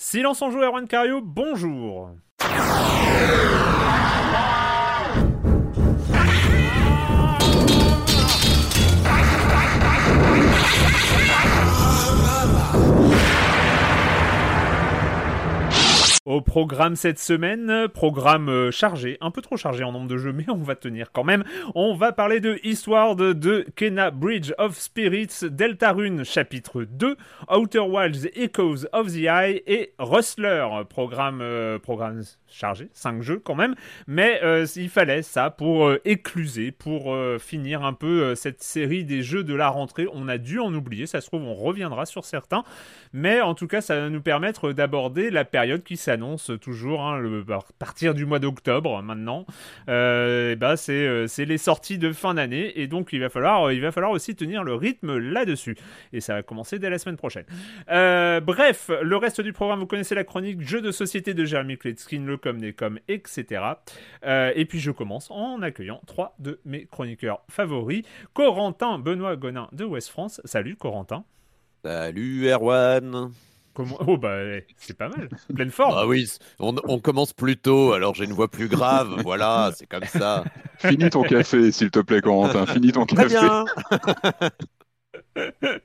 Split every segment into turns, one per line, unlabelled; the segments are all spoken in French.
Silence en joue, Erwan Cario, bonjour. Au programme cette semaine, programme euh, chargé, un peu trop chargé en nombre de jeux, mais on va tenir quand même. On va parler de Eastward, de Kena Bridge of Spirits, Deltarune chapitre 2, Outer Wilds Echoes of the Eye et Rustler, programme, euh, programme chargé, 5 jeux quand même, mais euh, il fallait ça pour euh, écluser, pour euh, finir un peu cette série des jeux de la rentrée. On a dû en oublier, ça se trouve on reviendra sur certains, mais en tout cas ça va nous permettre d'aborder la période qui s'annonce toujours, hein, à partir du mois d'octobre maintenant. Et ben c'est les sorties de fin d'année et donc il va falloir il va falloir aussi tenir le rythme là-dessus et ça va commencer dès la semaine prochaine. Bref, le reste du programme vous connaissez la chronique jeux de société de Jeremy Kletskin, le com des com, etc. Euh, et puis je commence en accueillant trois de mes chroniqueurs favoris, Corentin Benoît Gonin de West France. Salut Corentin.
Salut Erwan.
Comment Oh bah eh, c'est pas mal, pleine forme.
Ah oui, on, on commence plus tôt, alors j'ai une voix plus grave, voilà, c'est comme ça.
Finis ton café, s'il te plaît, Corentin. Finis ton
Très
café.
bien.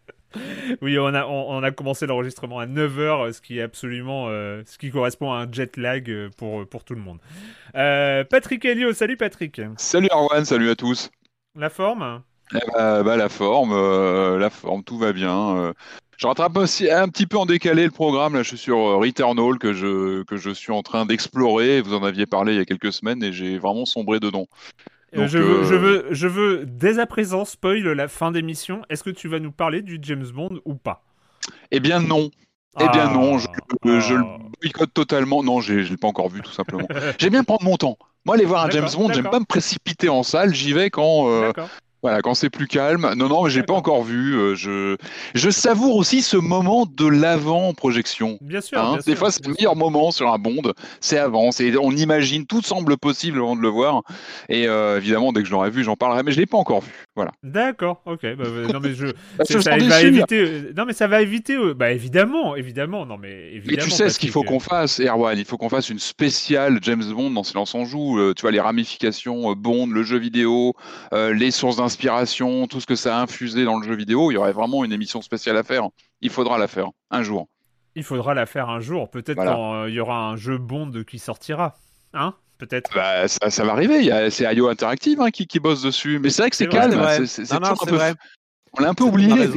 Oui, on a, on, on a commencé l'enregistrement à 9h, ce qui est absolument euh, ce qui correspond à un jet lag euh, pour, pour tout le monde. Euh, Patrick Helio, salut Patrick.
Salut Arwan, salut à tous.
La forme?
Eh ben, bah, la forme, euh, la forme, tout va bien. euh. Je rattrape aussi un petit peu en décalé le programme. Là, je suis sur euh, Returnal que je, que je suis en train d'explorer. Vous en aviez parlé il y a quelques semaines et j'ai vraiment sombré dedans.
Euh,
Donc,
je, veux,
euh,
je, veux, je veux dès à présent spoil la fin d'émission. Est-ce que tu vas nous parler du James Bond ou pas?
Eh bien non. Eh bien
Ah.
non, je, je le
Ah.
boycotte totalement. Non, j'ai- je l'ai pas encore vu tout simplement. J'aime bien prendre mon temps. Moi, aller voir un James Bond, j'aime pas me précipiter en salle. J'y vais quand, euh,
D'accord.
Voilà, quand c'est plus calme. Non, non, mais j'ai pas encore vu. euh, je, je savoure aussi ce moment de l'avant-projection.
Bien sûr.
hein.
bien
Des
sûr,
fois, c'est le
sûr.
meilleur moment sur un Bond, c'est avant. C'est, on imagine, tout semble possible avant de le voir. Et euh, évidemment, dès que je l'aurai vu, j'en parlerai, mais je l'ai pas encore vu. Voilà.
D'accord, ok. Bah, bah, non mais je, ça va éviter. euh, Non mais ça va éviter. euh, Bah évidemment, évidemment. Non mais
Mais
évidemment.
tu sais ce qu'il faut qu'on fasse, Erwan. Il faut qu'on fasse une spéciale James Bond dans Silence en joue. Euh, tu vois, les ramifications euh, Bond, le jeu vidéo, euh, les sources d'inspiration, tout ce que ça a infusé dans le jeu vidéo. Il y aurait vraiment une émission spéciale à faire. Il faudra la faire un jour.
Il faudra la faire un jour. Peut-être
Voilà.
quand il y aura un jeu Bond qui sortira. Hein? Peut-être.
Bah, ça, ça va arriver. Il y a- C'est IO Interactive hein, qui, qui bosse dessus. Mais c'est vrai que c'est calme.
c'est vrai.
C'est- c'est- c'est
Non,
peu-
vrai.
On l'a un peu oublié.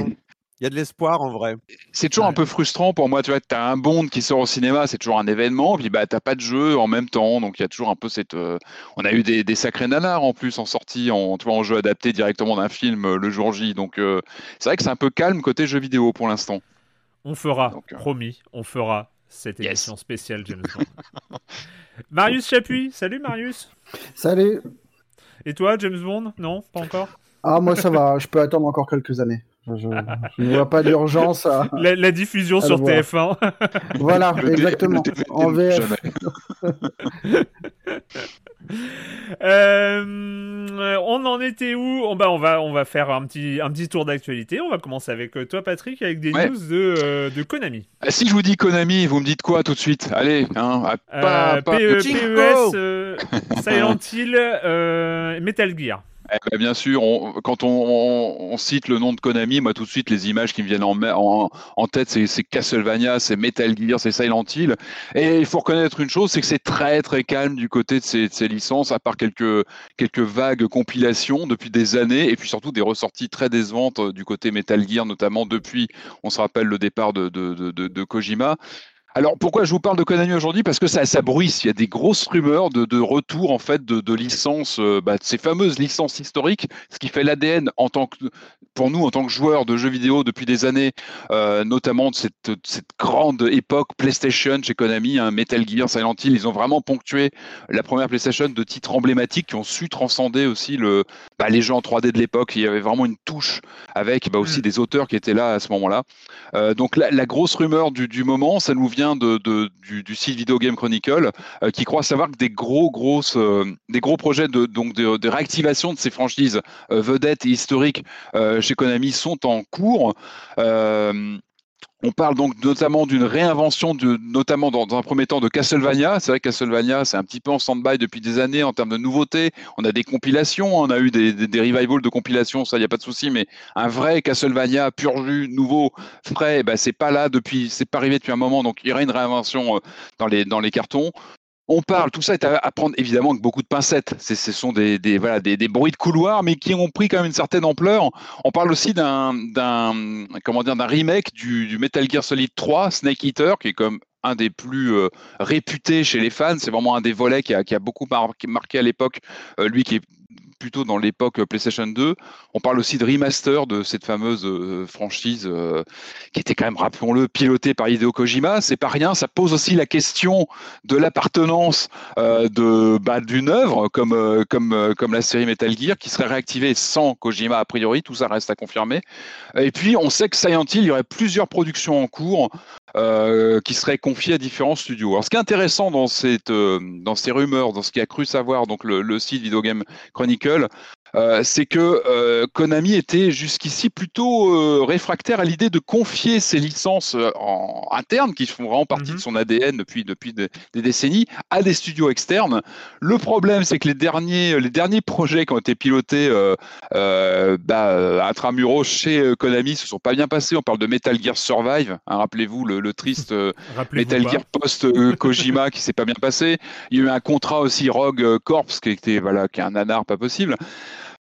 Il y a de l'espoir en vrai.
C'est toujours un peu frustrant pour moi. Tu vois, t'as un Bond qui sort au cinéma, c'est toujours un événement. Puis bah, t'as pas de jeu en même temps. Donc il y a toujours un peu cette. euh, On a eu des, des sacrés nanars en plus en sortie, en, tu vois, en jeu adapté directement d'un film euh, le jour J. Donc euh, c'est vrai que c'est un peu calme côté jeu vidéo pour l'instant.
On fera,
Donc, euh,
promis, on fera cette
Yes.
émission spéciale James Bond. Marius Chapuis, salut Marius.
Salut.
Et toi, James Bond? Non, pas encore?
Ah, moi ça va, je peux attendre encore quelques années. Je, ne vois pas d'urgence à.
La, la diffusion
À
sur
le
TF1.
Voilà,
Le
exactement. En VF.
Euh, on en était où? On, bah, on, va, on va faire un petit, un petit tour d'actualité. On va commencer avec euh, toi, Patrick, avec des
Ouais.
news de, euh, de Konami.
Ah, Si je vous dis Konami, vous me dites quoi tout de suite? Allez, hein, ah, pas-
Euh,
pas-.
PES, euh, Silent Hill, euh, Metal Gear.
Eh ben, bien sûr, on- quand on, on- on cite le nom de Konami, moi tout de suite les images qui me viennent en, en, en tête, c'est Castlevania, c'est Metal Gear, c'est Silent Hill. Et il faut reconnaître une chose, c'est que c'est très très calme du côté de ces, de ces licences, à part quelques, quelques vagues compilations depuis des années, et puis surtout des ressorties très décevantes euh, du côté Metal Gear, notamment depuis, on se rappelle le départ de, de, de- de Kojima. Alors pourquoi je vous parle de Konami aujourd'hui? Parce que ça, ça bruisse. Il y a des grosses rumeurs de, de retour en fait de, de licences, euh, bah, de ces fameuses licences historiques, ce qui fait l'ADN en tant que pour nous en tant que joueurs de jeux vidéo depuis des années, euh, notamment de cette, cette, grande époque PlayStation chez Konami, hein, Metal Gear, Silent Hill, ils ont vraiment ponctué la première PlayStation de titres emblématiques qui ont su transcender aussi le, bah, les jeux en 3D de l'époque. Il y avait vraiment une touche avec bah, aussi mm. des auteurs qui étaient là à ce moment-là. Euh, donc la, la, grosse rumeur du, du moment, ça nous vient de, du, site Video Game Chronicle euh, qui croit savoir que des gros, grosses, euh, des gros projets de, donc de, réactivation de ces franchises euh, vedettes et historiques chez Konami sont en cours. On parle donc notamment d'une réinvention, de, notamment dans, un premier temps de Castlevania. C'est vrai que Castlevania, c'est un petit peu en stand-by depuis des années en termes de nouveautés. On a des compilations, on a eu des, revivals de compilations, ça, il n'y a pas de souci, mais un vrai Castlevania pur jus, nouveau, frais, ben, c'est pas là depuis, c'est pas arrivé depuis un moment, donc il y aura une réinvention euh, dans les cartons. On parle, tout ça est à, prendre évidemment avec beaucoup de pincettes. Ce sont des, des voilà, des, des, bruits de couloir, mais qui ont pris quand même une certaine ampleur. On parle aussi d'un, comment dire, d'un remake du, du, Metal Gear Solid 3, Snake Eater, qui est comme un des plus euh, réputés chez les fans. C'est vraiment un des volets qui a, qui a beaucoup marqué à l'époque. Euh, lui qui est plutôt dans l'époque PlayStation 2. On parle aussi de remaster de cette fameuse euh, franchise euh, qui était quand même, rappelons-le, pilotée par Hideo Kojima. C'est pas rien. Ça pose aussi la question de l'appartenance euh, de bah, d'une œuvre comme comme comme la série Metal Gear qui serait réactivée sans Kojima a priori. Tout ça reste à confirmer. Et puis on sait que Silent Hill, il y aurait plusieurs productions en cours. Euh, qui seraient confiées à différents studios. Alors, ce qui est intéressant dans, cette, euh, dans ces rumeurs, dans ce qui a cru savoir donc le, le site Video Game Chronicle, euh, c'est que euh, Konami était jusqu'ici plutôt euh, réfractaire à l'idée de confier ses licences euh, en internes, qui font vraiment partie mm -hmm. de son ADN depuis, depuis de, des décennies, à des studios externes. Le problème, c'est que les derniers, les derniers projets qui ont été pilotés euh, bah, intramuros chez Konami se sont pas bien passés. On parle de Metal Gear Survive, hein, rappelez-vous le, le, triste Metal Gear post-Kojima qui s'est pas bien passé. Il y a eu un contrat aussi Rogue Corps qui était voilà, qui est un nanar pas possible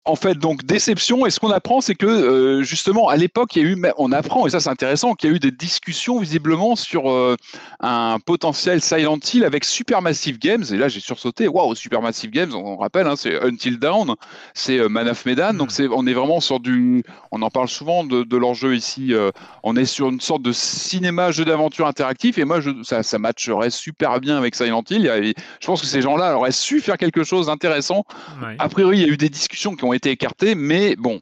en fait, donc déception. Et ce qu'on apprend, c'est que euh, justement, à l'époque, il y a eu, on apprend, et ça c'est intéressant, qu'il y a eu des discussions visiblement sur euh, un potentiel Silent Hill avec Supermassive Games. Et là, j'ai sursauté. Waouh, Supermassive Games, on, rappelle, hein, c'est Until Dawn, c'est euh, Man of Medan. Donc, c'est, on est vraiment sur du. On en parle souvent de, de leur jeu ici. Euh, on est sur une sorte de cinéma, jeu d'aventure interactif. Et moi, je, ça, ça matcherait super bien avec Silent Hill. Et je pense que ces gens-là auraient su faire quelque chose d'intéressant. Ouais. A priori, il y a eu des discussions qui ont été mais bon,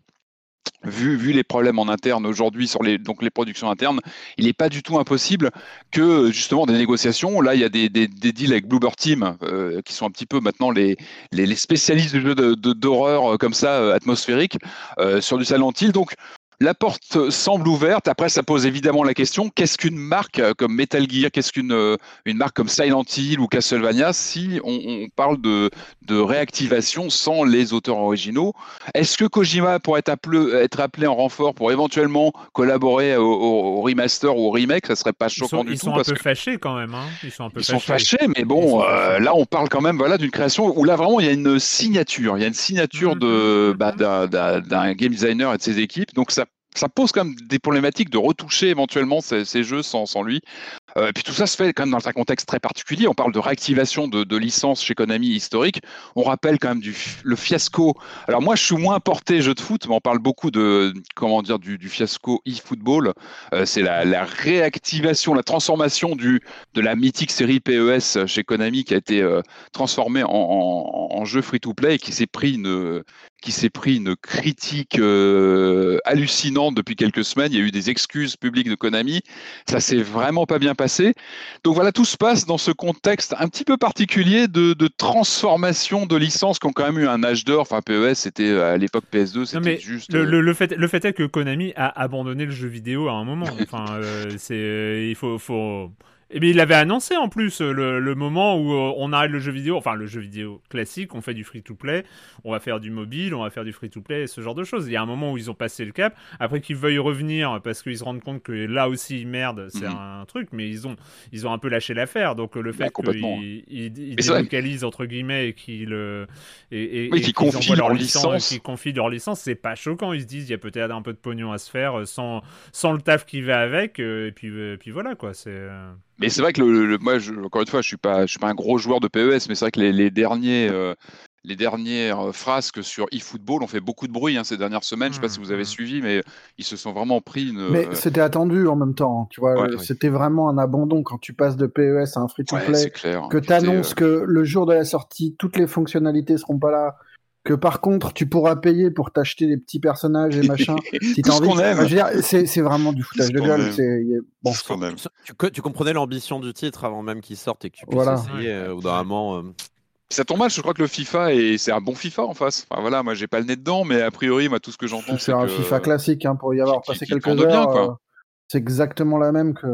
Vu, vu, les problèmes en interne aujourd'hui sur les, donc les productions internes, il n'est pas du tout impossible que justement des négociations. Là, il y a des, des, des deals avec Bluebird Team euh, qui sont un petit peu maintenant les, spécialistes du jeu d'horreur de, euh, comme ça, euh, atmosphérique, sur du Silent Hill. Donc, la porte semble ouverte. Après, ça pose évidemment la question qu'est-ce qu'une marque comme Metal Gear, qu'est-ce qu'une euh, une marque comme Silent Hill ou Castlevania si on, on parle de, de, réactivation sans les auteurs originaux? Est-ce que Kojima pourrait être appelé, être appelé, en renfort pour éventuellement collaborer au, au, au remaster ou au remake? Ça serait pas choquant
ils sont, du
ils
tout.
Sont
parce un peu fâchés quand même. Hein ils sont un peu
ils
fâchés.
sont fâchés, mais bon, euh, là on parle quand même voilà d'une création où là vraiment il y a une signature, il y a une signature mmh, de mmh, bah, d'un game designer et de ses équipes. Donc ça ça pose quand même des problématiques de retoucher éventuellement ces, jeux sans lui. Euh, et puis tout ça se fait quand même dans un contexte très particulier. On parle de réactivation de, licences chez Konami historique. On rappelle quand même du, le fiasco. Alors moi, je suis moins porté jeu de foot, mais on parle beaucoup de comment dire du, fiasco e-football. Euh, c'est la, réactivation, la transformation du de la mythique série PES chez Konami qui a été euh, transformée en, jeu free-to-play et qui s'est pris une qui s'est pris une critique hallucinante depuis quelques semaines. Il y a eu des excuses publiques de Konami. Ça s'est vraiment pas bien passé. Donc voilà, tout se passe dans ce contexte un petit peu particulier de, de transformation de licences qui ont quand même eu un âge d'or. Enfin, PES, c'était euh, à l'époque PS2, c'était juste.
Le, le, le, fait, le fait est que Konami a abandonné le jeu vidéo à un moment. Enfin, euh, c'est, il faut, faut et bien, il avait annoncé en plus le, le, moment où euh, on arrête le jeu vidéo, enfin le jeu vidéo classique, on fait du free-to-play, on va faire du mobile, on va faire du free-to-play, ce genre de choses. Il y a un moment où ils ont passé le cap, après qu'ils veuillent revenir parce qu'ils se rendent compte que là aussi, merde, c'est mmh. un truc, mais ils ont, ils ont un peu lâché l'affaire. Donc le fait bah, qu'ils ils, ils délocalisent entre guillemets et qu'ils et,
et, oui, et qu confient leur licence, licence.
Qu'ils confient leur licence, c'est pas choquant. Ils se disent, il y a peut-être un peu de pognon à se faire sans, sans le taf qui va avec, euh, et puis, et puis voilà quoi. C'est
Mais c'est vrai que le, le- moi, je- encore une fois, je suis pas, je suis pas un gros joueur de PES, mais c'est vrai que les, les derniers, euh, les dernières frasques sur eFootball ont fait beaucoup de bruit hein, ces dernières semaines. Je sais pas si vous avez
Mhm.
suivi, mais ils se sont vraiment pris une.
Mais
euh,
c'était attendu en même temps, tu vois.
Ouais.
C'était vraiment un abandon quand tu passes de PES à un free-to-play,
clair.
que tu annonces que le jour de la sortie, toutes les fonctionnalités seront pas là, que par contre, tu pourras payer pour t'acheter des petits personnages et machin. si t'as
ce
envie.
qu'on aime.
Enfin, je veux dire, c'est c'est vraiment du foutage de gueule. c'est- Bon,
ce qu'on aime.
Tu, tu comprenais l'ambition du titre avant même qu'il sorte et que tu puisses
Voilà.
essayer euh, au bout d'un moment. euh,
Ça tombe mal, je crois que le FIFA et c'est un bon FIFA en face. Enfin voilà, moi j'ai pas le nez dedans, mais a priori, moi tout ce que j'entends, c'est
c'est un
que
FIFA classique hein, pour y avoir
qui-
passé
qui
quelques heures.
bien, quoi.
euh, c'est exactement la même que.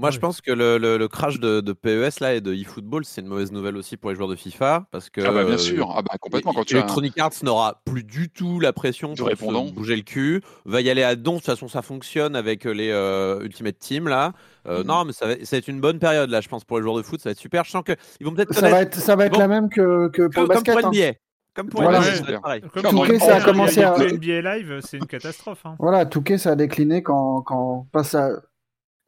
Moi, je pense que le, le- le crash de, de PES là et de eFootball, c'est une mauvaise nouvelle aussi pour les joueurs de FIFA parce que
ah bah bien
euh,
sûr, ah bah complètement quand tu as
Electronic Arts n'aura plus du tout la pression
Du
pour se
répondant.
bouger le cul, va y aller à don. De toute façon, ça fonctionne avec les euh, Ultimate Team là. Euh,
Mhm.
Non, mais ça va, ça va être une bonne période là, je pense pour les joueurs de foot, ça va être super. Je sens que ils vont peut-être
Ça
connaître
va être, ça va être
Bon.
la même que, que pour
comme,
le basket.
comme pour
hein.
NBA. Comme pour
Voilà.
NBA,
Ouais, Touquet,
pour
ça a
commencé à-
NBA Live, c'est une catastrophe. hein.
Voilà, Touquet, ça a décliné quand, quand, pas ça-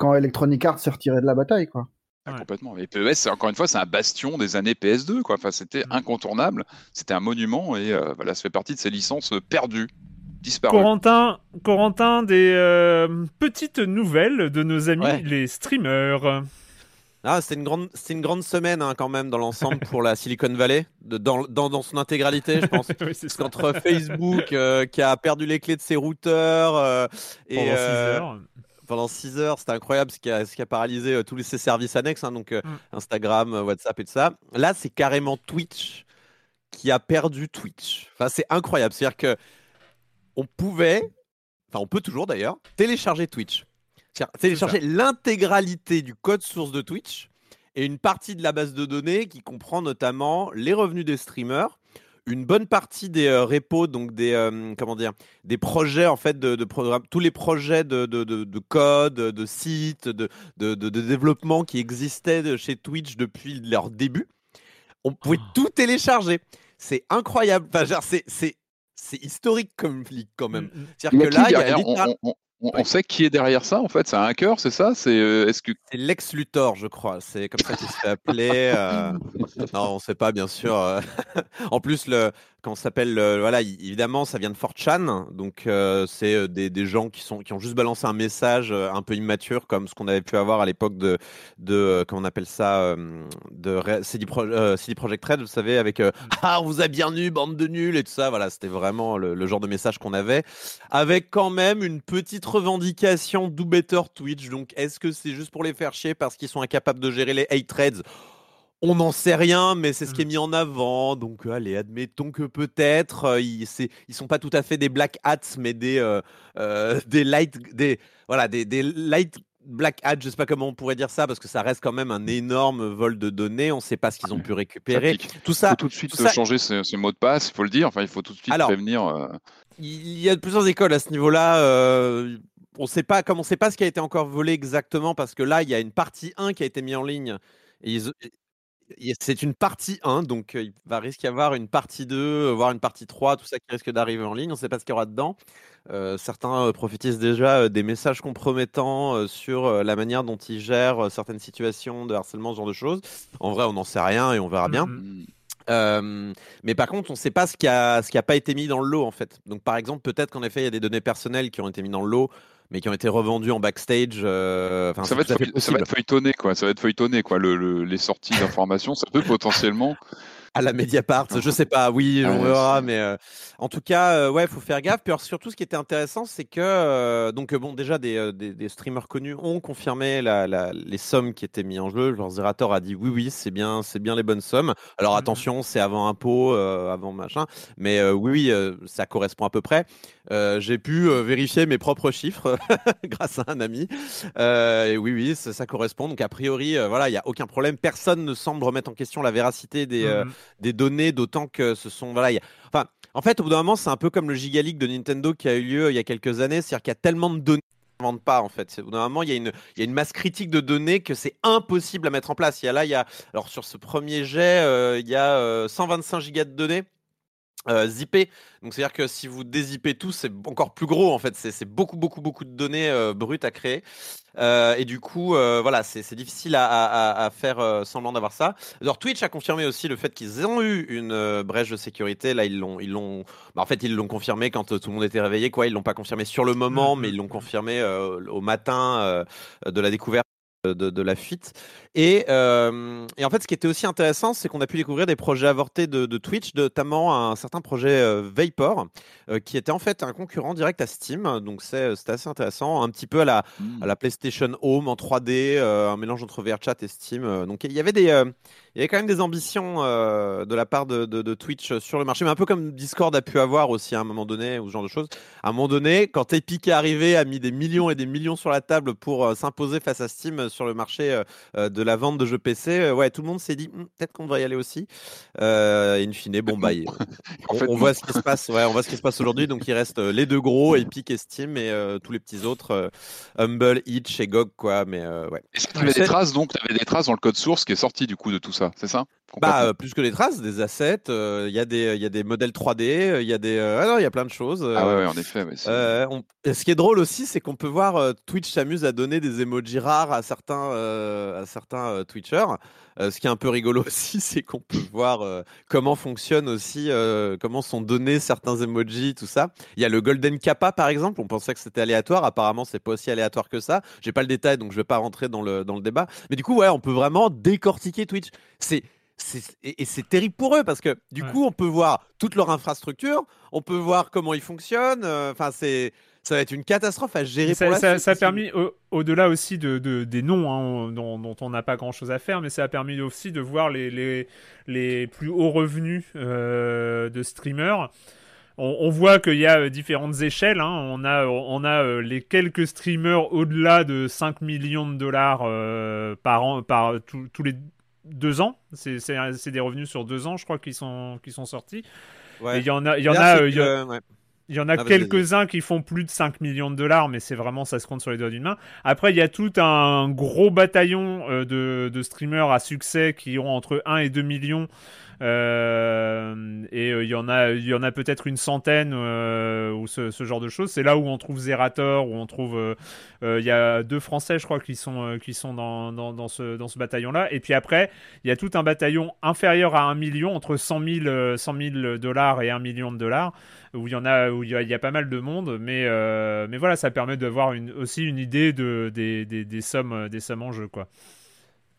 quand Electronic Arts s'est retiré de la bataille, quoi.
Ah,
Ouais.
complètement. Et PES, c'est encore une fois, c'est un bastion des années PS2, quoi. Enfin, c'était
Mm.
incontournable, c'était un monument, et euh, voilà, ça fait partie de ces licences perdues, disparues.
Corentin, Corentin, des euh, petites nouvelles de nos amis
Ouais.
les streamers.
Ah, c'est une grande, c'est une grande semaine hein, quand même dans l'ensemble pour la Silicon Valley, de- dans, dans, dans son intégralité, je pense.
Oui, c'est
Parce qu'entre Facebook euh, qui a perdu les clés de ses routeurs euh, et
Pendant six heures.
Pendant 6 heures, c'était incroyable ce qui a, ce qui a paralysé euh, tous les- ses services annexes, hein, donc euh,
Mm.
Instagram, euh, WhatsApp et tout ça. Là, c'est carrément Twitch qui a perdu Twitch. Enfin, c'est incroyable. C'est-à-dire que on pouvait, enfin, on peut toujours d'ailleurs, télécharger Twitch. Télécharger l'intégralité du code source de Twitch et une partie de la base de données qui comprend notamment les revenus des streamers, une bonne partie des euh, repos, donc des euh, comment dire, des projets en fait de, de programme, tous les projets de, de, de, de code, de sites, de, de, de, de développement qui existaient de chez Twitch depuis leur début. On pouvait
Oh.
tout télécharger. C'est incroyable. Enfin, c'est c'est c'est historique comme leak quand même.
Mm, mm.
C'est-à-dire que là, il y a
derrière on,
littéralement-
on- on- sait qui est derrière ça, en fait. C'est un hacker, c'est ça C'est euh, Est-ce que
C'est Lex Luthor, je crois. C'est comme ça qu'il se fait appeler. euh, Non, on sait pas, bien sûr. euh. en plus, le... quand on s'appelle, le- voilà, évidemment, ça vient de 4chan. Donc, euh, c'est euh, des, des gens qui, sont... qui ont juste balancé un message euh, un peu immature, comme ce qu'on avait pu avoir à l'époque de, de euh, comment on appelle ça, euh, de CD, Pro- euh, CD Projekt Red, vous savez, avec euh, Ah, on vous a bien nu, bande de nuls et tout ça. Voilà, c'était vraiment le, le genre de message qu'on avait. Avec quand même une petite revendication do better Twitch. Donc, est-ce que c'est juste pour les faire chier parce qu'ils sont incapables de gérer les hate threads? On n'en sait rien, mais c'est ce qui est mis en avant. Donc, euh, allez, admettons que peut-être euh, ils, ils sont pas tout à fait des black hats, mais des euh, euh, des light, des voilà, des, des light black hats. Je sais pas comment on pourrait dire ça parce que ça reste quand même un énorme vol de données. On sait pas ce qu'ils ont pu
ça
récupérer. Tout
Il
ça,
faut tout de suite
tout ça-
changer ses mots de passe, il faut le dire. Enfin, il faut tout de suite
Alors,
prévenir.
Il y a plusieurs écoles à ce niveau-là. on sait pas, comme on sait pas ce qui a été encore volé exactement, parce que là, il y a une partie 1 qui a été mise en ligne. Et ils- et c'est une partie 1, donc il va risquer d'y avoir une partie 2, euh, voire une partie 3, tout ça qui risque d'arriver en ligne. On ne sait pas ce qu'il y aura dedans. Euh, certains prophétisent déjà des messages compromettants sur la manière dont ils gèrent certaines situations de harcèlement, ce genre de choses. En vrai, on n'en sait rien et on verra bien.
Mm,
hmm.
Euh, mais par contre, on ne sait pas ce qui a ce qui a pas été mis dans le lot en fait. Donc par exemple, peut-être qu'en effet, il y a des données personnelles qui ont été mises dans le lot, mais qui ont été revendues en backstage. euh,
ça, va être, ça va feuilletonné, quoi. Ça va être feuilletonné, quoi. Le, le- les sorties d'informations, ça peut potentiellement.
À la Mediapart, je sais pas, oui,
Ah
on verra, mais euh, en tout cas, euh, ouais, faut faire gaffe. Puis alors, surtout, ce qui était intéressant, c'est que euh, donc euh, bon, déjà des, euh, des, des streamers connus ont confirmé la, la- les sommes qui étaient mises en jeu. Leur Zerator a dit oui, oui, c'est bien, c'est bien les bonnes sommes. Alors
Mhm.
attention, c'est avant impôt, euh, avant machin, mais euh, oui, oui, euh, ça correspond à peu près. Euh, J'ai pu vérifier mes propres chiffres grâce à un ami. Euh, et oui, oui, ça, ça correspond. Donc a priori, voilà, il y a aucun problème. Personne ne semble remettre en question la véracité des euh,
mm.
Des données, d'autant que ce sont. Voilà, en fait, au bout d'un moment, c'est un peu comme le Giga League de Nintendo qui a eu lieu il y a quelques années. C'est-à-dire qu'il y a tellement de données vendent pas, en fait. Au bout d'un moment, il y, a une, masse critique de données que c'est impossible à mettre en place. Il y a là. Alors, sur ce premier jet, euh, il y a euh, 125 gigas de données. Euh, zippé. Donc c'est-à-dire que si vous dézippez tout, c'est encore plus gros en fait. C'est beaucoup beaucoup beaucoup de données euh, brutes à créer. Euh, et du coup, euh, voilà, c'est difficile à, à- à- faire semblant d'avoir ça. Alors Twitch a confirmé aussi le fait qu'ils ont eu une brèche de sécurité. Là, ils l'ont, ils l'ont. bah, en fait, ils l'ont confirmé quand tout le monde était réveillé. Quoi, ils l'ont pas confirmé sur le moment, mais ils l'ont confirmé au matin de la découverte. De, de la fuite. Et, euh, et en fait, ce qui était aussi intéressant, c'est qu'on a pu découvrir des projets avortés de, de Twitch, notamment un certain projet euh, Vapor, euh, qui était en fait un concurrent direct à Steam. Donc c'est- c'était assez intéressant, un petit peu à la,
Hmm.
à la PlayStation Home en 3D, euh, un mélange entre VRChat et Steam. euh, donc il y avait des, euh, il y avait quand même des ambitions euh, de la part de, de- de Twitch sur le marché, mais un peu comme Discord a pu avoir aussi à un moment donné ou ce genre de choses. À un moment donné, quand Epic est arrivé, a mis des millions et des millions sur la table pour euh, s'imposer face à Steam sur le marché euh, de la vente de jeux PC, euh, ouais, tout le monde s'est dit Hum, peut-être qu'on devrait y aller aussi. Euh, et in fine, bon bah, on, voit ce qui se passe. Ouais, on voit ce qui se passe aujourd'hui. Donc il reste euh, les deux gros, Epic et Steam, et euh, tous les petits autres, euh, Humble, Itch et GOG, quoi. Mais euh, ouais.
Et ça, t'avais des traces, donc, t'avais des traces dans le code source qui est sorti du coup de tout ça, c'est ça
Bah, euh, plus que des traces, des assets, euh, il y, a des- il y a des modèles 3D, euh, il y a des, euh, ah non, il y a plein de choses.
Ah ouais,
euh,
ouais, en effet.
euh, on- Ce qui est drôle aussi, c'est qu'on peut voir euh, Twitch s'amuse à donner des emojis rares à certains, euh, à certains euh, Twitchers. Euh, ce qui est un peu rigolo aussi, c'est qu'on peut voir euh, comment fonctionne aussi, euh, comment sont donnés certains emojis, tout ça. Il y a le Golden Kappa par exemple. On pensait que c'était aléatoire. Apparemment, c'est pas aussi aléatoire que ça. J'ai pas le détail, donc je vais pas rentrer dans le dans le débat. Mais du coup, ouais, on peut vraiment décortiquer Twitch. C'est et, c'est terrible pour eux parce que du
Ouais.
coup, on peut voir toute leur infrastructure, on peut voir comment ils fonctionnent. euh, Enfin, c'est ça va être une catastrophe à gérer
Ça,
pour la
ça-
suite
ça a permis, au- au-delà aussi de, de- des noms hein, dont, dont on n'a pas grand-chose à faire, mais ça a permis aussi de voir les, les, les plus hauts revenus euh, de streamers. On, on voit qu'il y a euh, différentes échelles. hein. On a, on a euh, les quelques streamers au-delà de 5 millions de dollars euh, par an, par tous- tous les deux ans. C'est des revenus sur deux ans, je crois, qui sont, qui sont sortis.
Ouais.
Il y en a, il y en a,
c'est
il y a-
que, ouais.
Il y en a
Ah,
quelques-uns qui font plus de 5 millions de dollars, mais c'est vraiment, ça se compte sur les doigts d'une main. Après, il y a tout un gros bataillon euh, de, de streamers à succès qui ont entre 1 et 2 millions. Euh, et euh, il y en a, a peut-être une centaine euh, ou ce, genre de choses. C'est là où on trouve Zerator, où on trouve, il y a deux Français, je crois, qui sont, qui sont dans, dans, ce, dans ce bataillon-là. Et puis après, il y a tout un bataillon inférieur à 1 million, entre 100 000, euh, 100 000 dollars et 1 million de dollars où il y en a où il y y a pas mal de monde mais mais voilà ça permet d'avoir une, aussi une idée de des, des, des sommes des sommes en jeu quoi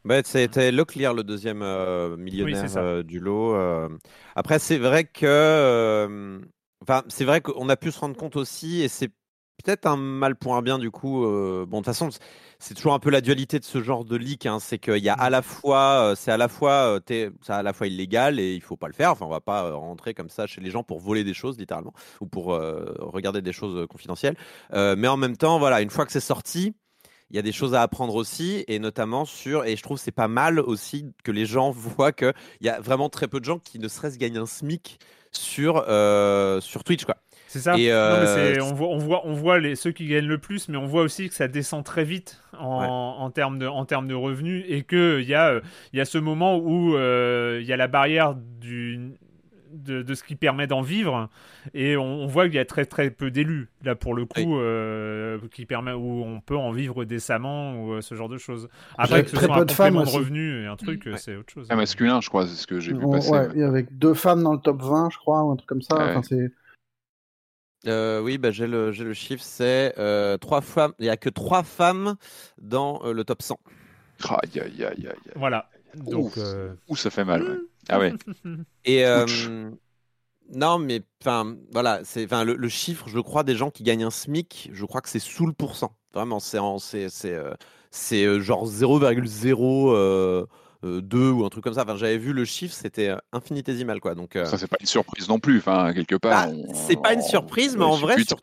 Bah, c'était Locklear, le deuxième euh, millionnaire euh, du lot. euh. Après, c'est vrai que, euh, enfin, c'est vrai qu'on a pu se rendre compte aussi, et c'est peut-être un mal pour un bien du coup. bon, de toute façon, c'est toujours un peu la dualité de ce genre de leak. hein, c'est qu'il y a à la fois, c'est à la fois, c'est à la fois illégal et il faut pas le faire. Enfin, on va pas rentrer comme ça chez les gens pour voler des choses, littéralement, ou pour regarder des choses confidentielles. Mais en même temps, voilà, une fois que c'est sorti il y a des choses à apprendre aussi, et notamment sur, et je trouve que c'est pas mal aussi que les gens voient qu'il y a vraiment très peu de gens qui ne serait-ce gagnent un SMIC sur, euh, sur Twitch. Quoi.
c'est ça
Et,
Non, mais
euh,
on voit on voit on voit les ceux qui gagnent le plus mais on voit aussi que ça descend très vite en,
Ouais.
en termes de en termes de revenus et que il y a euh, il y a ce moment où euh, il y a la barrière du de, de ce qui permet d'en vivre et on, on voit qu'il y a très très peu d'élus là pour le coup
Oui.
euh, qui permet où on peut en vivre décemment ou euh, ce genre de choses
Très-
après que ce
très
soit
peu
un
de femmes
de
aussi.
revenus et un truc
Ouais.
c'est autre chose
Un masculin, je crois, c'est ce que j'ai vu passer.
ouais,
ouais.
il y avait deux femmes dans le top 20, je crois, ou un truc comme ça.
Ouais.
Enfin, c'est...
Euh, oui, bah, j'ai le, j'ai le chiffre, c'est euh, trois femmes. Il n'y a que trois femmes dans euh, le top 100.
Aïe, aïe, aïe, aïe,
voilà donc euh,
Ouh, ça fait mal. ouais. Ah ouais.
Et euh, non, mais enfin, voilà, c'est enfin le, le chiffre, je crois, des gens qui gagnent un SMIC, je crois que c'est sous le pourcent. Vraiment, c'est c'est c'est euh, c'est euh, genre 0,02 euh, euh, deux ou un truc comme ça. Enfin, j'avais vu le chiffre, c'était infinitésimal quoi. Donc euh,
Ça, c'est pas une surprise non plus. Enfin, quelque part.
Ah,
on-
c'est pas une
on-
surprise, mais en vrai, sur-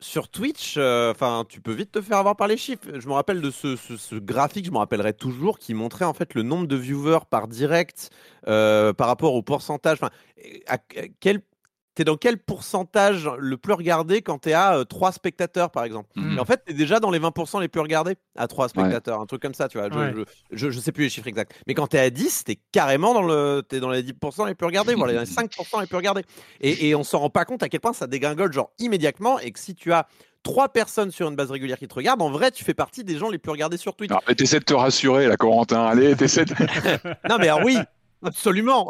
sur Twitch, euh, enfin, tu peux vite te faire avoir par les chiffres. Je me rappelle de ce, graphique, je me rappellerai toujours, qui montrait en fait le nombre de viewers par direct euh, par rapport au pourcentage. Enfin, à, à t'es dans quel pourcentage le plus regardé quand t'es à 3 spectateurs, par exemple?
Mhm.
Et en fait, t'es déjà dans les 20% les plus regardés à 3 spectateurs, un truc comme ça, tu vois. Je,
Ouais.
je, je- je sais plus les chiffres exacts. Mais quand t'es à 10, t'es carrément dans, le, t'es dans les 10% les plus regardés, voilà, dans les 5% les plus regardés. Et, et on s'en rend pas compte à quel point ça dégringole, genre immédiatement, et que si tu as 3 personnes sur une base régulière qui te regardent, en vrai, tu fais partie des gens les plus regardés sur Twitch.
Alors, mais t'essaies de te rassurer, là, Corentin. Allez, t'essaies de...
Non, mais alors oui, absolument.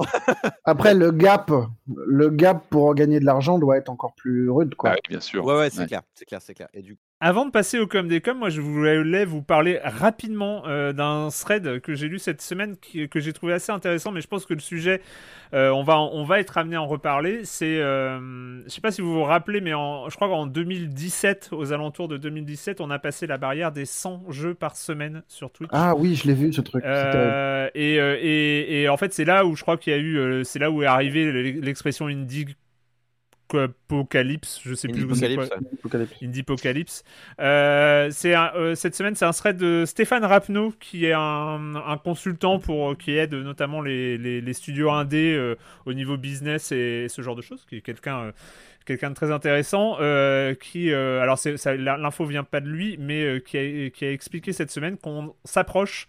Après, le gap, le gap pour gagner de l'argent doit être encore plus rude, quoi.
Ah oui, bien sûr.
Ouais, ouais, c'est
Ouais.
clair, c'est clair, c'est clair. Et du
Avant de passer au com des com, moi je voulais vous parler rapidement euh, d'un thread que j'ai lu cette semaine qui- que j'ai trouvé assez intéressant, mais je pense que le sujet, euh, on, va, on va être amené à en reparler. C'est, euh, je sais pas si vous vous rappelez, mais en, je crois qu'en 2017, aux alentours de 2017, on a passé la barrière des 100 jeux par semaine sur Twitch.
Ah oui, je l'ai vu ce truc.
Euh, et, et, et en fait, c'est là où je crois qu'il y a eu, c'est là où est arrivée l'expression indie apocalypse, je sais plus où c'est quoi.
Apocalypse.
Indiepocalypse. Euh, c'est euh, cette semaine, c'est un thread de Stéphane Rapneau, qui est un, un consultant pour qui aide notamment les, les, les studios indés euh, au niveau business et ce genre de choses, qui est quelqu'un euh, quelqu'un de très intéressant, euh, qui euh, alors l'info vient pas de lui, mais euh, qui, a, qui a expliqué cette semaine qu'on s'approche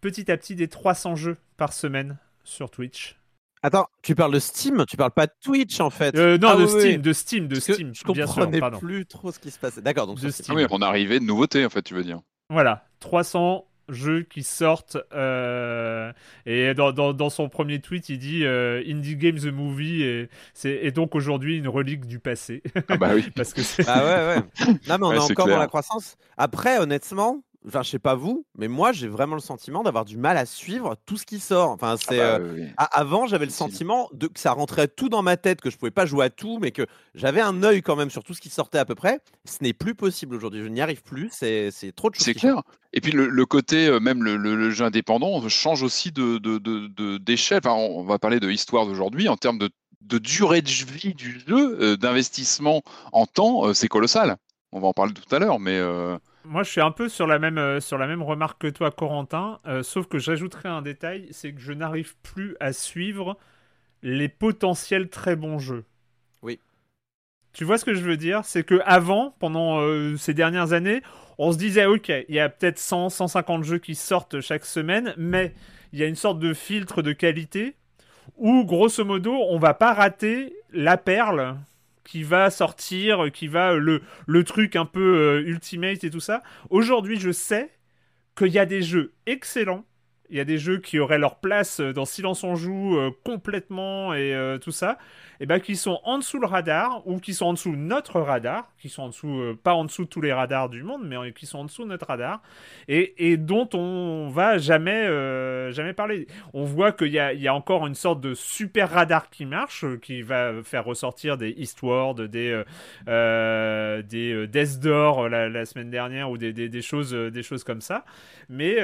petit à petit des 300 jeux par semaine sur Twitch.
Attends, tu parles de Steam, tu parles pas de Twitch en fait.
Euh, non,
Ah
de,
oui,
Steam,
oui.
de Steam, de
Parce
Steam,
Je
bien sûr,
comprenais plus trop ce qui se passait. D'accord, donc
De Steam.
Ah oui, on est arrivé de nouveautés, en fait, tu veux dire.
Voilà, 300 jeux qui sortent. euh, et dans, dans, dans son premier tweet, il dit euh, Indie Game the Movie et c'est est donc aujourd'hui une relique du passé.
Ah bah oui.
Parce que c'est.
Ah ouais, ouais. Non, mais on
Ouais,
est encore
clair.
dans la croissance. Après, honnêtement, enfin, je sais pas vous, mais moi, j'ai vraiment le sentiment d'avoir du mal à suivre tout ce qui sort. Enfin,
Ah
c'est.
bah,
euh,
oui, oui.
a- Avant, j'avais le sentiment de, que ça rentrait tout dans ma tête, que je pouvais pas jouer à tout, mais que j'avais un œil quand même sur tout ce qui sortait à peu près. Ce n'est plus possible aujourd'hui. Je n'y arrive plus. C'est trop de choses.
C'est clair. Et puis le, le côté, euh, même le, le- le jeu indépendant, change aussi de, de, de- de- d'échelle. Enfin, on va parler de histoire d'aujourd'hui en termes de, de durée de vie du jeu, euh, d'investissement en temps, euh, c'est colossal. On va en parler tout à l'heure, mais euh,
Moi, je suis un peu sur la même, euh, sur la même remarque que toi, Corentin, euh, sauf que j'ajouterai un détail c'est que je n'arrive plus à suivre les potentiels très bons jeux.
Oui.
Tu vois ce que je veux dire? C'est que avant, pendant euh, ces dernières années, on se disait ok, il y a peut-être 100, 150 jeux qui sortent chaque semaine, mais il y a une sorte de filtre de qualité où, grosso modo, on va pas rater la perle qui va sortir, qui va euh, le, le truc un peu euh, ultimate et tout ça. Aujourd'hui, je sais qu'il y a des jeux excellents. Il y a des jeux qui auraient leur place euh, dans Silence on joue euh, complètement et euh, tout ça, et ben qui sont en dessous le radar ou qui sont en dessous notre radar, qui sont en dessous, pas en dessous de tous les radars du monde, mais qui sont en dessous de notre radar et, dont on va jamais, jamais parler. On voit qu'il y y a encore une sorte de super radar qui marche, qui va faire ressortir des Eastward, des, des Death la, semaine dernière ou des, des, choses, des choses comme ça. Mais,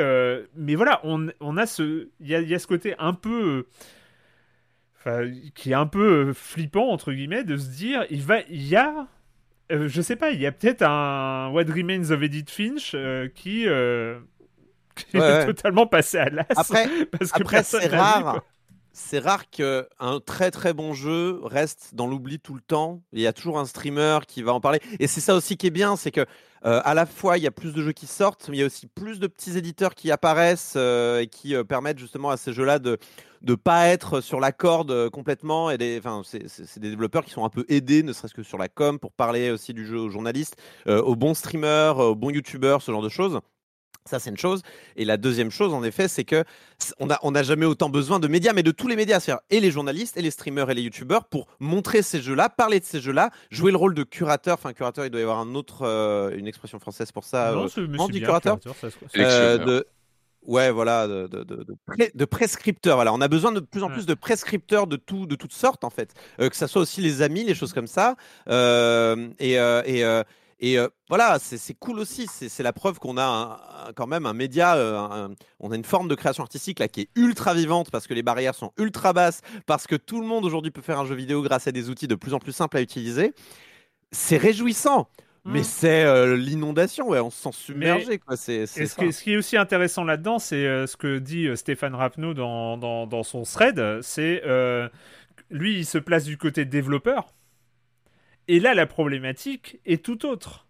mais voilà, on, on a ce, il y a, il y a ce côté un peu, euh, qui est un peu euh, flippant entre guillemets de se dire, il va, il y a, euh, je sais pas, il y a peut-être un What Remains of Edith Finch euh, qui, euh, qui
Ouais,
est
ouais.
totalement passé à l'as.
Après,
parce que
Après, c'est rare. C'est rare qu'un très très bon jeu reste dans l'oubli tout le temps. Il y a toujours un streamer qui va en parler. Et c'est ça aussi qui est bien, c'est que euh, à la fois il y a plus de jeux qui sortent, mais il y a aussi plus de petits éditeurs qui apparaissent euh, et qui euh, permettent justement à ces jeux-là de de pas être sur la corde euh, complètement. Et c'est- des développeurs qui sont un peu aidés, ne serait-ce que sur la com, pour parler aussi du jeu aux journalistes, aux bons streamers, aux bons youtubeurs, ce genre de choses. Ça, c'est une chose. Et la deuxième chose, en effet, c'est que on n'a on a jamais autant besoin de médias, mais de tous les médias, c'est-à-dire et les journalistes, et les streamers, et les youtubeurs, pour montrer ces jeux-là, parler de ces jeux-là, jouer le rôle de curateur. Enfin, curateur, il doit y avoir un autre, euh, une expression française pour ça.
Non,
euh, on dit curateur
ça
euh, de... Ouais, voilà, de, de, de, de prescripteurs. Voilà, on a besoin de plus en plus de prescripteurs de tout, de toutes sortes en fait. Euh, que ça soit aussi les amis, les choses comme ça. Euh, et euh, et, euh, et euh, voilà, c'est cool aussi. C'est la preuve qu'on a un- un- quand même un média. un- on a une forme de création artistique là qui est ultra vivante parce que les barrières sont ultra basses, parce que tout le monde aujourd'hui peut faire un jeu vidéo grâce à des outils de plus en plus simples à utiliser. C'est réjouissant. Mais
Mm.
c'est euh, l'inondation, ouais, on se sent submergé. Quoi.
Et ce qui, est, ce qui est aussi intéressant là-dedans, c'est euh, ce que dit Stéphane Rapneau dans, dans, dans son thread, c'est lui, il se place du côté développeur. Et là, la problématique est tout autre.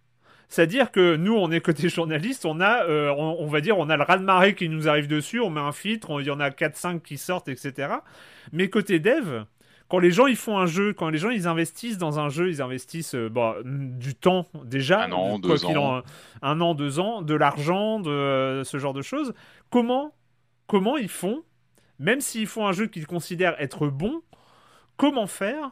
C'est-à-dire que nous, on est côté journaliste, on a, euh, on, on va dire, on a le raz-de-marée qui nous arrive dessus, on met un filtre, on- il y en a 4-5 qui sortent, etc. Mais côté dev, quand les gens ils font un jeu, quand les gens ils investissent dans un jeu, ils investissent euh, bah, du temps déjà,
Un an, deux ans.
en- un an, deux ans, de l'argent, de euh, ce genre de choses. Comment, comment ils font, même s'ils font un jeu qu'ils considèrent être bon, comment faire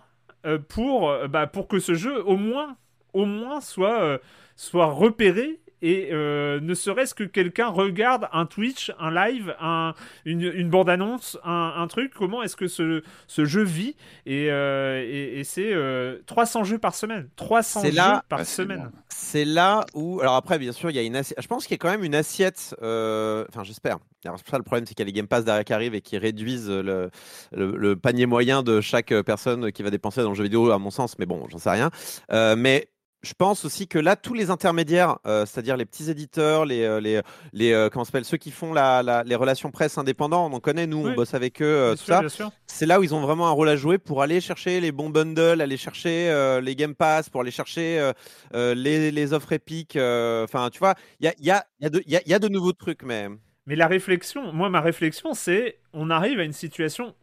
pour, euh, bah, pour que ce jeu au moins, au moins soit, euh, soit repéré et euh, ne serait-ce que quelqu'un regarde un Twitch, un live, un, une, une bande-annonce, un, un truc, comment est-ce que ce, ce jeu vit Et, euh, et, et c'est euh, 300 jeux par semaine. 300
C'est
jeux
là-
par
Ah, c'est
semaine.
bon.
C'est là où, alors après, bien sûr, il y a une assiette. Je pense qu'il y a quand même une assiette. euh, Enfin, j'espère. Alors, c'est pour ça le problème, c'est qu'il y a les Game Pass derrière qui arrivent et qui réduisent le, le- le panier moyen de chaque euh, personne qui va dépenser dans le jeu vidéo, à mon sens. Mais bon, j'en sais rien. Euh, mais je pense aussi que là, tous les intermédiaires, euh, c'est-à-dire les petits éditeurs, les, euh, les, les euh, comment ça s'appelle, ceux qui font la, la- les relations presse indépendants, on en connaît, nous,
Oui.
on bosse avec eux, euh, tout
sûr,
ça c'est là où ils ont vraiment un rôle à jouer pour aller chercher les bons bundles, aller chercher les Game Pass, pour aller chercher les, les offres épiques. Enfin, tu vois, il y a, y, a, y, a y a de nouveaux trucs, mais
Mais la réflexion, moi, ma réflexion, c'est on arrive à une situation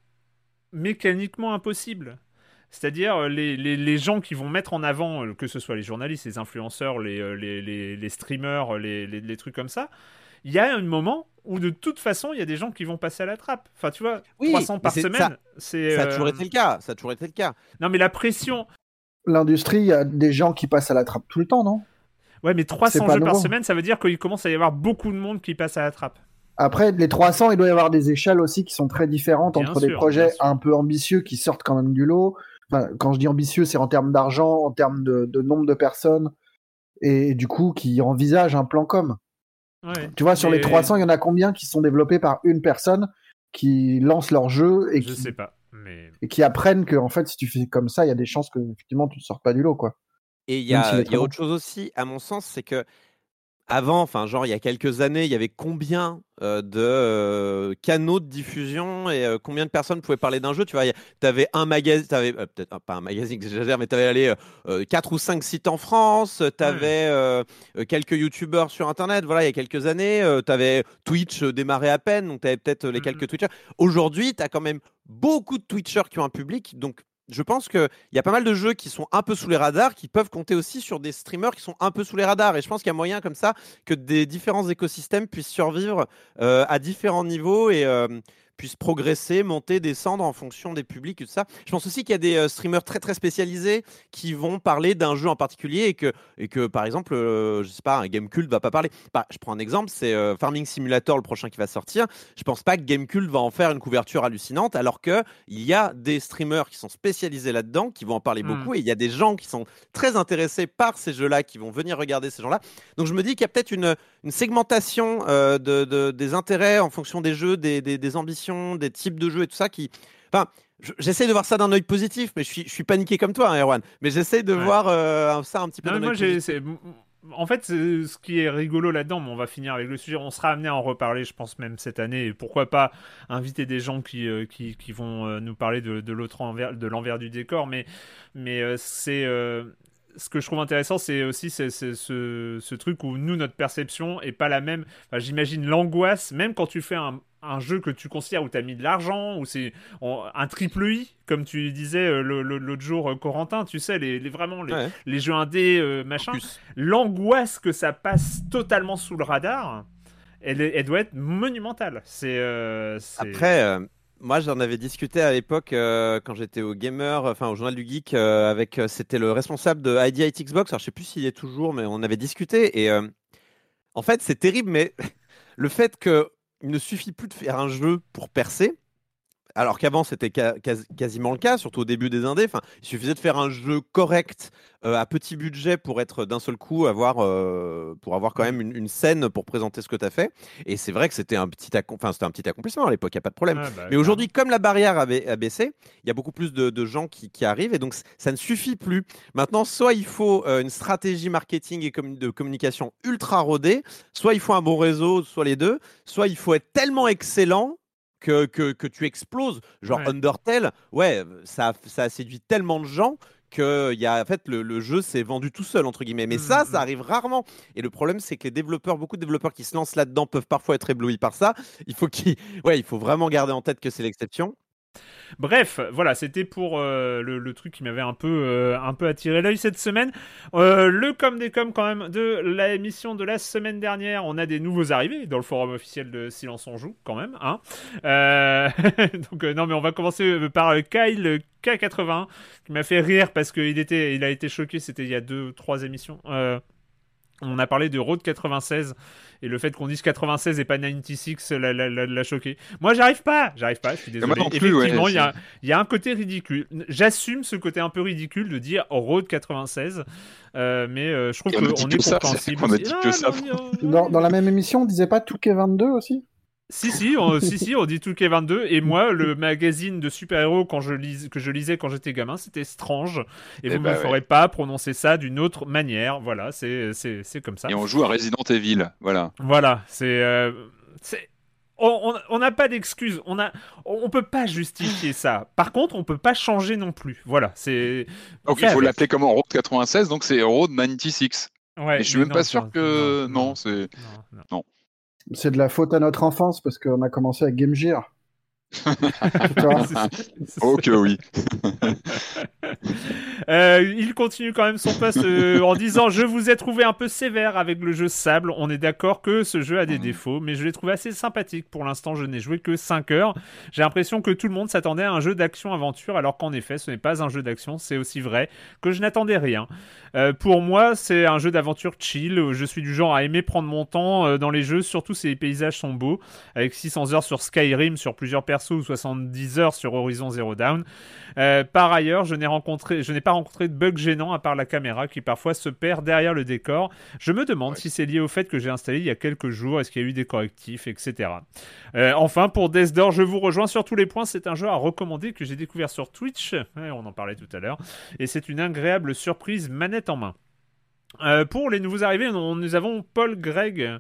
mécaniquement impossible. C'est-à-dire euh, les, les, les gens qui vont mettre en avant, euh, que ce soit les journalistes, les influenceurs, les, euh, les, les, les streamers, les, les, les trucs comme ça, il y a un moment où de toute façon, il y a des gens qui vont passer à la trappe. Enfin, tu vois,
Oui,
300 par semaine, c'est...
ça a
euh,
toujours été le cas. Ça a toujours été le cas.
Non, mais la pression...
L'industrie, il y a des gens qui passent à la trappe tout le temps, non?
Ouais, mais 300
pas
jeux par semaine, ça veut dire qu'il commence à y avoir beaucoup de monde qui passe à la trappe.
Après, les 300, il doit y avoir des échelles aussi qui sont très différentes
Bien
entre des projets un peu ambitieux qui sortent quand même du lot. Enfin, quand je dis ambitieux, c'est en termes d'argent, en termes de, de nombre de personnes, et du coup, qui envisagent un plan com.
Ouais.
Tu vois, sur les
Mais
300, il y en a combien qui sont développés par une personne qui lance leur jeu et
Je
qui,
sais pas, mais...
et qui apprennent que, en fait, si tu fais comme ça, il y a des chances que, effectivement, tu ne sors pas du lot, quoi.
Et il y a, y autre chose aussi, à mon sens, c'est que avant, enfin, genre il y a quelques années, il y avait combien euh, de euh, canaux de diffusion et euh, combien de personnes pouvaient parler d'un jeu? Tu vois, tu avais un magazine, tu avais peut-être pas un magazine, j'exagère, mais tu avais allé quatre ou cinq sites en France, tu avais quelques youtubeurs sur internet. Voilà, il y a quelques années, tu avais Twitch démarré à peine, donc tu avais peut-être les
Mhm.
quelques Twitchers. Aujourd'hui, tu as quand même beaucoup de Twitchers qui ont un public, donc je pense qu'il y a pas mal de jeux qui sont un peu sous les radars, qui peuvent compter aussi sur des streamers qui sont un peu sous les radars. Et je pense qu'il y a moyen comme ça que des différents écosystèmes puissent survivre euh, à différents niveaux et euh, puissent progresser, monter, descendre en fonction des publics et tout ça. Je pense aussi qu'il y a des euh, streamers très très spécialisés qui vont parler d'un jeu en particulier et que, et que par exemple, euh, je sais pas, un Gamecult va pas parler. Bah, je prends un exemple, c'est euh, Farming Simulator, le prochain qui va sortir. Je pense pas que Gamecult va en faire une couverture hallucinante, alors que il y a des streamers qui sont spécialisés là-dedans, qui vont en parler
Mm.
beaucoup, et il y a des gens qui sont très intéressés par ces jeux-là, qui vont venir regarder ces gens-là. Donc je me dis qu'il y a peut-être une, une segmentation euh, de, de- des intérêts en fonction des jeux, des, des- des ambitions, des types de jeux et tout ça qui. Enfin, je- j'essaie de voir ça d'un œil positif, mais je suis, je suis paniqué comme toi, hein, Erwan. Mais j'essaie de
Ouais.
voir euh, ça un petit peu d'un œil positif.
En fait, ce qui est rigolo là-dedans, mais on va finir avec le sujet. On sera amené à en reparler, je pense, même cette année. Et pourquoi pas inviter des gens qui, euh, qui, qui vont euh, nous parler de, de l'autre envers, de l'envers du décor. Mais, mais c'est. euh, Ce que je trouve intéressant, c'est aussi c'est- c'est ce, ce truc où nous, notre perception est pas la même. Enfin, J'imagine l'angoisse, même quand tu fais un, un jeu que tu considères où tu as mis de l'argent, où c'est un triple I, comme tu disais euh, l'autre jour, euh, Corentin, tu sais, les, les- vraiment les,
Ouais.
les jeux indés, euh, machin, l'angoisse que ça passe totalement sous le radar, elle, elle doit être monumentale. C'est euh,
Après, euh, moi j'en avais discuté à l'époque quand j'étais au Gamer, enfin au Journal du Geek, avec c'était le responsable de ID Xbox. Alors je sais plus s'il est toujours, mais on avait discuté. Et en fait, c'est terrible, mais le fait que il ne suffit plus de faire un jeu pour percer. Alors qu'avant c'était ca- quasiment le cas, surtout au début des indés. Enfin, il suffisait de faire un jeu correct euh, à petit budget pour être d'un seul coup avoir euh, pour avoir quand même une, une scène pour présenter ce que tu as fait. Et c'est vrai que c'était un petit accom- enfin, c'était un petit accomplissement à l'époque, il y a pas de problème.
Ouais, bah,
Mais aujourd'hui, comme la barrière a, ba- a baissé, il y a beaucoup plus de, de gens qui, qui arrivent et donc ça ne suffit plus. Maintenant, soit il faut euh, une stratégie marketing et de communication ultra rodée, soit il faut un bon réseau, soit les deux, soit il faut être tellement excellent que, que, que tu exploses. Genre
Ouais.
Undertale, ouais, ça, a- ça a séduit tellement de gens que y a, en fait, le, le jeu s'est vendu tout seul, entre guillemets. Mais ça, ça arrive rarement. Et le problème, c'est que les développeurs, beaucoup de développeurs qui se lancent là-dedans peuvent parfois être éblouis par ça. Il faut, ouais, il faut vraiment garder en tête que c'est l'exception.
Bref, voilà, c'était pour euh, le, truc qui m'avait un peu, euh, attiré l'œil cette semaine. Euh, le com des com quand même de la émission de la semaine dernière. On a des nouveaux arrivés dans le forum officiel de Silence on joue quand même. Hein donc non, mais on va commencer par Kyle K80 qui m'a fait rire parce qu'il était, il a été choqué. C'était il y a deux, trois émissions. On a parlé de Road 96 et le fait qu'on dise 96 et pas 96 l'a, l'a- l'a- l'a choqué. Moi, j'arrive pas, j'arrive pas, je suis désolé.
moi non plus,
Effectivement, il y, a, il y a un côté ridicule. J'assume ce côté un peu ridicule de dire Road 96, euh, mais euh, je trouve qu'on est
que ça,
compréhensible.
on a
aussi.
dit
Ah,
que ça.
non, non,
Dans, dans la même émission, on disait pas Touquet 22 aussi?
Si, si, on, si, si, on dit tout 22 Et moi, le magazine de super-héros quand je lis, que je lisais quand j'étais gamin, c'était Strange. Et
Eh
vous ne
bah
me
ouais.
ferez pas prononcer ça d'une autre manière. Voilà, c'est c'est- c'est comme ça.
Et on joue à Resident Evil, voilà.
Voilà, c'est. euh, c'est- on n'a pas d'excuses, on a, on peut pas justifier ça. Par contre, on peut pas changer non plus. Voilà, c'est.
Donc il faut
avec.
l'appeler comment Road 96, donc c'est Road 96.
Ouais,
Et je suis
mais
même pas sûr que-
non,
non, c'est-
non, non.
C'est de la faute à notre enfance parce qu'on a commencé avec Game.
Oh que oui.
Euh, il continue quand même son post euh, en disant Je vous ai trouvé un peu sévère avec le jeu Sable. On est d'accord que ce jeu a des
Mhm.
défauts, mais je l'ai trouvé assez sympathique. Pour l'instant, je n'ai joué que 5 heures. J'ai l'impression que tout le monde s'attendait à un jeu d'action-aventure, alors qu'en effet, ce n'est pas un jeu d'action. C'est aussi vrai que je n'attendais rien. Euh, pour moi, c'est un jeu d'aventure chill. Je suis du genre à aimer prendre mon temps euh, dans les jeux, surtout si les paysages sont beaux. Avec 600 heures sur Skyrim, sur plusieurs persos, ou 70 heures sur Horizon Zero Dawn. Euh, par ailleurs, je n'ai rencontré, je n'ai pas rencontré de bug gênant à part la caméra qui parfois se perd derrière le décor. Je me demande
Ouais.
si c'est lié au fait que j'ai installé il y a quelques jours, est-ce qu'il y a eu des correctifs, etc. Euh, enfin, pour Death Door, je vous rejoins sur tous les points. C'est un jeu à recommander que j'ai découvert sur Twitch. Ouais, on en parlait tout à l'heure. Et c'est une agréable surprise manette en main. Euh, pour les nouveaux arrivés, nous avons Paul Gregg.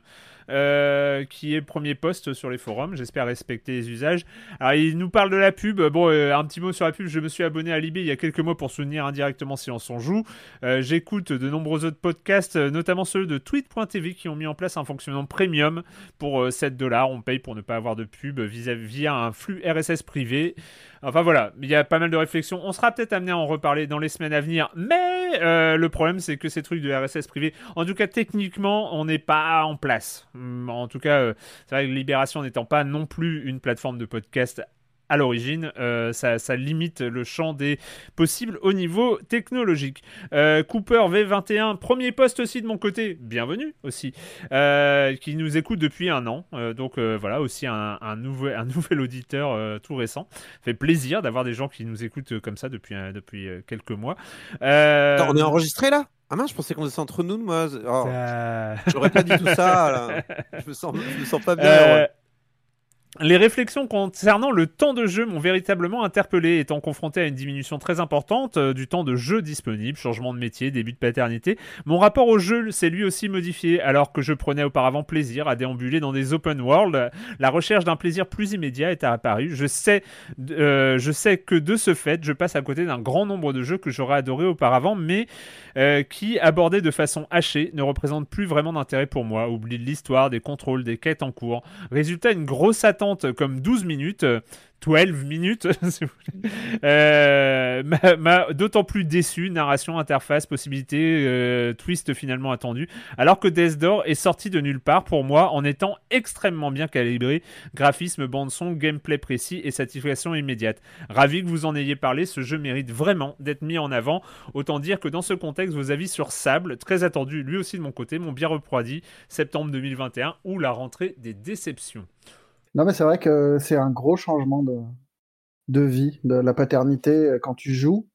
Euh, qui est premier poste sur les forums, j'espère respecter les usages. Alors il nous parle de la pub, bon euh, un petit mot sur la pub, je me suis abonné à Libé il y a quelques mois pour soutenir indirectement Silence on joue. Euh, J'écoute de nombreux autres podcasts, notamment ceux de tweet.tv qui ont mis en place un fonctionnement premium pour euh, 7 dollars, on paye pour ne pas avoir de pub via un flux RSS privé. Enfin voilà, il y a pas mal de réflexions. On sera peut-être amené à en reparler dans les semaines à venir, mais euh, le problème c'est que ces trucs de RSS privé, en tout cas techniquement, on n'est pas en place. Hum, En tout cas, euh, c'est vrai que Libération n'étant pas non plus une plateforme de podcast à l'origine, euh, ça, ça limite le champ des possibles au niveau technologique. Euh, Cooper V21, premier poste aussi de mon côté, bienvenue aussi, euh, qui nous écoute depuis un an. Donc voilà, aussi un, un nouvel, un nouvel auditeur tout récent. fait plaisir d'avoir des gens qui nous écoutent comme ça depuis, depuis quelques mois.
Attends, on est enregistré là? Ah mince, je pensais qu'on était entre nous, moi. Oh, J'aurais pas dit tout ça. là. Je me sens, je me sens pas bien. Ouais.
Les réflexions concernant le temps de jeu m'ont véritablement interpellé, étant confronté à une diminution très importante euh, du temps de jeu disponible, changement de métier, début de paternité. Mon rapport au jeu s'est lui aussi modifié, alors que je prenais auparavant plaisir à déambuler dans des open world. La recherche d'un plaisir plus immédiat est apparue. Je sais, euh, je sais que de ce fait, je passe à côté d'un grand nombre de jeux que j'aurais adoré auparavant, mais euh, qui, abordés de façon hachée, ne représentent plus vraiment d'intérêt pour moi. Oublie de l'histoire, des contrôles, des quêtes en cours. Résultat, une grosse attente comme 12 minutes. euh, 12 minutes, euh, m'a- m'a d'autant plus déçu. Narration, interface, possibilité, euh, twist finalement attendu. Alors que Death Door est sorti de nulle part pour moi en étant extrêmement bien calibré. Graphisme, bande-son, gameplay précis et satisfaction immédiate. Ravi que vous en ayez parlé, ce jeu mérite vraiment d'être mis en avant. Autant dire que dans ce contexte, vos avis sur Sable, très attendu lui aussi de mon côté, m'ont bien refroidi. Septembre 2021 ou la rentrée des déceptions.
Non, mais c'est vrai que c'est un gros changement de, de vie, de la paternité euh, quand tu joues.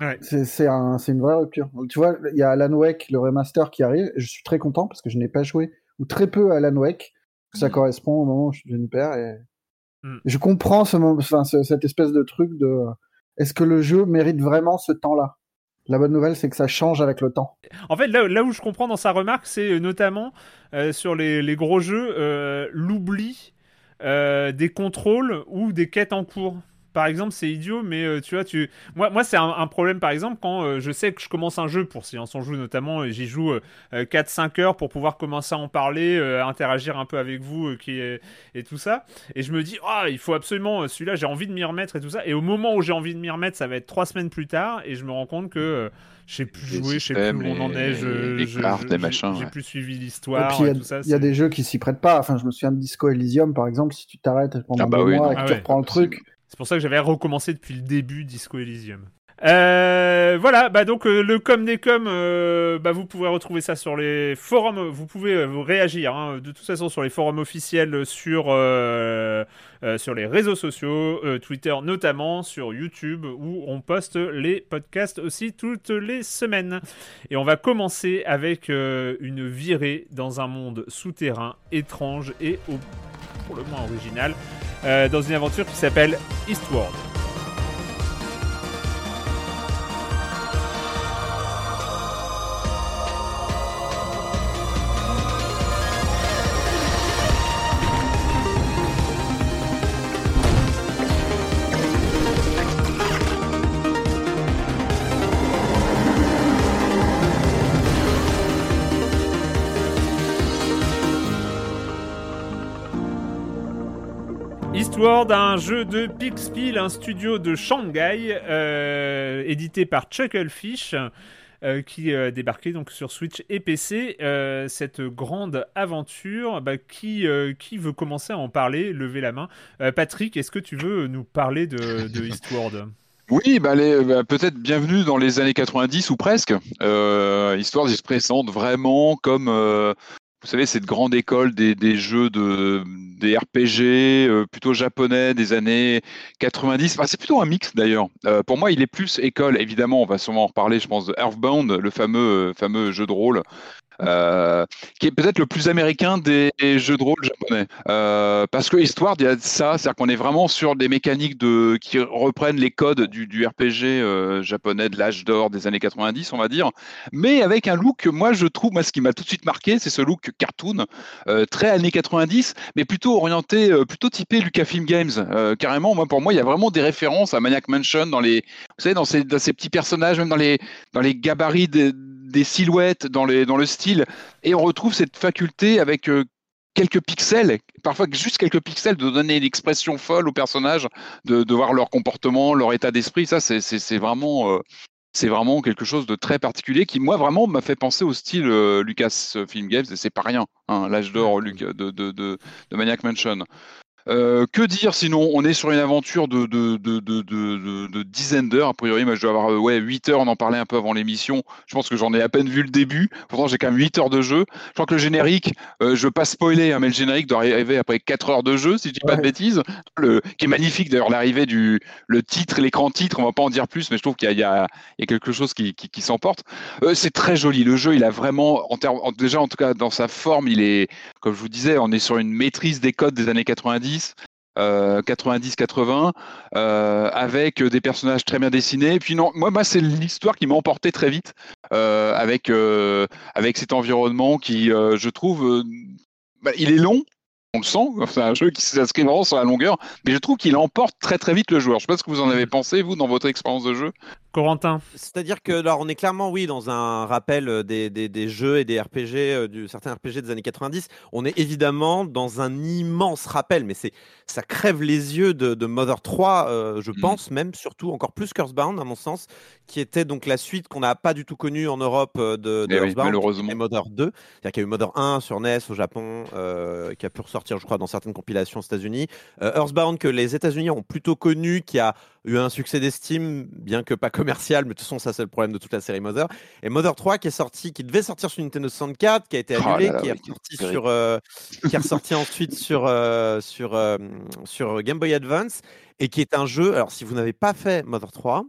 Ouais.
C'est un, une vraie rupture. Tu vois, il y a Alan Wake, le remaster qui arrive. Je suis très content parce que je n'ai pas joué ou très peu à Alan Wake. Ça
Mhm.
correspond au moment où je suis devenu père et
Mm.
je comprends ce, moment- enfin, ce- cette espèce de truc de euh, est-ce que le jeu mérite vraiment ce temps-là? La bonne nouvelle, c'est que ça change avec le temps.
En fait, là, là où je comprends dans sa remarque, c'est euh, notamment euh, sur les, les gros jeux, euh, l'oubli des contrôles ou des quêtes en cours. Par exemple, c'est idiot, mais euh, tu vois, tu, moi, moi, c'est un, un problème, par exemple, quand euh, je sais que je commence un jeu pour Silence on joue notamment, et j'y joue euh, euh, 4-5 heures pour pouvoir commencer à en parler, euh, interagir un peu avec vous, euh, qui est, et tout ça, et je me dis, ah, il faut absolument, euh, celui-là, j'ai envie de m'y remettre et tout ça, et au moment où j'ai envie de m'y remettre, ça va être trois semaines plus tard, et je me rends compte que euh, je sais plus
Les
jouer, je sais plus où on en est, je,
les- les
je-
cartes,
je-
les
j'ai-
machins,
j'ai
ouais.
plus suivi l'histoire,
il y, a-
tout ça.
il y a
c'est-
des jeux qui s'y prêtent pas. Enfin, je me souviens de Disco Elysium, par exemple, si tu t'arrêtes pendant
Ah bah
deux
oui,
mois
non.
et que
Ah
tu
ouais,
reprends le truc.
C'est pour ça que j'avais recommencé depuis le début Disco Elysium. Euh, voilà, bah donc euh, le com des com, euh, bah vous pouvez retrouver ça sur les forums. Vous pouvez vous réagir hein, de toute façon sur les forums officiels, sur sur les réseaux sociaux, Twitter notamment, sur YouTube où on poste les podcasts aussi toutes les semaines. Et on va commencer avec une virée dans un monde souterrain étrange et pour le moins original, dans une aventure qui s'appelle Eastward. Un jeu de Pixpil, un studio de Shanghai, euh, édité par Chucklefish, euh, qui euh, débarquait donc sur Switch et PC. Euh, cette grande aventure, bah, qui, qui veut commencer à en parler? Levez la main. Patrick, est-ce que tu veux nous parler de, de Eastward?
Oui, bah, bah, peut-être bienvenue dans les années 90 ou presque. Histoire se présente vraiment comme, vous savez, cette grande école des, jeux de des RPG euh, plutôt japonais des années 90. Enfin, c'est plutôt un mix d'ailleurs. Euh, pour moi, il est plus école. Évidemment, on va sûrement en reparler. Je pense de Earthbound, le fameux fameux jeu de rôle. Euh, qui est peut-être le plus américain des jeux de rôle japonais. Euh, parce que Histoire, il y a ça, c'est-à-dire qu'on est vraiment sur des mécaniques de, qui reprennent les codes du, du RPG euh, japonais de l'âge d'or des années 90, on va dire, mais avec un look moi je trouve, moi ce qui m'a tout de suite marqué, c'est ce look cartoon, euh, très années 90, mais plutôt orienté, euh, plutôt typé Lucasfilm Games. Carrément, moi pour moi, il y a vraiment des références à Maniac Mansion dans les, vous savez, dans ces, dans ces petits personnages, même dans les, dans les gabarits des, des silhouettes, dans, les, dans le style, et on retrouve cette faculté avec euh, quelques pixels, parfois juste quelques pixels, de donner une expression folle aux personnages, de, de voir leur comportement, leur état d'esprit. Ça, c'est- vraiment, euh, c'est vraiment quelque chose de très particulier qui, moi, vraiment m'a fait penser au style euh, Lucasfilm Games, et c'est pas rien, hein, l'âge d'or Luc- de, de, de, de Maniac Mansion. Euh, que dire sinon On est sur une aventure de, dizaines d'heures. A priori, moi, je dois avoir euh, ouais, 8 heures. On en parlait un peu avant l'émission. Je pense que j'en ai à peine vu le début. Pourtant, j'ai quand même 8 heures de jeu. Je crois que le générique, euh, je veux pas spoiler, hein, mais le générique doit arriver après 4 heures de jeu, si je dis pas de bêtises. Le, qui est magnifique d'ailleurs, l'arrivée du le titre, l'écran titre. On va pas en dire plus, mais je trouve qu'il y a, y y quelque chose qui, qui, qui s'emporte. C'est très joli. Le jeu, il a vraiment, en termes, en- déjà en tout cas dans sa forme, il est, comme je vous disais, on est sur une maîtrise des codes des années 90 euh, 90-80, euh, avec des personnages très bien dessinés. Et puis non, moi, moi c'est l'histoire qui m'a emporté très vite euh, avec euh, avec cet environnement qui, euh, je trouve, euh, bah, il est long. On le sent, c'est un jeu qui s'inscrit vraiment sur la longueur, mais je trouve qu'il emporte très très vite le joueur. Je sais pas ce que vous en avez pensé, vous, dans votre expérience de jeu.
Corentin
C'est-à-dire que là, on est clairement, oui, dans un rappel euh, des, des, des jeux et des RPG, euh, du, certains RPG des années 90. On est évidemment dans un immense rappel, mais c'est ça crève les yeux de, de Mother 3, euh, je
Mhm.
pense, même surtout encore plus Cursebound, à mon sens, qui était donc la suite qu'on n'a pas du tout connue en Europe de, de
Eh oui,
Earthbound,
malheureusement.
et Mother 2. C'est-à-dire qu'il y a eu Mother 1 sur NES au Japon, euh, qui a pu ressortir, je crois, dans certaines compilations aux États-Unis. Euh, Earthbound, que les États-Unis ont plutôt connu, qui a eu un succès d'estime, bien que pas commercial, mais de toute façon, ça c'est le problème de toute la série Mother. Et Mother 3 qui est sorti, qui devait sortir sur Nintendo 64, qui a été
Oh
annulé,
là là,
qui, est
oui, terrible.
sur, euh, qui est ressorti ensuite sur, euh, sur, euh, sur Game Boy Advance, et qui est un jeu. Alors, si vous n'avez pas fait Mother 3,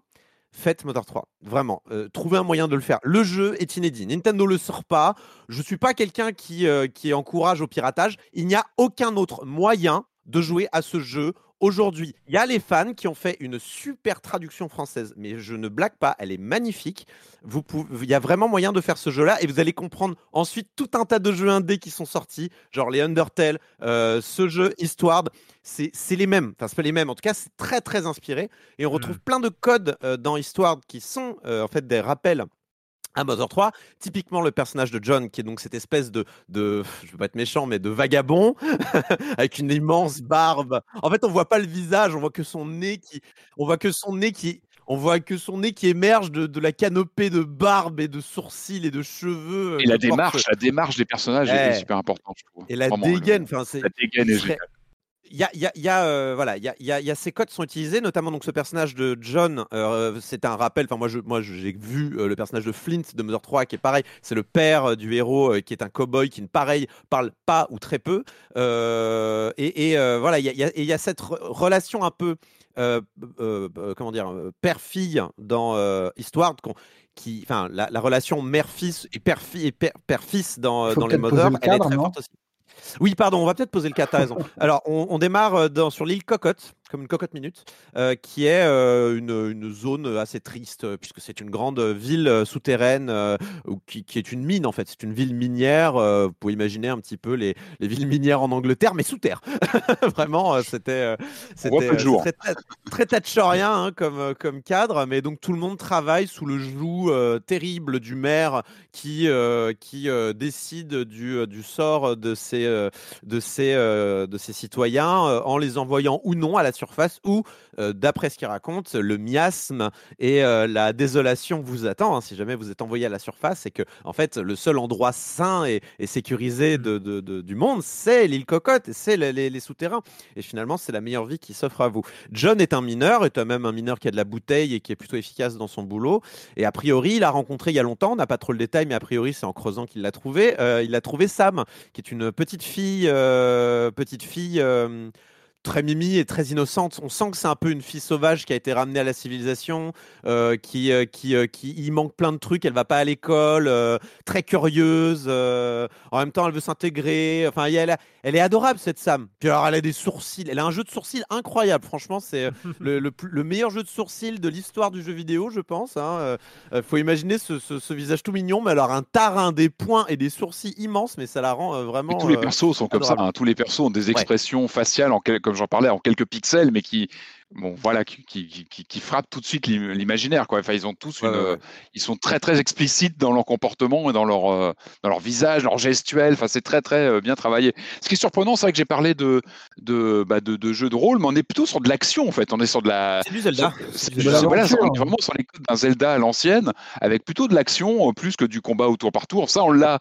faites Mother 3. Vraiment, euh, trouvez un moyen de le faire. Le jeu est inédit. Nintendo le sort pas. Je suis pas quelqu'un qui, euh, qui encourage au piratage. Il n'y a aucun autre moyen de jouer à ce jeu aujourd'hui, il y a les fans qui ont fait une super traduction française, mais je ne blague pas, elle est magnifique. Vous pouvez, il y a vraiment moyen de faire ce jeu-là et vous allez comprendre ensuite tout un tas de jeux indés qui sont sortis, genre les Undertale, euh, ce jeu Eastward, c'est les mêmes. Enfin, c'est pas les mêmes. En tout cas, c'est très très inspiré et on retrouve plein de codes euh, dans Eastward qui sont euh, en fait des rappels à Mother 3, typiquement le personnage de John, qui est donc cette espèce de, de je veux pas être méchant, mais de vagabond, avec une immense barbe. En fait, on voit pas le visage, on voit que son nez qui, on voit que son nez qui, on voit que son nez qui émerge de, de la canopée de barbe et de sourcils et de cheveux. euh,
Et la
porte-
démarche, la démarche des personnages est- est
Eh.
super importante, je trouve.
et la
Vraiment,
dégaine, enfin c'est.
La dégaine est
il serait-
géniale.
Il y a, y a- il y a, euh, voilà, il y a, y ces codes sont utilisés, notamment donc ce personnage de John. euh, c'est un rappel. Enfin, moi, je, moi, j'ai vu euh, le personnage de Flint de Mother 3, qui est pareil. C'est le père euh, du héros, qui est un cowboy, qui ne pareil parle pas ou très peu. Et et, voilà, il y a, cette re- relation un peu, comment dire, père-fille dans Histoire. qui, enfin, la, la relation mère-fils et père-fille et père- père-fils dans, dans les Mother,
le
elle est très forte aussi. Oui, pardon, on va peut-être poser le cas, t'as raison. Alors, on, on démarre euh, dans, sur l'île Cocotte, comme une cocotte minute, euh, qui est euh, une, une zone assez triste, puisque c'est une grande ville euh, souterraine, euh, ou qui, qui est une mine en fait. C'est une ville minière. vous pouvez imaginer un petit peu les, les villes minières en Angleterre, mais sous terre. Vraiment, c'était très, très, thatcherien hein, comme, comme cadre, mais donc tout le monde travaille sous le joug terrible du maire qui, qui décide du, du sort de ses, de ses, de ses citoyens en les envoyant ou non à la surface ou, euh, d'après ce qu'il raconte, le miasme et euh, la désolation vous attend hein, si jamais vous êtes envoyé à la surface et que en fait le seul endroit sain et, et sécurisé de, de- de- du monde c'est l'île Cocotte, et c'est les, les- les souterrains et finalement c'est la meilleure vie qui s'offre à vous. John est un mineur, est même un mineur qui a de la bouteille et qui est plutôt efficace dans son boulot. Et a priori, il l'a rencontré il y a longtemps, on n'a pas trop le détail, mais a priori, c'est en creusant qu'il l'a trouvé. Euh, il a trouvé Sam, qui est une petite fille, petite fille. Très mimi et très innocente. On sent que c'est un peu une fille sauvage qui a été ramenée à la civilisation, euh, qui, euh, qui, euh, qui, il manque plein de trucs. Elle va pas à l'école, euh, très curieuse. euh, en même temps, elle veut s'intégrer. Enfin, elle, elle est adorable cette Sam. Puis alors, elle a des sourcils. Elle a un jeu de sourcils incroyable. Franchement, c'est le, le meilleur jeu de sourcils de l'histoire du jeu vidéo, je pense. hein. Faut imaginer ce, ce- ce visage tout mignon, mais alors un tarin, des points et des sourcils immenses, mais ça la rend euh,
Mais
vraiment.
tous les
euh,
persos sont comme ça. hein. Tous les persos ont des expressions faciales, en quel- comme j'en parlais, en quelques pixels, mais qui, bon, voilà, qui, qui, qui- frappent tout de suite l'im- l'imaginaire. Quoi. Enfin, ils ont tous
Ouais,
une,
ouais, ouais.
ils sont très très explicites dans leur comportement et dans leur, euh, dans leur visage, leur gestuel. Enfin, c'est très très euh, bien travaillé. Ce qui est surprenant, c'est vrai que j'ai parlé de, de, bah, de, de jeux de rôle, mais on est plutôt sur de l'action en fait. On est sur de la,
C'est du Zelda.
c'est- voilà, on est vraiment sur les codes d'un Zelda à l'ancienne, avec plutôt de l'action euh, plus que du combat au tour par tour. Ça, on l'a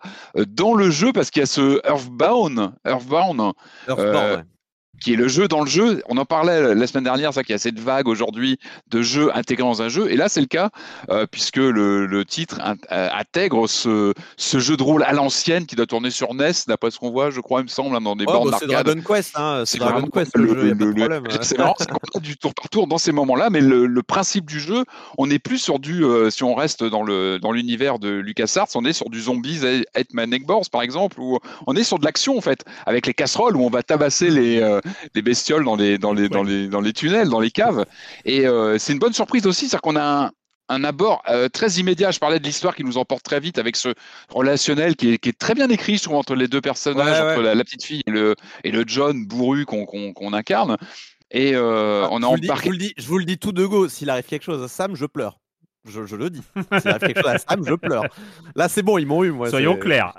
dans le jeu parce qu'il y a ce Earthbound, Earthbound
Earthbound,
Euh,
ouais.
Qui est le jeu dans le jeu. On en parlait la semaine dernière, ça qu'il y a cette vague aujourd'hui de jeux intégrés dans un jeu. Et là, c'est le cas, euh, puisque le, le titre in- euh, intègre ce, ce jeu de rôle à l'ancienne qui doit tourner sur NES, d'après ce qu'on voit, je crois, il me semble, hein, dans des
Oh,
bornes
bah, c'est. Dragon Quest, hein, c'est Dragon
vraiment
Quest le, de
le-
problème. hein.
C'est a du tour par tour dans ces moments-là, mais le, le principe du jeu, on n'est plus sur du, euh, si on reste dans le dans l'univers de LucasArts, on est sur du zombies Hitman Eggboars par exemple, où on est sur de l'action en fait, avec les casseroles où on va tabasser les, euh, les bestioles dans les dans les dans les dans les tunnels, dans les caves. Et euh, c'est une bonne surprise aussi, c'est-à-dire qu'on a un, un abord euh, très immédiat. Je parlais de l'histoire qui nous emporte très vite avec ce relationnel qui est, qui est très bien écrit, je trouve, entre les deux personnages,
Ouais, ouais.
entre la, la petite fille et le, et le John bourru qu'on incarne. Et euh, on
je,
a
je
embarqué.
vous le dis, je vous le dis tout de go, s'il arrive quelque chose à Sam, je pleure. Je, je le dis. S'il arrive quelque chose à Sam, je pleure. Là, c'est bon, ils m'ont eu, moi.
Soyons clairs.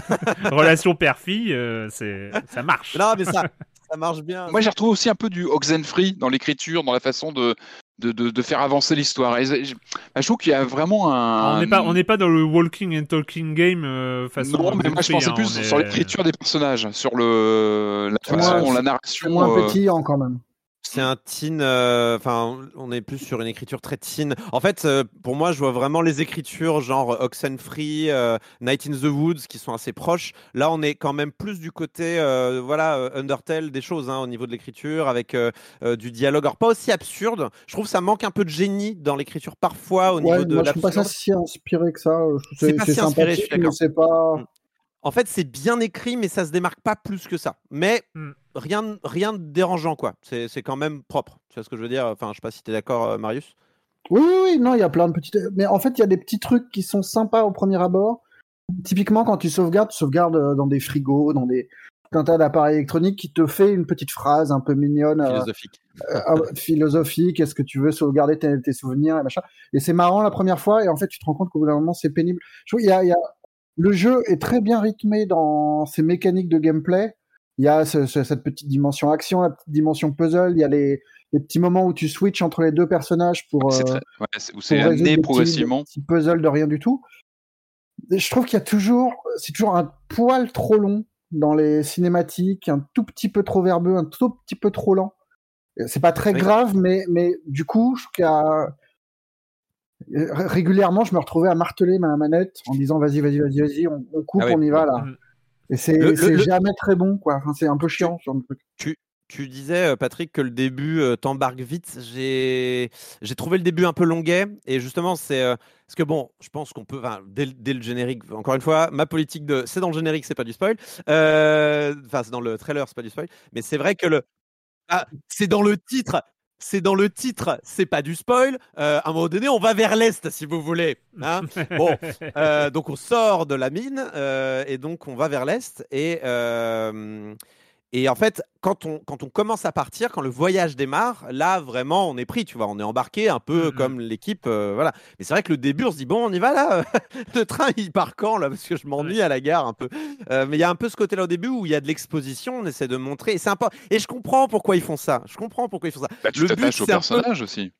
Relation père-fille, euh, ça marche.
Non, mais ça, ça marche bien.
Moi, j'ai retrouvé aussi un peu du Oxenfree dans l'écriture, dans la façon de, de, de, de faire avancer l'histoire. Je, je- je trouve qu'il y a vraiment un.
on n'est pas, on n'est pas dans le walking and talking game euh, façon.
Non, mais moi je pensais
hein,
plus
est-
sur l'écriture des personnages, sur le la
C'est
façon la
C'est
narration.
moins
euh,
pétillant quand même.
C'est un teen, euh, enfin, on est plus sur une écriture très teen. En fait, euh, pour moi, je vois vraiment les écritures genre Oxenfree, euh, Night in the Woods, qui sont assez proches. Là, on est quand même plus du côté, euh, voilà, Undertale, des choses hein, au niveau de l'écriture, avec euh, euh, du dialogue. Alors, pas aussi absurde. Je trouve que ça manque un peu de génie dans l'écriture parfois au niveau de
moi je trouve pas ça si inspiré que ça.
C'est pas si inspiré, je suis d'accord.
pas.
Mm. En fait, c'est bien écrit, mais ça se démarque pas plus que ça. Mais
Hmm.
Rien, rien de dérangeant, quoi. C'est c'est quand même propre. Tu vois ce que je veux dire? Enfin, je sais pas si tu es d'accord, euh, Marius.
Oui, oui, oui, non, il y a plein de petites. Mais en fait, il y a des petits trucs qui sont sympas au premier abord. Typiquement, quand tu sauvegardes, tu sauvegardes euh, dans des frigos, dans des un tas d'appareils électroniques qui te fait une petite phrase un peu mignonne, euh,
Philosophique.
euh, euh, philosophique. Est-ce que tu veux sauvegarder tes, tes souvenirs et machin Et c'est marrant la première fois, et en fait, tu te rends compte qu'au bout d'un moment, c'est pénible. Je trouve il y a, il y a... le jeu est très bien rythmé dans ses mécaniques de gameplay. Il y a ce- ce- cette petite dimension action, la petite dimension puzzle. Il y a les, les petits moments où tu switches entre les deux personnages pour
C'est
euh,
très- ouais, c'est- où amené progressivement.
petits puzzles de rien du tout. Et je trouve qu'il y a toujours, c'est toujours un poil trop long dans les cinématiques, un tout petit peu trop verbeux, un tout petit peu trop lent. C'est pas très
Oui.
grave, mais, mais du coup, je trouve qu'il y a- ré- régulièrement, je me retrouvais à marteler ma manette en disant vas-y, vas-y, vas-y, vas-y, on, on coupe,
Ah oui.
on y va là. Et c'est
Le- le- le-
jamais très bon, quoi. Enfin, c'est un peu chiant, ce genre de truc.
Tu disais, euh, Patrick, que le début euh, t'embarque vite. J'ai trouvé le début un peu longuet. Et justement, c'est. euh, parce que bon, je pense qu'on peut. Dès, le- dès le générique, encore une fois, ma politique de. C'est dans le générique, c'est pas du spoil. Euh, Enfin, c'est dans le trailer, c'est pas du spoil. Mais c'est vrai que le. Ah, c'est dans le titre. C'est dans le titre, c'est pas du spoil. Euh, à un moment donné, on va vers l'est, si vous voulez. hein. Bon, euh, donc on sort de la mine euh, et donc on va vers l'est et et en fait quand on quand on commence à partir quand le voyage démarre là vraiment on est pris tu vois. On est embarqué un peu
Mhm.
comme l'équipe euh, voilà. Mais c'est vrai que le début on se dit bon on y va là le train il part quand là? Parce que je m'ennuie à la gare un peu. Euh, mais il y a un peu ce côté là au début où il y a de l'exposition on essaie de montrer. Et c'est important et je comprends pourquoi ils font ça. Je comprends pourquoi ils font ça.
Bah, tu t'attaches au
peu-
personnage aussi.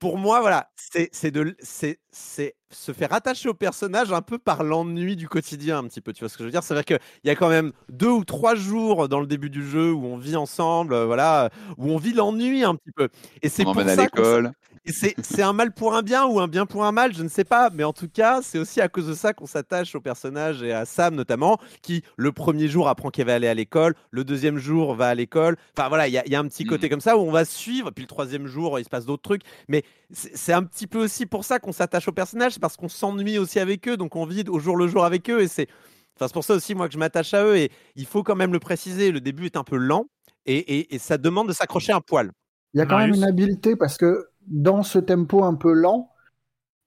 Pour moi, voilà, c'est c'est de c'est c'est se faire attacher au personnage un peu par l'ennui du quotidien, un petit peu. Tu vois ce que je veux dire? C'est-à-dire qu'il y a quand même deux ou trois jours dans le début du jeu où on vit ensemble, euh, voilà, où on vit l'ennui un petit peu. Et c'est pour
à
ça
l'école.
C'est c'est un mal pour un bien ou un bien pour un mal, je ne sais pas. Mais en tout cas, c'est aussi à cause de ça qu'on s'attache au personnage et à Sam notamment, qui le premier jour apprend qu'il va aller à l'école, le deuxième jour va à l'école. Enfin voilà, il y, a- il y a un petit côté comme ça où on va suivre. Puis le troisième jour, il se passe d'autres trucs. Mais c'est un petit peu aussi pour ça qu'on s'attache aux personnages, c'est parce qu'on s'ennuie aussi avec eux, donc on vit au jour le jour avec eux. Et c'est enfin, c'est pour ça aussi moi que je m'attache à eux. Et il faut quand même le préciser, le début est un peu lent et, et- et ça demande de s'accrocher un poil.
Il y a quand même une habileté parce que dans ce tempo un peu lent,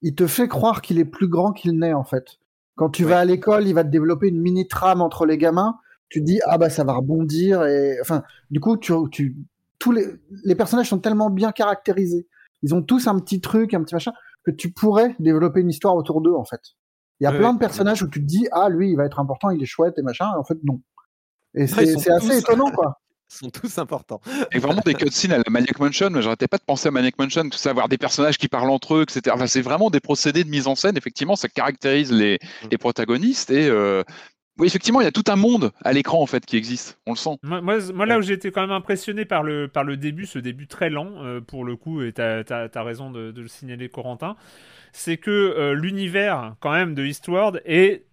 il te fait croire qu'il est plus grand qu'il n'est en fait. Quand tu vas à l'école, il va te développer une mini trame entre les gamins. Tu te dis ah bah ça va rebondir et enfin du coup tu, tu tous les les personnages sont tellement bien caractérisés. Ils ont tous un petit truc, un petit machin que tu pourrais développer une histoire autour d'eux en fait. Il y a plein de personnages où tu te dis ah lui il va être important, il est chouette et machin. Et en fait non. Et c'est assez étonnant quoi.
Sont tous importants.
Et vraiment des cutscenes à la Maniac Mansion, mais j'arrêtais pas de penser à Maniac Mansion, tout ça, avoir des personnages qui parlent entre eux, etc. Enfin, c'est vraiment des procédés de mise en scène, effectivement, ça caractérise les,
Mm.
les protagonistes et euh, oui, effectivement, il y a tout un monde à l'écran en fait qui existe, on le sent.
Moi, moi, moi, là où j'ai été quand même impressionné par le, par le début, ce début très lent, euh, pour le coup, et t'as as, raison de, de le signaler, Corentin, c'est que euh, l'univers, quand même, de Eastward est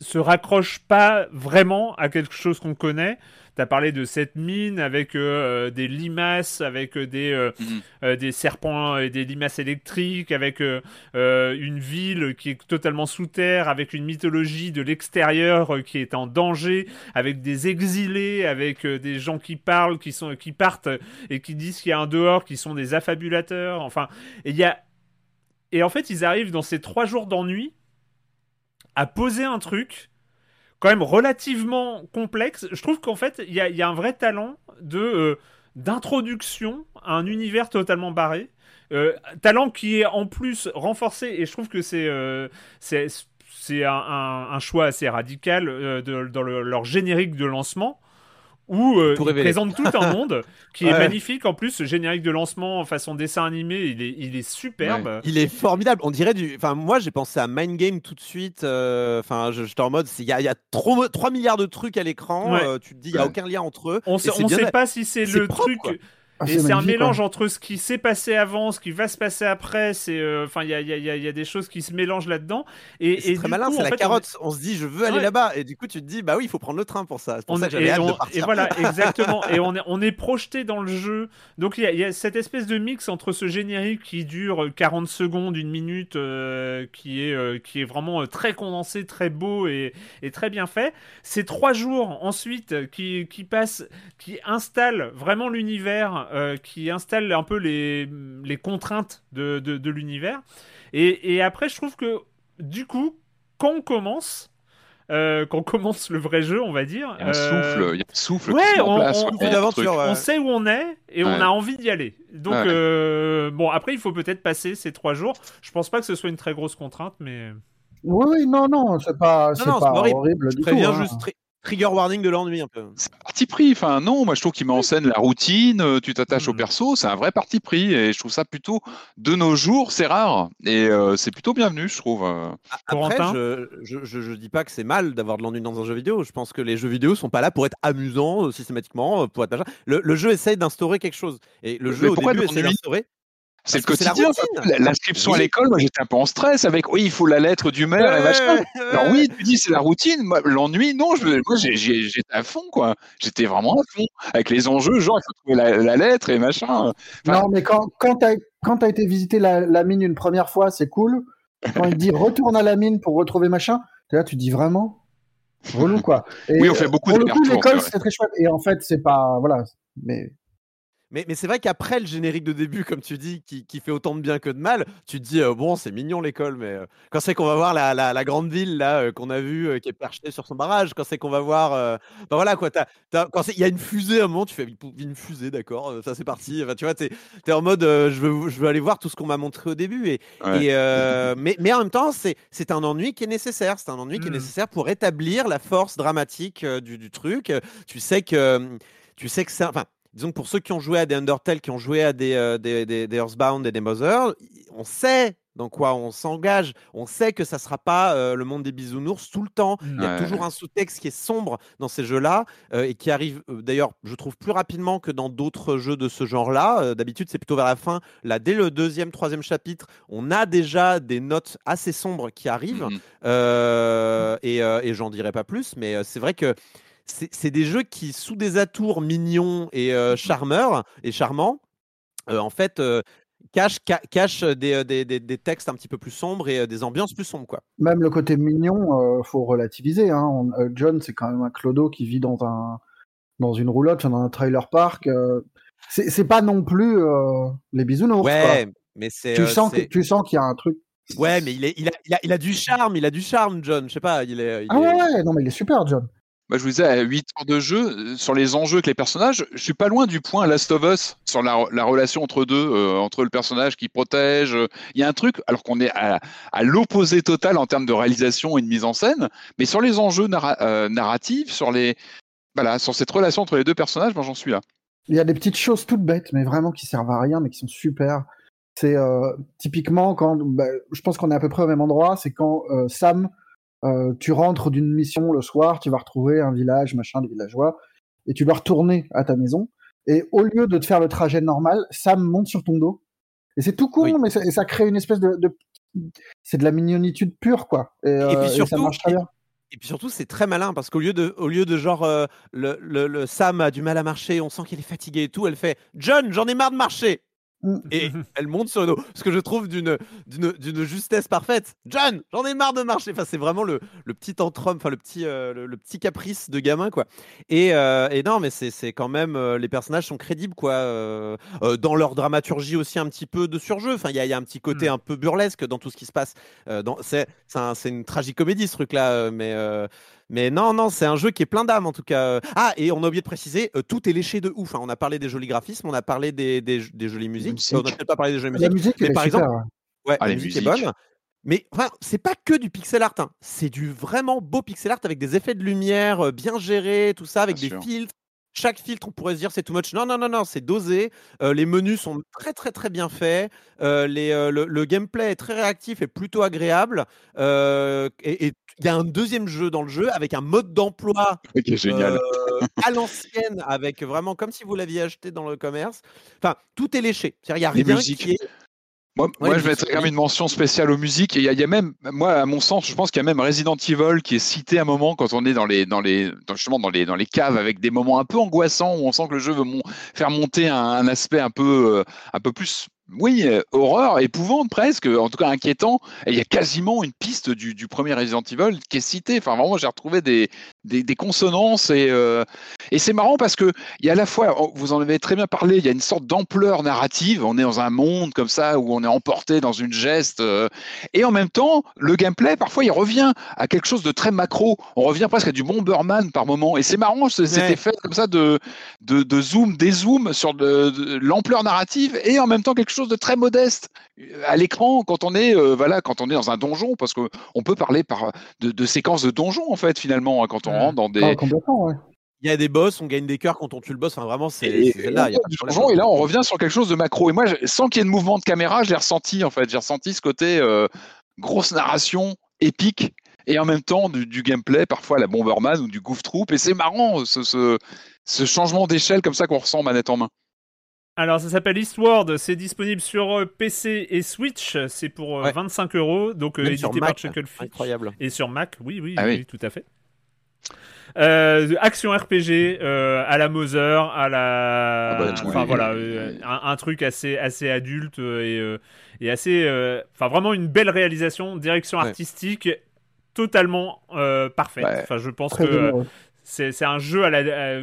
se raccroche pas vraiment à quelque chose qu'on connaît. T'as parlé de cette mine avec euh, des limaces, avec euh, des, euh,
Mhm.
euh, des serpents et des limaces électriques, avec euh, euh, une ville qui est totalement sous terre, avec une mythologie de l'extérieur euh, qui est en danger, avec des exilés, avec euh, des gens qui parlent, qui, sont, qui partent et qui disent qu'il y a un dehors, qui sont des affabulateurs. Enfin, il y a. Et en fait, ils arrivent dans ces trois jours d'ennui à poser un truc quand même relativement complexe. Je trouve qu'en fait, il y a, a un vrai talent de euh, d'introduction à un univers totalement barré. Euh, talent qui est en plus renforcé, et je trouve que c'est euh, un, choix assez radical euh, dans le- leur générique de lancement où euh,
révéler.
présentent tout un monde qui est magnifique. En plus, ce générique de lancement façon dessin animé, il est, il est superbe.
Il est formidable. On dirait du. Enfin, moi, j'ai pensé à Mind Game tout de suite. euh, Enfin, j'étais en mode, il y a, il y a trop, 3 milliards de trucs à l'écran.
Ouais.
euh, tu te dis, il n'y a aucun lien entre eux.
On
Et
sait,
bien-
pas si c'est
c'est
le
propre,
truc.
quoi.
Ah,
Et c'est un mélange
quoi.
entre ce qui s'est passé avant, ce qui va se passer après. C'est, euh, enfin, il y a, il y, a, il y a- il y a des choses qui se mélangent là-dedans. Et,
Et C'est très
du
malin, c'est
en
la
fait, on-
carotte. On, se dit, je veux aller
Ouais.
là-bas. Et du coup, tu te dis, bah oui, il faut prendre le train pour ça. C'est pour
On-
ça que j'avais
et,
hâte de partir.
et voilà, exactement. et on est, on est projeté dans le jeu. Donc il y, a- il y a cette espèce de mix entre ce générique qui dure 40 secondes, une minute, euh, qui, est, euh, qui est vraiment euh, très condensé, très beau et, et très bien fait. Ces trois jours ensuite euh, qui, qui passent, qui installent vraiment l'univers, euh, qui installent un peu les, les contraintes de, de, de l'univers. Et, et après, je trouve que du coup, quand on commence, euh, quand on commence le vrai jeu, on va dire.
Il y a un
euh,
souffle, il y a un souffle
ouais,
qui se met en
on-
place.
on-
ouais,
sait où on est et on a envie d'y aller. Donc,
Ouais.
euh, bon, après, il faut peut-être passer ces trois jours. Je pense pas que ce soit une très grosse contrainte, mais.
Oui, non, non, c'est pas, c'est
non,
pas
horrible.
horrible
Je
du
préviens
tout. hein.
juste trigger warning de l'ennui un peu.
C'est un parti pris. Enfin, non, moi je trouve qu'il met en scène la routine, euh, tu t'attaches au
Mhm.
perso, c'est un vrai parti pris et je trouve ça plutôt de nos jours, c'est rare et euh, c'est plutôt bienvenu, je trouve. euh.
Après, je, je, je, dis pas que c'est mal d'avoir de l'ennui dans un jeu vidéo. Je pense que les jeux vidéo sont pas là pour être amusants systématiquement, pour être machin. Le, le jeu essaye d'instaurer quelque chose. Et le
Mais
jeu au
pourquoi
début
l'ennui?
d'instaurer.
C'est le quotidien. L'inscription à l'école, moi j'étais un peu en stress avec oui, il faut la lettre du maire et machin. Alors oui, tu dis c'est la routine. L'ennui, non, je, moi j'étais à fond quoi. J'étais vraiment à fond avec les enjeux, genre il faut trouver la, la lettre et machin. Enfin-
Non, mais quand, quand t'as quand t'as été visiter la, la mine une première fois, c'est cool. Quand il dit retourne à la mine pour retrouver machin, là, tu dis vraiment relou quoi. Et,
Oui, on fait beaucoup
pour le coup,
d'allers-retours,
l'école
c'est
très chouette. Et en fait, c'est pas voilà, mais
Mais, mais c'est vrai qu'après le générique de début, comme tu dis, qui, qui fait autant de bien que de mal, tu te dis, euh, bon, c'est mignon l'école, mais euh, quand c'est qu'on va voir la, la, la grande ville là euh, qu'on a vue, qui est perchée sur son barrage, quand c'est qu'on va voir. ben voilà quoi, quand il y a une fusée à un moment, tu fais une fusée, d'accord, ça c'est parti. Enfin, tu vois, t'es es en mode, je, veux, je veux aller voir tout ce qu'on m'a montré au début. Et,
Ouais.
et, mais, mais en même temps, c'est un ennui qui est nécessaire. C'est un ennui qui est
Mm.
nécessaire pour établir la force dramatique du, du truc. Tu sais que, tu sais que c'est. Enfin, disons que pour ceux qui ont joué à des Undertale, qui ont joué à des, euh, des, des, des Earthbound et des Mother, on sait dans quoi on s'engage. On sait que ça sera pas euh, le monde des bisounours tout le temps. Il y a toujours un sous-texte qui est sombre dans ces jeux-là euh, et qui arrive euh, d'ailleurs, je trouve, plus rapidement que dans d'autres jeux de ce genre-là. D'habitude, c'est plutôt vers la fin. Là, dès le deuxième, troisième chapitre, on a déjà des notes assez sombres qui arrivent. Euh, et, et j'en dirai pas plus, mais c'est vrai que c'est des jeux qui, sous des atours mignons et euh, charmeurs et charmants, euh, en fait, euh, cachent, ca- cachent des, des, des- des textes un petit peu plus sombres et des ambiances plus sombres, quoi.
même le côté mignon, faut relativiser. Hein. On- John, c'est quand même un clodo qui vit dans un dans une roulotte, dans un trailer park. c'est pas non plus les bisounours. quoi.
Mais c'est.
Tu sens que tu sens qu'il y a un truc.
Ouais, mais il, est, il, a, il, a, il a du charme, il a du charme, John. Je sais pas, il est. il
Ah
est-
ouais, non mais il est super, John.
Bah, je vous disais, à 8 heures de jeu, euh, sur les enjeux avec les personnages, je suis pas loin du point Last of Us, sur la, la relation entre deux, euh, entre le personnage qui protège. euh, Il y a un truc, alors qu'on est à, l'opposé total en termes de réalisation et de mise en scène, mais sur les enjeux narra- narratifs, sur, les, voilà, sur cette relation entre les deux personnages, moi j'en suis là.
Il y a des petites choses toutes bêtes, mais vraiment qui servent à rien, mais qui sont super. C'est typiquement quand, bah, je pense qu'on est à peu près au même endroit, c'est quand Sam, euh, tu rentres d'une mission le soir, tu vas retrouver un village, machin, des villageois, et tu dois retourner à ta maison. Et au lieu de te faire le trajet normal, Sam monte sur ton dos. Et c'est tout con,
Oui.
mais ça, et ça crée une espèce de, de- c'est de la mignonitude pure, quoi. Et, euh,
puis
et ça
surtout-
marche très bien.
Et puis surtout, c'est très malin parce qu'au lieu de, au lieu de genre, euh, le, le- le Sam a du mal à marcher, on sent qu'il est fatigué et tout, elle fait John, j'en ai marre de marcher. Et elle monte sur le dos. Ce que je trouve d'une, d'une, d'une justesse parfaite. John, j'en ai marre de marcher. Enfin, c'est vraiment le, le petit tantrum, enfin, le petit, euh, le, le petit caprice de gamin, quoi. Et, euh, et non, mais c'est, c'est quand même, euh, les personnages sont crédibles, quoi. dans leur dramaturgie aussi, un petit peu de surjeu. Enfin, il y a, y a un petit côté
Mm.
un peu burlesque dans tout ce qui se passe. Dans, c'est, c'est, un- c'est une tragicomédie, ce truc-là. mais. Euh, mais non, non, c'est un jeu qui est plein d'âme en tout cas. Ah, et on a oublié de préciser, euh, tout est léché de ouf. hein. On a parlé des jolis graphismes, on a parlé des, des, des jolies musiques.
musique.
Euh, on n'a peut-être pas parlé des jolies
La
musiques.
musique,
mais
elle est
par
super,
exemple-
ouais.
Ouais,
Ah,
la musique est bonne. Mais enfin, c'est pas que du pixel art. hein. C'est du vraiment beau pixel art avec des effets de lumière euh, bien gérés, tout ça, avec
Bien
des
sûr.
filtres. Chaque filtre, on pourrait se dire c'est too much. Non, non, non, non, c'est dosé. Euh, les menus sont très, très, très bien faits. Euh, les, euh, le, le gameplay est très réactif et plutôt agréable. Et il y a un deuxième jeu dans le jeu avec un mode d'emploi
génial.
à l'ancienne, avec vraiment comme si vous l'aviez acheté dans le commerce. Enfin, tout est léché. Il n'y a rien qui est.
Moi,
Ouais,
moi, je mettrais quand même une mention spéciale aux musiques. Et il y, a- il y a même, moi, à mon sens, je pense qu'il y a même Resident Evil qui est cité à un moment quand on est dans les, dans les, dans- justement dans les, dans les caves avec des moments un peu angoissants où on sent que le jeu veut mon- faire monter un, un aspect un peu, euh, un peu plus, oui, euh, horreur, épouvante presque, en tout cas inquiétant. Et il y a quasiment une piste du, du premier Resident Evil qui est citée. Enfin, vraiment, j'ai retrouvé des, des, des consonances et, euh, et c'est marrant parce que il y a à la fois, oh, vous en avez très bien parlé, il y a une sorte d'ampleur narrative. On est dans un monde comme ça où on est emporté dans une geste. euh, et en même temps, le gameplay, parfois, il revient à quelque chose de très macro. On revient presque à du Bomberman par moment. Et c'est marrant, ce- cet
Ouais.
effet comme ça de, de, de zoom, dézoom sur l'ampleur narrative et en même temps quelque chose de très modeste euh, à l'écran quand on est euh, voilà quand on est dans un donjon parce que on peut parler par de, de séquences de donjon en fait finalement hein, quand on rentre dans des
Ah, complètement, ouais.
Il y a des boss, on gagne des cœurs quand on tue le boss. Enfin, vraiment, c'est là. il y a
du donjon, et là, on revient sur quelque chose de macro. Et moi, je- sans qu'il y ait de mouvement de caméra, je l'ai ressenti, en fait. J'ai ressenti ce côté euh, grosse narration, épique, et en même temps du, du gameplay, parfois à la Bomberman ou du Goof Troop. Et c'est marrant, ce, ce, ce changement d'échelle comme ça qu'on ressent manette en main.
Alors, ça s'appelle Eastward, c'est disponible sur euh, PC et Switch, c'est pour euh,
Ouais.
25 euros, donc euh,
Même
édité par Chucklefish.
Incroyable.
Et sur Mac, oui, oui,
Ah
oui,
oui.
tout à fait. Euh, action RPG euh, à la Mother, à la,
Ah bah,
enfin voilà, euh, un, un truc assez assez adulte et, euh, et assez, euh, enfin vraiment une belle réalisation, direction
Ouais.
artistique totalement euh, parfaite.
Ouais.
Enfin, je pense
Très
que. C'est un jeu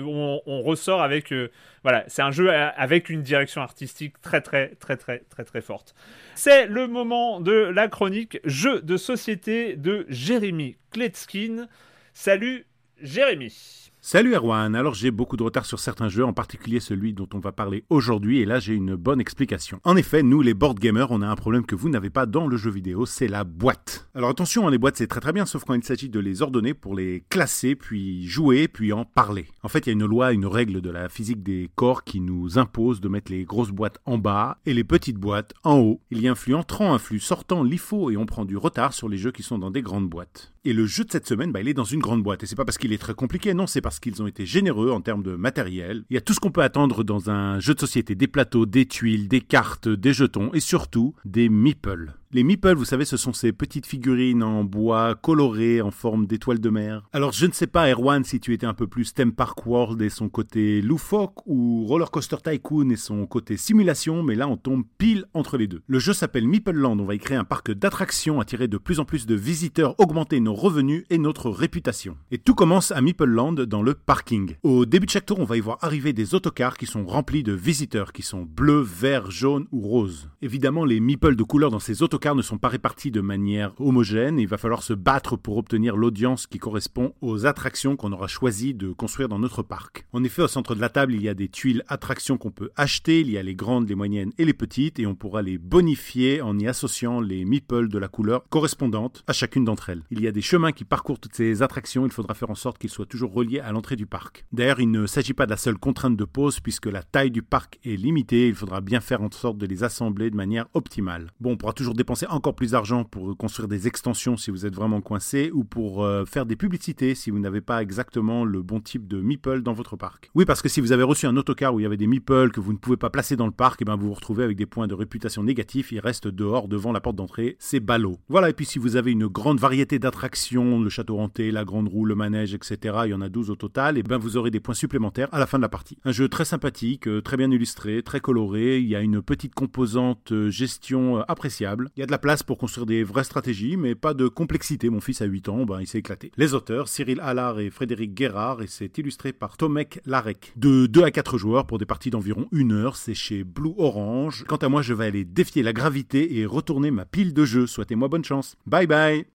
où on, ressort avec euh, avec une direction artistique très très très très très très forte. C'est le moment de la chronique jeu de société de Jérémy Kletskin. Salut Jérémy.
Salut Erwan, alors j'ai beaucoup de retard sur certains jeux, en particulier celui dont on va parler aujourd'hui, et là j'ai une bonne explication. En effet, nous les board gamers, on a un problème que vous n'avez pas dans le jeu vidéo, c'est la boîte. Alors attention, hein, les boîtes c'est très très bien, sauf quand il s'agit de les ordonner pour les classer, puis jouer, puis en parler. En fait, il y a une loi, une règle de la physique des corps qui nous impose de mettre les grosses boîtes en bas et les petites boîtes en haut. Il y a un flux entrant, un flux sortant, l'IFO, et on prend du retard sur les jeux qui sont dans des grandes boîtes. Et le jeu de cette semaine, bah, il est dans une grande boîte. Et c'est pas parce qu'il est très compliqué, non, c'est parce qu'ils ont été généreux en termes de matériel. Il y a tout ce qu'on peut attendre dans un jeu de société des plateaux, des tuiles, des cartes, des jetons et surtout des meeples. Les meeples, vous savez, ce sont ces petites figurines en bois colorées en forme d'étoiles de mer. Alors je ne sais pas, Erwan, si tu étais un peu plus Theme Park World et son côté loufoque ou Roller Coaster Tycoon et son côté simulation, mais là on tombe pile entre les deux. Le jeu s'appelle Meeple Land, on va y créer un parc d'attractions, attirer de plus en plus de visiteurs, augmenter nos revenus et notre réputation. Et tout commence à Meeple Land dans le parking. Au début de chaque tour, on va y voir arriver des autocars qui sont remplis de visiteurs qui sont bleus, verts, jaunes ou roses. Évidemment, les meeples de couleur dans ces autocars ne sont pas répartis de manière homogène et il va falloir se battre pour obtenir l'audience qui correspond aux attractions qu'on aura choisi de construire dans notre parc. En effet, au centre de la table, il y a des tuiles attractions qu'on peut acheter, il y a les grandes, les moyennes et les petites et on pourra les bonifier en y associant les meeples de la couleur correspondante à chacune d'entre elles. Il y a des chemins qui parcourent toutes ces attractions, il faudra faire en sorte qu'ils soient toujours reliés à l'entrée du parc. D'ailleurs, il ne s'agit pas de la seule contrainte de pause puisque la taille du parc est limitée, il faudra bien faire en sorte de les assembler de manière optimale. Bon, on pourra toujours dépenser encore plus d'argent pour construire des extensions si vous êtes vraiment coincé ou pour euh, faire des publicités si vous n'avez pas exactement le bon type de meeple dans votre parc. Oui, parce que si vous avez reçu un autocar où il y avait des meeples que vous ne pouvez pas placer dans le parc, et ben vous vous retrouvez avec des points de réputation négatifs, ils restent dehors devant la porte d'entrée, c'est ballot. Voilà, et puis si vous avez une grande variété d'attractions, le château hanté, la grande roue, le manège, etc., il y en a 12 au total, et ben vous aurez des points supplémentaires à la fin de la partie. Un jeu très sympathique, euh, très bien illustré, très coloré, il y a une petite composante euh, gestion appréciable, il y a de la place pour construire des vraies stratégies, mais pas de complexité. Mon fils a 8 ans, ben il s'est éclaté. Les auteurs, Cyril Allard et Frédéric Guérard, et c'est illustré par Tomek Larek. De 2 à 4 joueurs pour des parties d'environ 1 heure, c'est chez Blue Orange. Quant à moi, je vais aller défier la gravité et retourner ma pile de jeux. Souhaitez-moi bonne chance. Bye bye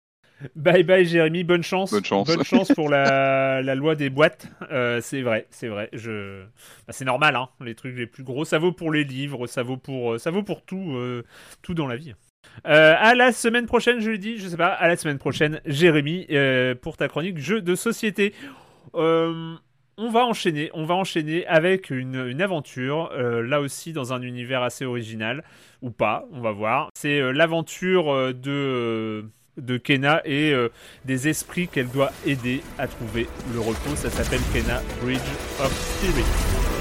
Bye bye Jérémy, bonne chance.
Bonne chance.
Bonne chance pour la, la loi des boîtes. Euh, c'est vrai, c'est vrai. Je... bah, c'est normal, hein. les trucs les plus gros. Ça vaut pour les livres, ça vaut pour, ça vaut pour tout, euh, tout dans la vie. Euh, à la semaine prochaine, je l'ai dit, je sais pas, à la semaine prochaine, Jérémy, euh, pour ta chronique jeu de société. Euh, on va enchaîner, on va enchaîner avec une, aventure, euh, là aussi dans un univers assez original, ou pas, on va voir. C'est l'aventure de... de Kena et des esprits qu'elle doit aider à trouver le repos. Ça s'appelle Kena Bridge of Spirit.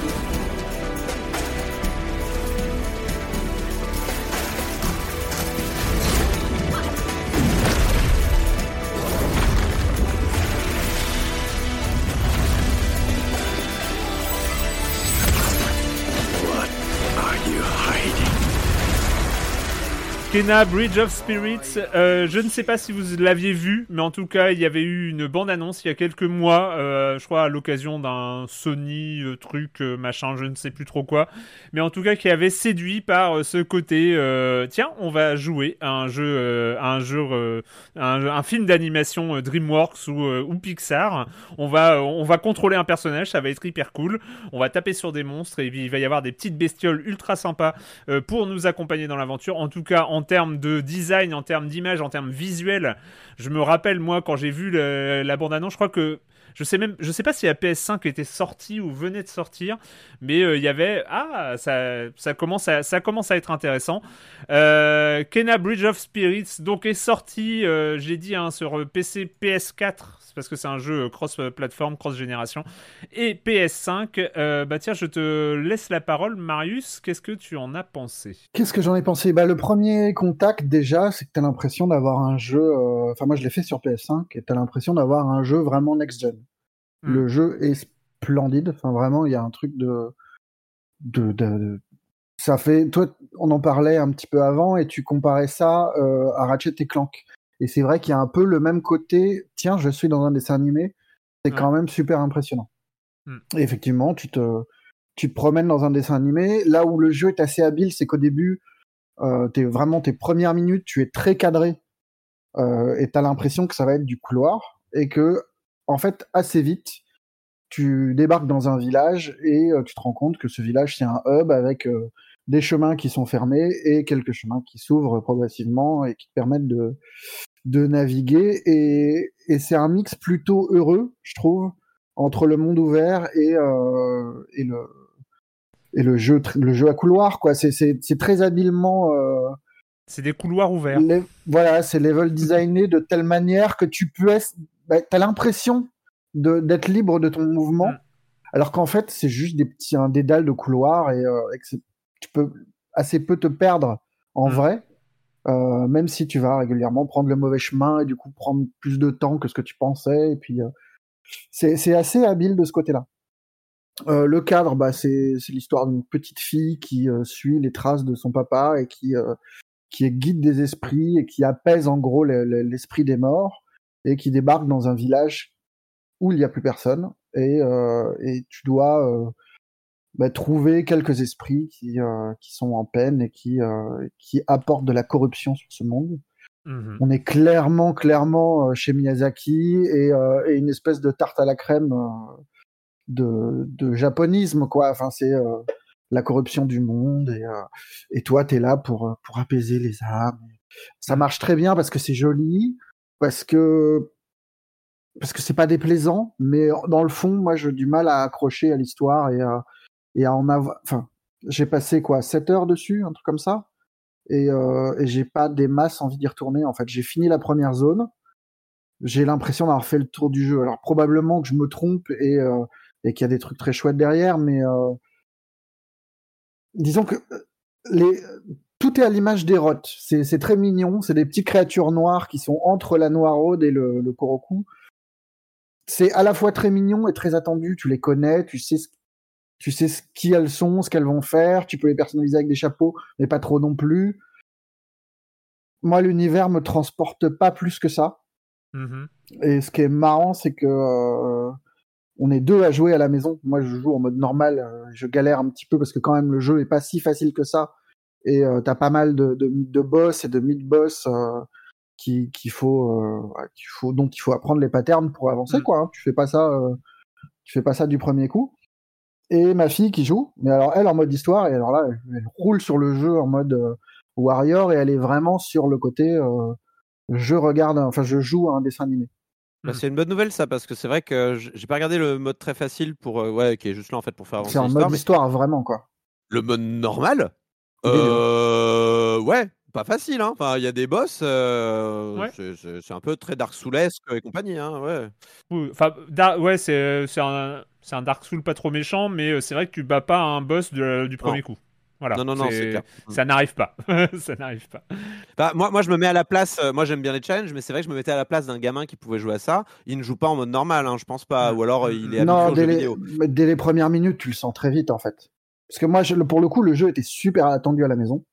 Kena Bridge of Spirits, euh, je ne sais pas si vous l'aviez vu, mais en tout cas, il y avait eu une bande-annonce il y a quelques mois, euh, je crois à l'occasion d'un Sony euh, truc, machin, je ne sais plus trop quoi, mais en tout cas qui avait séduit par ce côté, tiens, on va jouer à un jeu, un jeu, un, film d'animation DreamWorks ou, ou Pixar, on va, on va contrôler un personnage, ça va être hyper cool, on va taper sur des monstres et il va y avoir des petites bestioles ultra sympas pour nous accompagner dans l'aventure, en tout cas en termes de design, en termes d'image, en termes visuels. Je me rappelle, moi, quand j'ai vu la bande-annonce, je crois que. Je sais même, je sais pas si la PS5 était sortie ou venait de sortir, mais euh, il y avait ah ça, ça commence à ça commence à être intéressant. Euh, Bridge of Spirits donc est sorti, euh, j'ai dit hein, sur PC, PS4 c'est parce que c'est un jeu cross-platform, cross-génération et PS5. Euh, bah tiens, je te laisse la parole, Marius. Qu'est-ce que tu en as pensé?
Qu'est-ce que j'en ai pensé? Bah, Le premier contact, déjà, c'est que tu as l'impression d'avoir un jeu. euh, Enfin, moi, je l'ai fait sur PS5 et tu as l'impression d'avoir un jeu vraiment next-gen.
Mm.
Le jeu est splendide. Enfin, vraiment, il y a un truc de. de, de- de- Ça fait. Toi, on en parlait un petit peu avant et tu comparais ça euh, à Ratchet et Clank. Et c'est vrai qu'il y a un peu le même côté. Tiens, je suis dans un dessin animé. C'est
Ouais.
quand même super impressionnant.
Mm.
Et effectivement, tu te, tu te promènes dans un dessin animé. Là où le jeu est assez habile, c'est qu'au début, euh, t'es vraiment tes premières minutes, tu es très cadré euh, et t'as l'impression que ça va être du couloir et que, en fait, assez vite, tu débarques dans un village et euh, tu te rends compte que ce village c'est un hub avec des chemins qui sont fermés et quelques chemins qui s'ouvrent progressivement et qui te permettent de de naviguer et, et c'est un mix plutôt heureux, je trouve, entre le monde ouvert et euh, et le et le jeu le jeu à couloir quoi. C'est très habilement euh,
C'est des couloirs ouverts.
les- voilà, c'est level designé de telle manière que tu peux, bah, t'as l'impression de- d'être libre de ton mouvement,
Mm.
alors qu'en fait c'est juste des petits un dédale de couloirs et, euh, et que c'est- tu peux assez peu te perdre en
Mm.
vrai, euh, même si tu vas régulièrement prendre le mauvais chemin et du coup prendre plus de temps que ce que tu pensais et puis euh, c'est assez habile de ce côté-là. Euh, le cadre, bah, c'est l'histoire d'une petite fille qui euh, suit les traces de son papa et qui qui est guide des esprits et qui apaise en gros le- le- l'esprit des morts et qui débarque dans un village où il n'y a plus personne et, et tu dois bah, trouver quelques esprits qui, euh, qui sont en peine et qui, euh, qui apportent de la corruption sur ce monde.
Mhm.
On est clairement, clairement euh, chez Miyazaki et, euh, et une espèce de tarte à la crème de, de japonisme, quoi. Enfin, c'est la corruption du monde et, et toi, t'es là pour, pour apaiser les âmes. Ça marche très bien parce que c'est joli, parce que parce que c'est pas déplaisant, mais dans le fond, moi, j'ai du mal à accrocher à l'histoire et à, et en. Enfin, j'ai passé quoi, 7 heures dessus, un truc comme ça et, euh, et j'ai pas des masses envie d'y retourner. En fait, j'ai fini la première zone. J'ai l'impression d'avoir fait le tour du jeu. Alors probablement que je me trompe et, euh, et qu'il y a des trucs très chouettes derrière, mais euh, disons que tout est à l'image des rottes. C'est très mignon. C'est des petites créatures noires qui sont entre la noiraude et le, le Koroku. C'est à la fois très mignon et très attendu. Tu les connais, tu sais ce, tu sais ce qui elles sont, ce qu'elles vont faire. Tu peux les personnaliser avec des chapeaux, mais pas trop non plus. Moi, l'univers me transporte pas plus que ça.
Mhm.
Et ce qui est marrant, c'est que euh, on est deux à jouer à la maison. Moi, je joue en mode normal. euh, je galère un petit peu parce que quand même le jeu est pas si facile que ça. Et euh, t'as pas mal de, de, de boss et de mid-boss qui faut, dont il faut apprendre les patterns pour avancer
Mm.
quoi. hein. Tu fais pas ça, tu fais pas ça du premier coup. Et ma fille qui joue, mais alors elle en mode histoire et alors là elle, elle roule sur le jeu en mode euh, warrior et elle est vraiment sur le côté euh, je regarde, enfin je joue à un dessin animé.
Bah, c'est une bonne nouvelle ça parce que c'est vrai que j'ai pas regardé le mode très facile pour euh, ouais qui est juste là en fait pour faire avancer
C'est en
l'histoire
mode
mais
histoire vraiment quoi.
le mode normal ouais pas facile. Hein. Enfin, il y a des boss, euh,
Ouais.
c'est- un peu très Dark Soulesque et compagnie. Hein, ouais.
Enfin, ouais, c'est c'est un, c'est un Dark Soul pas trop méchant, mais euh, c'est vrai que tu bats pas un boss de- du premier coup. Voilà.
Non, non, non, c'est clair.
Ça n'arrive pas. ça n'arrive pas.
Bah, moi, moi, je me mets à la place. euh, moi, j'aime bien les challenges, mais c'est vrai que je me mettais à la place d'un gamin qui pouvait jouer à ça. Il ne joue pas en mode normal, hein, je pense pas. Ou alors, euh, il est habitué
Non,
aux
dès
jeux
les,
vidéo.
mais dès les premières minutes, tu le sens très vite en fait. Parce que moi, je- pour le coup, le jeu était super attendu à la maison.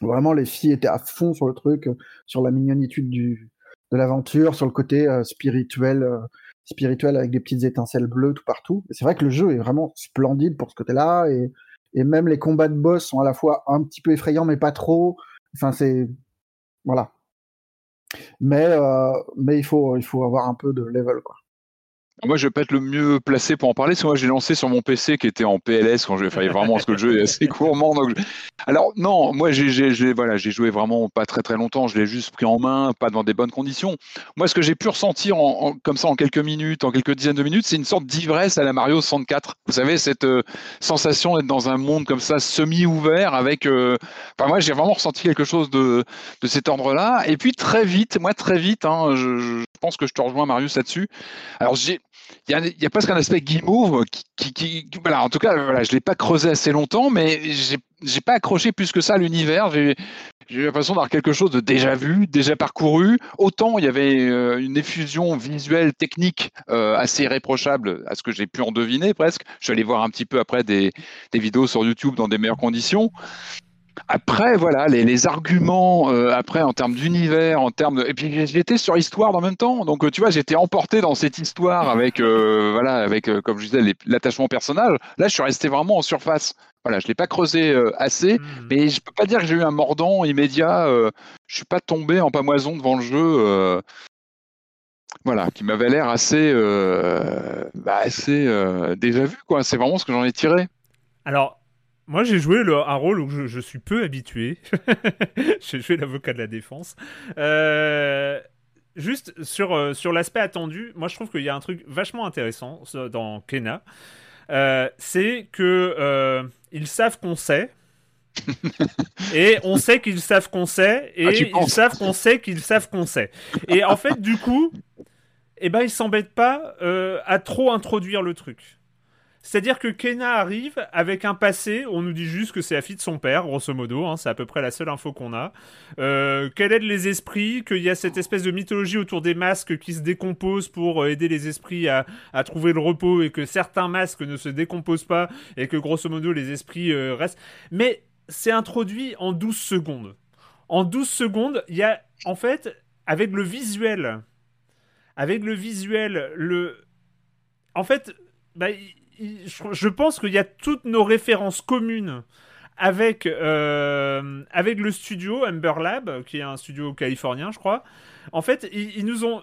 Vraiment, les filles étaient à fond sur le truc, euh, sur la mignonitude du, de l'aventure, sur le côté euh, spirituel, euh, spirituel avec des petites étincelles bleues tout partout. C'est vrai que le jeu est vraiment splendide pour ce côté-là, et, et même les combats de boss sont à la fois un petit peu effrayants, mais pas trop. Enfin, c'est voilà. Mais euh, mais il faut il faut avoir un peu de level quoi.
Moi, je vais pas être le mieux placé pour en parler, parce que moi, j'ai lancé sur mon PC qui était en PLS quand j'ai failli vraiment, parce que le jeu est assez gourmand. Alors, non, moi, j'ai, voilà, joué vraiment pas très très longtemps, je l'ai juste pris en main, pas dans des bonnes conditions. Moi, ce que j'ai pu ressentir en, comme ça en quelques minutes, en quelques dizaines de minutes, c'est une sorte d'ivresse à la Mario 64. Vous savez, cette euh, sensation d'être dans un monde comme ça, semi-ouvert, avec. euh, Enfin, moi, j'ai vraiment ressenti quelque chose de, de cet ordre-là. Et puis, très vite, moi, très vite, hein, je, je pense que je te rejoins, Marius, là-dessus. Alors, j'ai. Il y, a, y a presque un aspect guimauve qui, voilà, en tout cas, voilà, je l'ai pas creusé assez longtemps, mais j'ai, pas accroché plus que ça à l'univers. J'ai, eu l'impression d'avoir quelque chose de déjà vu, déjà parcouru. Autant il y avait euh, une effusion visuelle, technique euh, assez irréprochable à ce que j'ai pu en deviner presque. Je suis allé voir un petit peu après des vidéos sur YouTube dans des meilleures conditions. Après, voilà, les, les arguments, euh, après, en termes d'univers, en termes de... Et puis, j'étais sur histoire en même temps. Donc, euh, tu vois, j'étais emporté dans cette histoire avec, euh, voilà, avec, euh, comme je disais, l'attachement au personnage. Là, je suis resté vraiment en surface. Voilà, je l'ai pas creusé assez.
Hmm.
Mais je peux pas dire que j'ai eu un mordant immédiat. Je suis pas tombé en pamoison devant le jeu. voilà, qui m'avait l'air assez, bah, assez déjà vu, quoi. C'est vraiment ce que j'en ai tiré.
Alors, moi j'ai joué le- un rôle où je, je suis peu habitué. j'ai joué l'avocat de la défense. Euh, juste sur, euh, sur l'aspect attendu, moi je trouve qu'il y a un truc vachement intéressant dans Kena. Euh, c'est que euh, ils savent qu'on sait. et on sait qu'ils savent qu'on sait, et
Ah,
ils savent qu'on sait qu'ils savent qu'on sait. Et en fait, du coup, eh ben, ils s'embêtent pas à trop introduire le truc. C'est-à-dire que Kena arrive avec un passé, on nous dit juste que c'est la fille de son père, grosso modo, hein, c'est à peu près la seule info qu'on a. Euh, qu'elle aide les esprits, qu'il y a cette espèce de mythologie autour des masques qui se décomposent pour euh, aider les esprits à, trouver le repos, et que certains masques ne se décomposent pas, et que grosso modo les esprits euh, restent. Mais c'est introduit en 12 secondes. En 12 secondes, il y a, en fait, avec le visuel, avec le visuel, le... En fait, bah, je, je pense qu'il y a toutes nos références communes avec, euh, avec le studio Ember Lab, qui est un studio californien, je crois. En fait, ils, ils nous ont...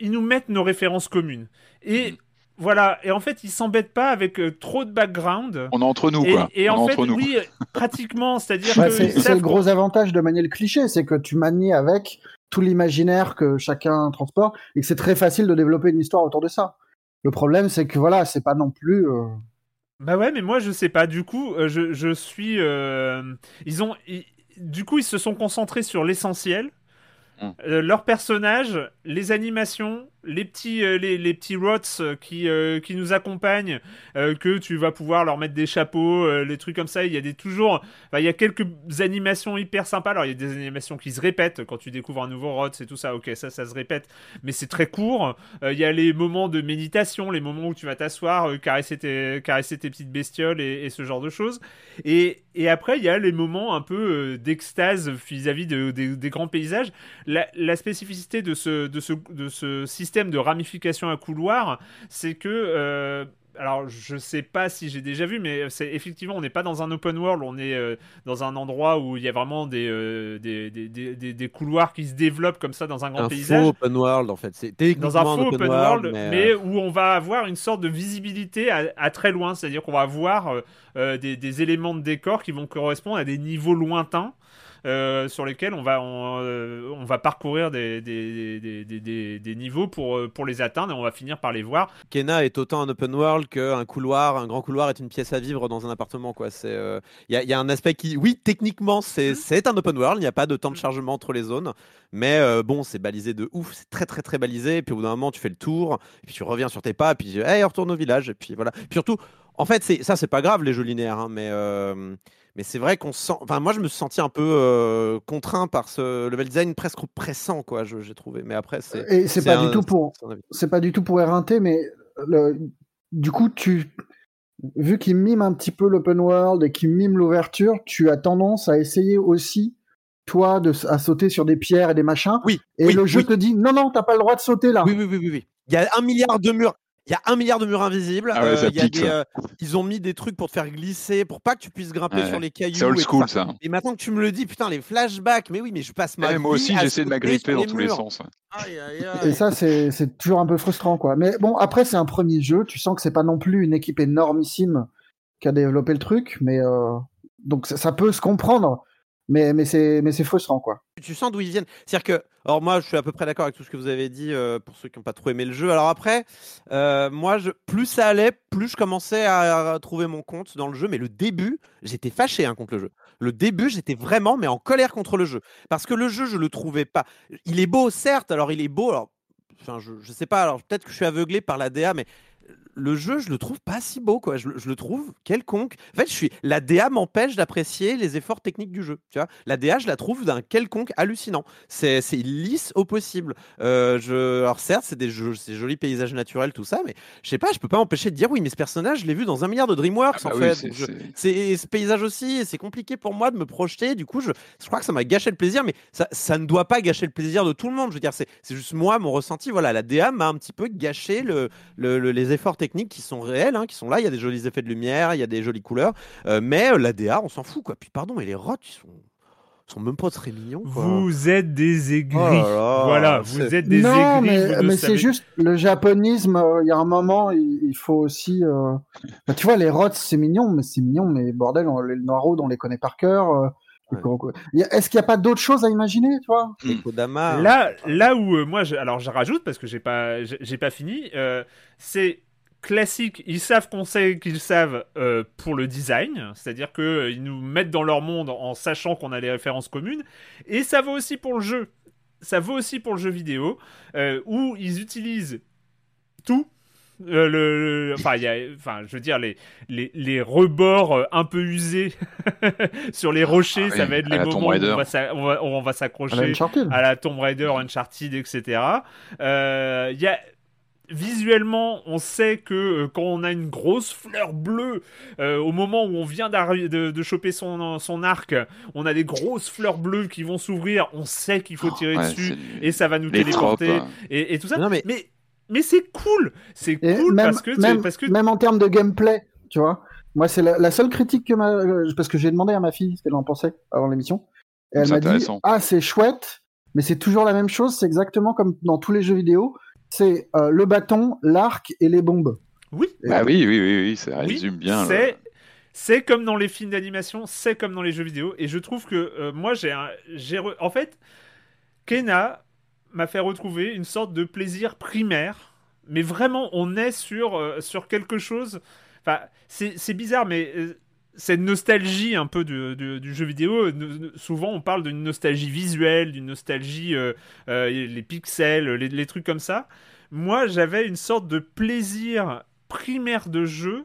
Ils nous mettent nos références communes. Et... Voilà, et en fait, ils s'embêtent pas avec euh, trop de background.
On est entre nous,
Et,
quoi.
et
On
en fait,
entre nous.
oui, pratiquement, c'est-à-dire
Ouais,
que
c'est
ils
c'est
savent
le gros avantage de manier le cliché, c'est que tu manies avec tout l'imaginaire que chacun transporte et que c'est très facile de développer une histoire autour de ça. Le problème, c'est que voilà, c'est pas non plus. euh,
Bah ouais, mais moi je sais pas. Du coup, euh, je, je suis. euh, Ils ont. ils- Du coup, ils se sont concentrés sur l'essentiel. Euh, leurs personnages, les animations, les petits, euh, les, petits rots euh, qui, euh, qui nous accompagnent, que tu vas pouvoir leur mettre des chapeaux, les trucs comme ça. Il y a des toujours, il y a quelques animations hyper sympas. Alors il y a des animations qui se répètent quand tu découvres un nouveau rot, c'est tout ça. Ok, ça, ça se répète, mais c'est très court. Il y a les moments de méditation, les moments où tu vas t'asseoir, caresser, tes, caresser tes petites bestioles et, ce genre de choses. Et, et après, il y a les moments un peu d'extase vis-à-vis de- des- des grands paysages. La, la spécificité de ce, de, ce, de ce système de ramification à couloir, c'est que. euh, alors, je sais pas si j'ai déjà vu, mais c'est effectivement, on n'est pas dans un open world, on est euh, dans un endroit où il y a vraiment des, euh, des, des, des, des- couloirs qui se développent comme ça dans un grand
Un
paysage
faux open world, en fait. C'est techniquement
dans un faux open world, mais,
mais,
où on va avoir une sorte de visibilité à, à très loin, c'est-à-dire qu'on va voir euh, des, des éléments de décor qui vont correspondre à des niveaux lointains. Euh, sur lesquels on va, on, euh, on va parcourir des, des, des, des- niveaux pour, euh, pour les atteindre et on va finir par les voir.
Kena est autant un open world qu'un couloir, un grand couloir est une pièce à vivre dans un appartement. C'est, euh, Il y, a- il y a un aspect qui, oui, techniquement, c'est c'est un open world, il n'y a pas de temps de chargement entre les zones, mais bon, c'est balisé de ouf, c'est très très très balisé, et puis au bout d'un moment, tu fais le tour, et puis tu reviens sur tes pas, et puis hey, retourne au village, et puis voilà. Puis surtout, en fait, ça, c'est pas grave les jeux linéaires, hein, mais, euh, mais c'est vrai qu'on sent. Enfin, moi, je me suis senti un peu euh, contraint par ce level design presque oppressant, quoi, j'ai trouvé. Mais après, c'est.
Et c'est pas
un-
du tout pour,
c'est
pas du tout pour éreinter, mais le- du coup, tu, vu qu'il mime un petit peu l'open world et qu'il mime l'ouverture, tu as tendance à essayer aussi, toi, de, à sauter sur des pierres et des machins.
Oui,
Et
oui,
le jeu
oui.
te dit, non, non, t'as pas le droit de sauter là.
Oui, oui, oui, oui, oui. Il y a un milliard de murs. Il y a un milliard de murs invisibles.
Ah ouais, ça
il y a
pique,
des,
ça.
euh, ils ont mis des trucs pour te faire glisser, pour pas que tu puisses grimper
Ouais,
sur les cailloux.
C'est old
et
school
ça.
ça.
Et maintenant que tu me le dis, putain, les flashbacks, mais oui, mais je passe ma
Eh, moi
vie
aussi, j'essaie de m'agripper dans tous les sens.
Aïe, aïe,
Et ça, c'est c'est toujours un peu frustrant, quoi. Mais bon, après, c'est un premier jeu. Tu sens que c'est pas non plus une équipe énormissime qui a développé le truc, mais euh, donc ça, ça peut se comprendre. Mais mais c'est mais c'est frustrant, quoi.
tu sens d'où ils viennent. C'est-à-dire que, alors moi, je suis à peu près d'accord avec tout ce que vous avez dit euh, pour ceux qui n'ont pas trop aimé le jeu. Alors après, euh, moi, plus ça allait, plus je commençais à, trouver mon compte dans le jeu. Mais le début, j'étais fâché hein, contre le jeu. Le début, j'étais vraiment, mais en colère contre le jeu, parce que le jeu, je le trouvais pas. Il est beau, certes. Alors il est beau. Enfin, je, je sais pas. Alors peut-être que je suis aveuglé par la DA, mais le jeu, je le trouve pas si beau, quoi. Je, le- je le trouve quelconque. En fait, je suis la DA m'empêche d'apprécier les efforts techniques du jeu. Tu vois, la DA, je la trouve d'un quelconque hallucinant. C'est c'est lisse au possible. Euh, je, alors certes, c'est des jeux, c'est jolis paysages naturels, tout ça, mais je sais pas, je peux pas m'empêcher de dire oui, mais ce personnage, je l'ai vu dans un milliard de DreamWorks
Ah bah
en
oui,
fait.
c'est-
ce paysage aussi, et c'est compliqué pour moi de me projeter. Du coup, je, je crois que ça m'a gâché le plaisir, mais ça, ça ne doit pas gâcher le plaisir de tout le monde. Je veux dire, c'est c'est juste moi, mon ressenti. Voilà, la DA m'a un petit peu gâché le, le- le- les efforts techniques qui sont réels, hein, qui sont là. Il y a des jolis effets de lumière, il y a des jolies couleurs, euh, mais euh, la DA, on s'en fout, quoi. Puis pardon, mais les rots, ils sont, sont même pas très mignons. Quoi.
Vous êtes des aigris.
Oh là là,
voilà, vous êtes des
non,
aigris.
mais, mais c'est juste le japonisme. euh, Il y a un moment, il, il faut aussi. euh, bah, tu vois, les rots, c'est mignon, mais c'est mignon, mais bordel, on, les noirs on les connaît par cœur. euh,
Ouais.
Est-ce qu'il n'y a pas d'autres choses à imaginer, tu vois?
Les Kodama.
Là, là où euh, moi, je, alors je rajoute parce que j'ai pas, j'ai j'ai pas fini. euh, c'est classique. Ils savent qu'on sait qu'ils savent euh, pour le design, c'est-à-dire que euh, ils nous mettent dans leur monde en sachant qu'on a les références communes. Et ça vaut aussi pour le jeu. Ça vaut aussi pour le jeu vidéo euh, où ils utilisent tout. Euh, le, le- enfin, il y a, enfin, je veux dire, les, les, les rebords un peu usés sur les rochers,
Ah
ça va être les moments où on va on s'accrocher à la Tomb Raider, Uncharted, etc. Euh, Il y a visuellement, on sait que euh, quand on a une grosse fleur bleue, euh, au moment où on vient de, de choper son, son arc, on a des grosses fleurs bleues qui vont s'ouvrir, on sait qu'il faut tirer
Oh, Ouais,
dessus et ça va nous
tropes.
téléporter
hein.
et, et tout ça.
Non, mais-
mais mais c'est cool, c'est cool
même,
parce que tu-
même,
parce que
même en termes de gameplay, tu vois. Moi, c'est la, la seule critique que ma, euh, parce que j'ai demandé à ma fille ce qu'elle en pensait avant l'émission. Et elle
C'est
m'a dit,
intéressant.
ah, c'est chouette, mais c'est toujours la même chose. C'est exactement comme dans tous les jeux vidéo. C'est euh, le bâton, l'arc et les bombes.
oui,
Bah oui, oui, oui, oui, ça
Oui,
résume bien. le-
C'est c'est comme dans les films d'animation, c'est comme dans les jeux vidéo, et je trouve que euh, moi j'ai un, j'ai re- en fait, Kena m'a fait retrouver une sorte de plaisir primaire, mais vraiment on est sur euh, sur quelque chose. Enfin, c'est c'est bizarre, mais euh, cette nostalgie un peu du, jeu vidéo, souvent on parle d'une nostalgie visuelle, d'une nostalgie, euh, euh, les pixels, les, les trucs comme ça. Moi, j'avais une sorte de plaisir primaire de jeu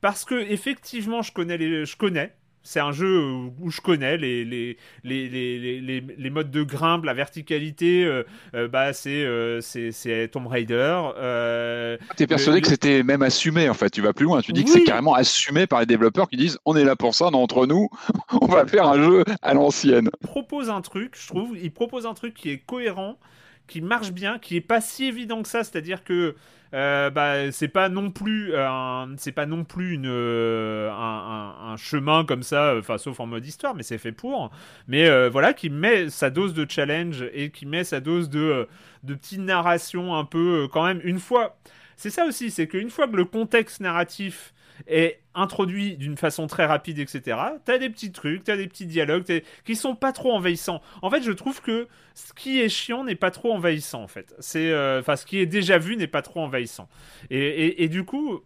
parce que effectivement, je connais les, je connais. C'est un jeu où je connais les, les, les, les, les, modes de grimpe, la verticalité. euh, euh, bah, c'est euh, c'est c'est Tomb Raider. euh,
T'es persuadé
le-
que c'était même assumé en fait. Tu vas plus loin. Tu dis que c'est carrément assumé par les développeurs qui disent on est là pour ça, non, entre nous, on va faire un jeu à l'ancienne.
propose un truc, je trouve, il propose un truc qui est cohérent, qui marche bien, qui est pas si évident que ça, c'est-à-dire que euh, bah, c'est pas non plus euh, un, c'est pas non plus une, euh, un, chemin comme ça, enfin sauf en mode histoire, mais c'est fait pour. Mais voilà, qui met sa dose de challenge et qui met sa dose de, de petite narration un peu quand même une fois. C'est ça aussi, c'est qu'une fois que le contexte narratif est introduit d'une façon très rapide, etc. T'as des petits trucs, t'as des petits dialogues t'as- qui sont pas trop envahissants. En fait, je trouve que ce qui est chiant n'est pas trop envahissant, en fait. C'est, euh, enfin, ce qui est déjà vu n'est pas trop envahissant. Et, et, et du coup,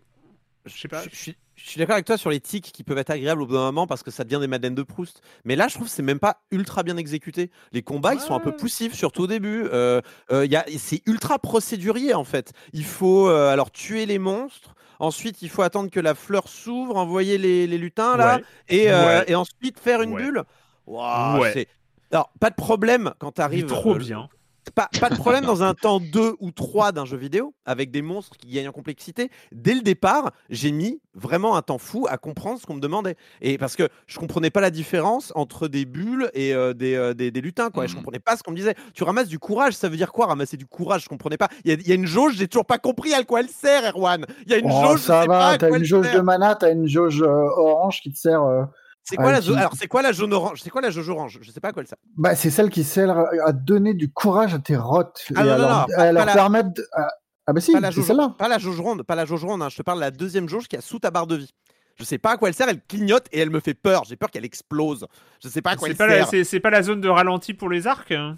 je sais pas.
Je, suis, je suis d'accord avec toi sur les tics qui peuvent être agréables au bout d'un moment parce que ça devient des Madeleines de Proust. Mais là, je trouve que c'est même pas ultra bien exécuté. Les combats, ils sont un peu poussifs, surtout au début. Euh, euh, y a- c'est ultra procédurier en fait. Il faut euh, alors tuer les monstres. Ensuite, il faut attendre que la fleur s'ouvre, envoyer les, les lutins là,
Ouais.
et, euh,
Ouais.
et ensuite faire une
Ouais.
bulle. C'est- Alors, pas de problème quand tu arrives.
trop bien.
Pas, pas de problème dans un temps 2 ou 3 d'un jeu vidéo, avec des monstres qui gagnent en complexité. Dès le départ, j'ai mis vraiment un temps fou à comprendre ce qu'on me demandait. Et parce que je comprenais pas la différence entre des bulles et euh, des, euh, des, des lutins. Quoi. Et Je
Mhm.
comprenais pas ce qu'on me disait. Tu ramasses du courage, ça veut dire quoi ramasser du courage? Je comprenais pas. Il y a, il y a une jauge, j'ai toujours pas compris à quoi elle sert, Erwan. Il y a une
Oh,
jauge,
ça va, t'as une jauge de mana, t'as une jauge euh, orange qui te sert.
C'est quoi,
Ah, qui-
c'est quoi la jaune orange C'est quoi la jauge orange? Je sais pas à quoi elle sert.
Bah, c'est celle qui sert à donner du courage à tes rottes
Ah
et
non,
à
non,
leur,
non,
à
pas
leur
la-
permettre. de- Ah, ah bah si,
pas la
c'est
jauge,
celle-là.
pas la jauge ronde, pas la jauge ronde. hein, Je te parle de la deuxième jauge qui est sous ta barre de vie. Je sais pas à quoi elle sert. Elle clignote et elle me fait peur. J'ai peur qu'elle explose. Je sais pas à quoi
C'est
elle
pas, la,
sert.
c'est, pas la zone de ralenti pour les arcs hein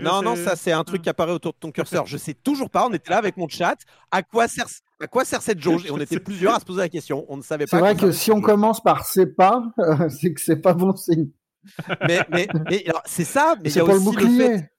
Non, non, ça c'est un truc qui apparaît autour de ton curseur. Je sais toujours pas. On était là avec mon chat. À quoi sert, à quoi sert cette jauge? Et on était plusieurs à se poser la question. On ne savait pas.
C'est vrai que si on commence par c'est pas, euh, c'est que c'est pas bon signe.
Mais, mais, mais alors, c'est ça. Mais
C'est pour le
aussi
bouclier.
fait-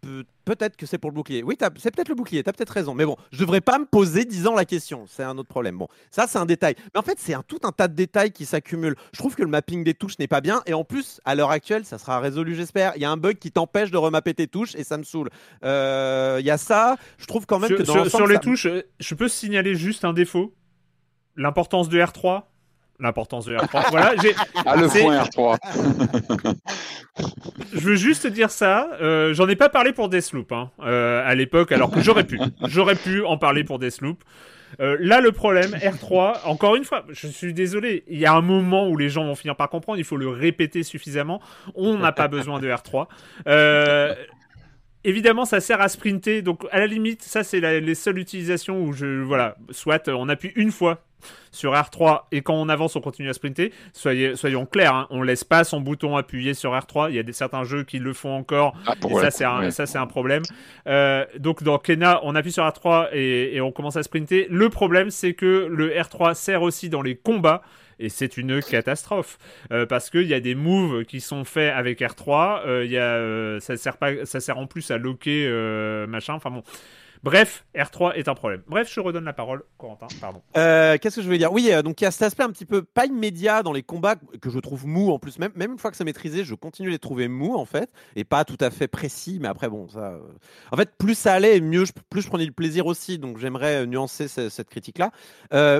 Pe- Peut-être que c'est pour le bouclier. Oui, c'est peut-être le bouclier, tu as peut-être raison. Mais bon, je devrais pas me poser 10 ans la question. C'est un autre problème. Bon, ça, c'est un détail. Mais en fait, c'est un, tout un tas de détails qui s'accumulent. Je trouve que le mapping des touches n'est pas bien. Et en plus, à l'heure actuelle, ça sera résolu, j'espère. Il y a un bug qui t'empêche de remapper tes touches et ça me saule. Euh, Il y a ça. Je trouve quand même
Sur,
que dans
sur- sur les
ça-
touches, euh, je peux signaler juste un défaut. L'importance de R3. L'importance de R3. voilà, j'ai,
Ah, le point R3.
je veux juste dire ça. euh, j'en ai pas parlé pour Deathloop hein, euh, à l'époque, alors que j'aurais pu. J'aurais pu en parler pour Deathloop. Euh, là, le problème, R3, encore une fois, je suis désolé, il y a un moment où les gens vont finir par comprendre, il faut le répéter suffisamment. On n'a pas besoin de R3. Euh, évidemment, ça sert à sprinter, donc à la limite, ça, c'est les seules utilisations où je. Voilà, soit on appuie une fois sur R3 et quand on avance, on continue à sprinter. Soyez, soyons clairs, hein, on laisse pas son bouton appuyé sur R3. Il y a des, certains jeux qui le font encore.
Ah,
Et ça, c'est un,
ouais.
ça, c'est un problème. Euh, donc, dans Kena, on appuie sur R3 et, et on commence à sprinter. Le problème, c'est que le R3 sert aussi dans les combats. Et c'est une catastrophe Euh, parce qu'il y a des moves qui sont faits avec R3. euh, il y a, euh, ça sert pas, ça sert en plus à loquer machin. Enfin bon. Bref, R3 est un problème. Bref, je redonne la parole, Corentin. Pardon.
Euh, Qu'est-ce que je voulais dire? Oui, euh, donc il y a cet aspect un petit peu pas immédiat dans les combats que je trouve mou en plus. Même, une fois que c'est maîtrisé, je continue de les trouver mous en fait, et pas tout à fait précis. Mais après, bon, ça. euh, En fait, plus ça allait, mieux plus je prenais du plaisir aussi. Donc j'aimerais nuancer ce- cette critique-là.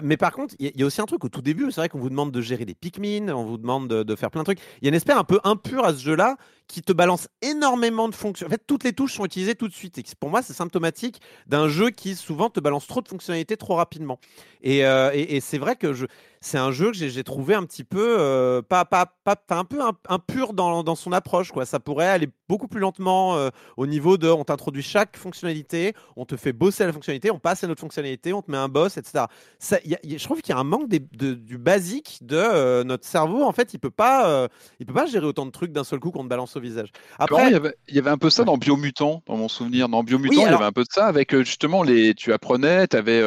Mais par contre, il y, a- aussi un truc au tout début. C'est vrai qu'on vous demande de gérer des Pikmin, on vous demande de, de faire plein de trucs. Il y a une espèce un peu impure à ce jeu-là qui te balance énormément de fonctions. En fait, toutes les touches sont utilisées tout de suite. Et pour moi, c'est symptomatique d'un jeu qui souvent te balance trop de fonctionnalités trop rapidement. Et, euh, et- et c'est vrai que je, c'est un jeu que j'ai, trouvé un petit peu euh, pas, pas, pas, un peu im- impur dans, dans son approche. Quoi. Ça pourrait aller beaucoup plus lentement euh, au niveau de on t'introduit chaque fonctionnalité, on te fait bosser la fonctionnalité, on passe à notre fonctionnalité, on te met un boss, etc. Ça, y a- y a- je trouve qu'il y a un manque des- de- du basique de euh, notre cerveau. En fait, il peut pas, il peut pas gérer autant de trucs d'un seul coup qu'on te balance au visage. Après,
il, y avait, il y avait un peu ça dans Biomutant, dans mon souvenir. Dans Biomutant, il y avait un peu de ça avec justement les. Tu apprenais, tu avais.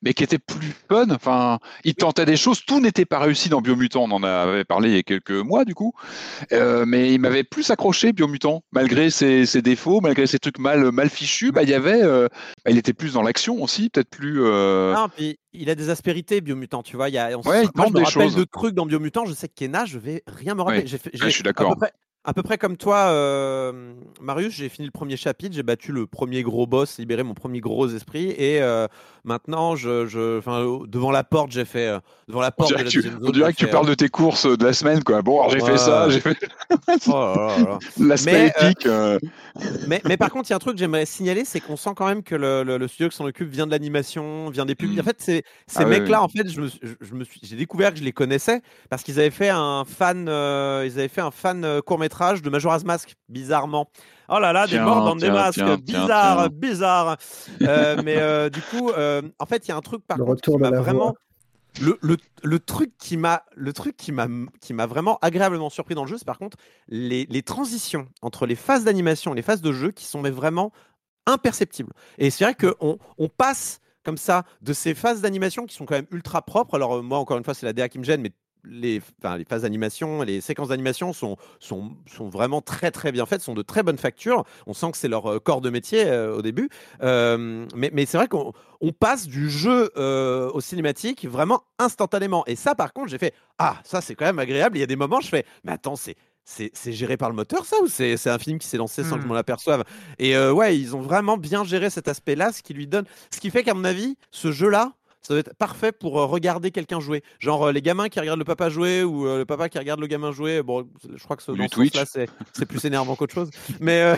mais qui était plus fun. Enfin, il tentait des choses. Tout n'était pas réussi dans Biomutant. On en avait parlé il y a quelques mois, du coup. Euh, mais il m'avait plus accroché, Biomutant. Malgré ses, ses défauts, malgré ses trucs mal, mal fichus, bah, il y avait. euh, bah, il était plus dans l'action aussi, peut-être plus. euh,
Non, puis il a des aspérités, Biomutant, tu vois. Il y a, on se-
Ouais, il
moi, je me
des
rappelle
choses.
de trucs dans Biomutant. Je sais que Kena, je vais rien me rappeler.
Ouais.
J'ai fait-
Ouais, je suis d'accord.
à peu près comme toi, euh, Marius, j'ai fini le premier chapitre, j'ai battu le premier gros boss, libéré mon premier gros esprit, et euh, maintenant, je, je, euh, devant la porte, j'ai fait euh, devant la
On
porte de
dirait,
la
que tu,
deuxième
on dirait que tu parles de tes courses de la semaine, quoi. Bon, alors j'ai
Ouais.
fait ça, j'ai fait
euh, oh
l'aspect
euh,
épique. euh,
Mais, mais par contre, il y a un truc que j'aimerais signaler, c'est qu'on sent quand même que le, le- le studio qui s'en occupe vient de l'animation, vient des pubs. En fait, ces
Ah
mecs-là, en fait, je me, je, je me suis, j'ai découvert que je les connaissais parce qu'ils avaient fait un fan, euh, ils avaient fait un fan court métrage de Majora's Mask, bizarrement. Oh là là, des morts dans des masques,
tiens,
bizarre,
tiens.
bizarre. Euh, mais euh, du coup, euh, en fait, il y a un truc par
Le
contre qui m'a vraiment. le, le, le truc qui m'a le truc qui m'a qui m'a vraiment agréablement surpris dans le jeu, c'est par contre les, les transitions entre les phases d'animation et les phases de jeu qui sont mais vraiment imperceptibles. Et c'est vrai qu'on on passe comme ça de ces phases d'animation qui sont quand même ultra propres. Alors moi encore une fois c'est la DA qui me gêne, mais les, enfin, les phases d'animation, les séquences d'animation sont, sont, sont vraiment très très bien faites, sont de très bonne facture. On sent que c'est leur euh, corps de métier euh, au début. Euh, mais mais c'est vrai qu'on on passe du jeu euh, au cinématique vraiment instantanément. Et ça, par contre, j'ai fait Ah, ça c'est quand même agréable. Il y a des moments, je fais Mais attends, c'est. C'est géré par le moteur, ça, ou c'est un film qui s'est lancé sans que je
Hmm.
m'en aperçoive? Et euh, ouais, ils ont vraiment bien géré cet aspect-là, ce qui lui donne. Ce qui fait qu'à mon avis, ce jeu-là, ça doit être parfait pour euh, regarder quelqu'un jouer. Genre euh, les gamins qui regardent le papa jouer ou euh, le papa qui regarde le gamin jouer. Bon, je crois que ce, dans ce
Twitch.
c'est plus énervant qu'autre chose. Mais, euh,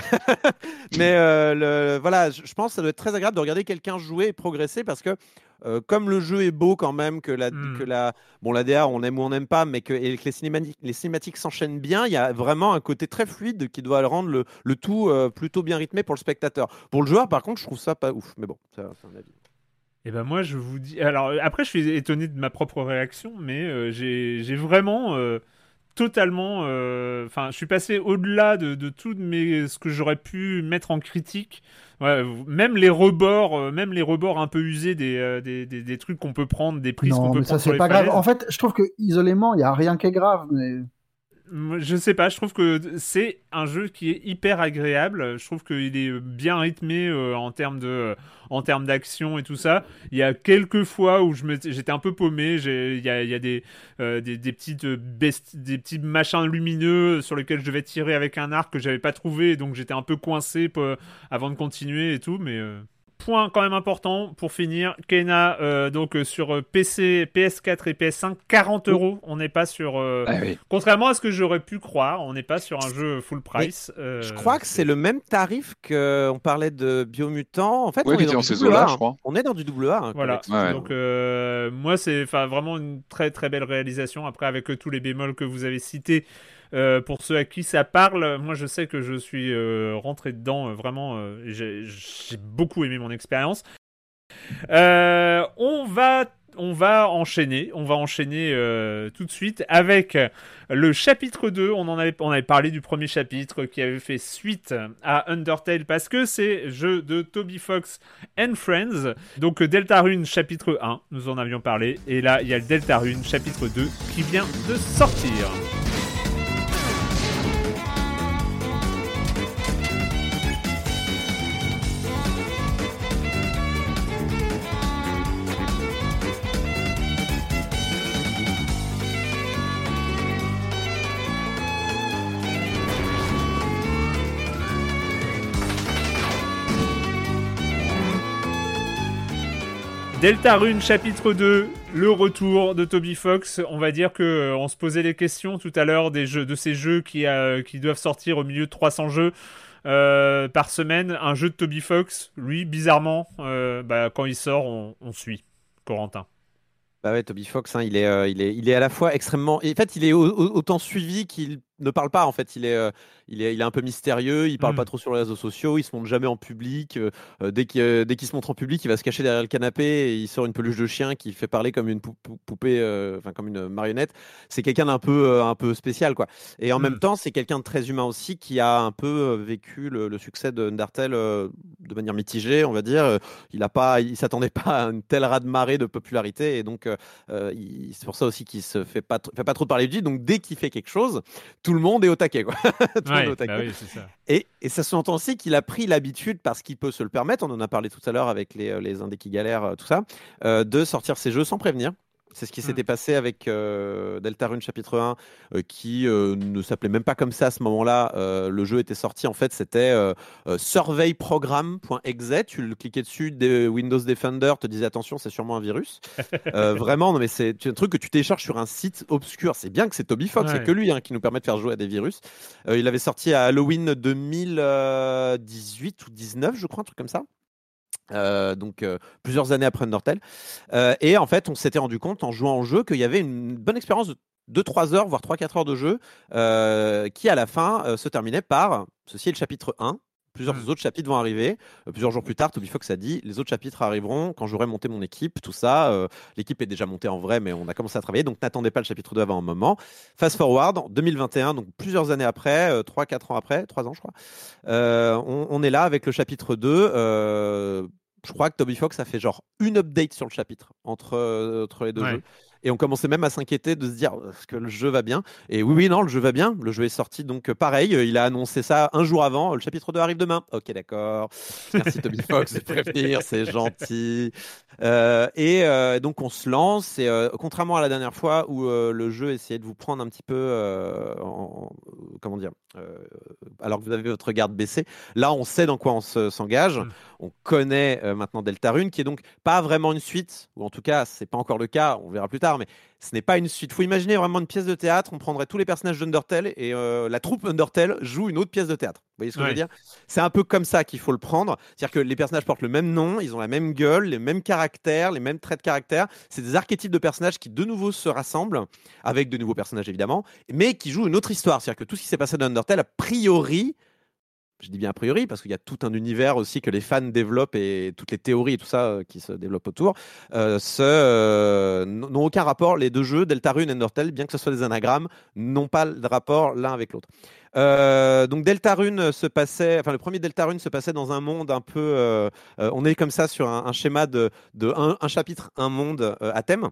mais euh, le, voilà, je pense que ça doit être très agréable de regarder quelqu'un jouer et progresser parce que euh, comme le jeu est beau quand même, que la,
Mm.
que la, bon, la DA, on aime ou on n'aime pas, mais que, et que les cinématiques, les cinématiques s'enchaînent bien, il y a vraiment un côté très fluide qui doit rendre le, le tout euh, plutôt bien rythmé pour le spectateur. Pour le joueur, par contre, je trouve ça pas ouf. Mais bon, ça, c'est un avis.
Et ben moi je vous dis. Alors après je suis étonné de ma propre réaction, mais euh, j'ai vraiment euh, totalement. euh, Enfin, je suis passé au-delà de, de tout mes, ce que j'aurais pu mettre en critique. Ouais, même les rebords, euh, même les rebords un peu usés des, euh, des, des, des trucs qu'on peut prendre, des prises qu'on peut
mais ça
prendre sur
c'est pas grave. En fait, je trouve que isolément, il y a rien qui est grave. Mais
Je sais pas, je trouve que c'est un jeu qui est hyper agréable. Je trouve qu'il est bien rythmé euh, en termes de, en termes d'action et tout ça. Il y a quelques fois où j'étais un peu paumé. Il y a, euh, des, des petites besti- des petits machins lumineux sur lesquels je devais tirer avec un arc que j'avais pas trouvé, donc j'étais un peu coincé avant de continuer et tout. Mais euh, point quand même important pour finir, Kena euh, donc euh, sur euh, PC, PS4 et PS5, 40 euros. On n'est pas sur euh,
Ah oui.
Contrairement à ce que j'aurais pu croire, on n'est pas sur un jeu full price. euh,
Je crois que c'est le même tarif qu'on parlait de Biomutant. En fait,
Ouais,
on est dans
en
du
je
hein.
crois.
On est dans du double A. hein,
Voilà.
Ouais.
Donc euh, moi c'est enfin vraiment une très très belle réalisation. Après avec euh, tous les bémols que vous avez cités, euh, pour ceux à qui ça parle, moi je sais que je suis euh, rentré dedans euh, vraiment. j'ai beaucoup aimé mon expérience. On va on va enchaîner, on va enchaîner tout de suite avec le chapitre 2. On en avait, on avait parlé du premier chapitre qui avait fait suite à Undertale parce que c'est jeu de Toby Fox and Friends. Donc Deltarune chapitre 1, nous en avions parlé. Et là, il y a le Deltarune chapitre 2 qui vient de sortir. Deltarune chapitre 2, le retour de Toby Fox. On va dire que euh, on se posait les questions tout à l'heure de ces jeux qui, euh, qui doivent sortir au milieu de 300 jeux euh, par semaine. Un jeu de Toby Fox, lui, bizarrement, bah, quand il sort, on, suit. Corentin.
Bah ouais, Toby Fox, hein, il, est, à la fois extrêmement. En fait, il est au- au- autant suivi qu'il ne parle pas. En fait, il est, euh, il est, il est un peu mystérieux. Il parle
Mm.
pas trop sur les réseaux sociaux. Il se montre jamais en public. euh, euh, dès qu'il euh, dès qu'il se montre en public, il va se cacher derrière le canapé et il sort une peluche de chien qui fait parler comme une pou- pou- poupée, enfin comme une marionnette. C'est quelqu'un d'un peu, un peu spécial, quoi. Et en
Mm.
même temps, c'est quelqu'un de très humain aussi qui a un peu vécu le, le succès de Undertale de manière mitigée, on va dire. Il a pas, il s'attendait pas à une telle raz-de-marée de popularité et donc c'est pour ça aussi qu'il se fait pas, fait pas trop parler de lui. Donc dès qu'il fait quelque chose, tout le monde est au taquet, quoi. Tout le monde est
Ouais,
au taquet.
bah oui, c'est ça.
Et, et ça s'entend aussi qu'il a pris l'habitude, parce qu'il peut se le permettre, on en a parlé tout à l'heure avec les, euh, les indés qui galèrent, euh, tout ça, euh, de sortir ses jeux sans prévenir. C'est ce qui s'était passé avec euh, Deltarune chapitre 1, euh, qui euh, ne s'appelait même pas comme ça à ce moment-là. Euh, le jeu était sorti, en fait, c'était surveyprogram.exe. Tu le cliquais dessus, des Windows Defender te disait attention, c'est sûrement un virus. Vraiment, non, mais c'est un truc que tu télécharges sur un site obscur. C'est bien que c'est Toby Fox,
Ouais.
c'est que lui hein, qui nous permet de faire jouer à des virus. Il avait sorti à Halloween 2018 ou 19, je crois, un truc comme ça. Euh, donc euh, plusieurs années après Undertale. Euh, et en fait, on s'était rendu compte en jouant au jeu qu'il y avait une bonne expérience de 2-3 heures, voire 3-4 heures de jeu, qui à la fin se terminait par, ceci est le chapitre 1, plusieurs
Mm.
autres chapitres vont arriver. Euh, plusieurs jours plus tard, Toby Fox a dit les autres chapitres arriveront quand j'aurai monté mon équipe, tout ça. Euh, L'équipe est déjà montée en vrai, mais on a commencé à travailler, donc n'attendez pas le chapitre 2 avant un moment. Fast forward, en 2021, donc plusieurs années après, 3-4 ans après, 3 ans je crois, euh, on, on est là avec le chapitre 2. euh, je crois que Toby Fox a fait genre une update sur le chapitre entre, euh, entre les deux
Ouais.
jeux. Et on commençait même à s'inquiéter de se dire est-ce que le jeu va bien? Et oui, oui, non, le jeu va bien. Le jeu est sorti donc euh, pareil. euh, Il a annoncé ça un jour avant. Le chapitre 2 arrive demain. Ok, d'accord. Merci Toby Fox de prévenir, c'est gentil. Euh, et euh, donc on se lance. Et euh, contrairement à la dernière fois où euh, le jeu essayait de vous prendre un petit peu, euh, en- comment dire, euh, alors que vous avez votre garde baissée, là on sait dans quoi on se- s'engage.
Mm.
On connaît euh, maintenant Deltarune, qui est donc pas vraiment une suite, ou en tout cas c'est pas encore le cas. On verra plus tard, mais ce n'est pas une suite. Faut imaginer vraiment une pièce de théâtre. On prendrait tous les personnages d'Undertale et euh, la troupe Undertale joue une autre pièce de théâtre. Vous voyez ce que je veux dire? C'est un peu comme ça qu'il faut le prendre. C'est-à-dire que les personnages portent le même nom, ils ont la même gueule, les mêmes caractères, les mêmes traits de caractère. C'est des archétypes de personnages qui de nouveau se rassemblent avec de nouveaux personnages évidemment, mais qui jouent une autre histoire. C'est-à-dire que tout ce qui s'est passé dans Undertale, a priori, je dis bien a priori parce qu'il y a tout un univers aussi que les fans développent et toutes les théories et tout ça euh, qui se développent autour, euh, euh, n'ont aucun rapport. Les deux jeux, Deltarune et Undertale, bien que ce soit des anagrammes, n'ont pas de rapport l'un avec l'autre. Euh, donc Deltarune se passait, enfin le premier Deltarune se passait dans un monde un peu, euh, on est comme ça sur un, schéma de, un, chapitre, un monde à thème.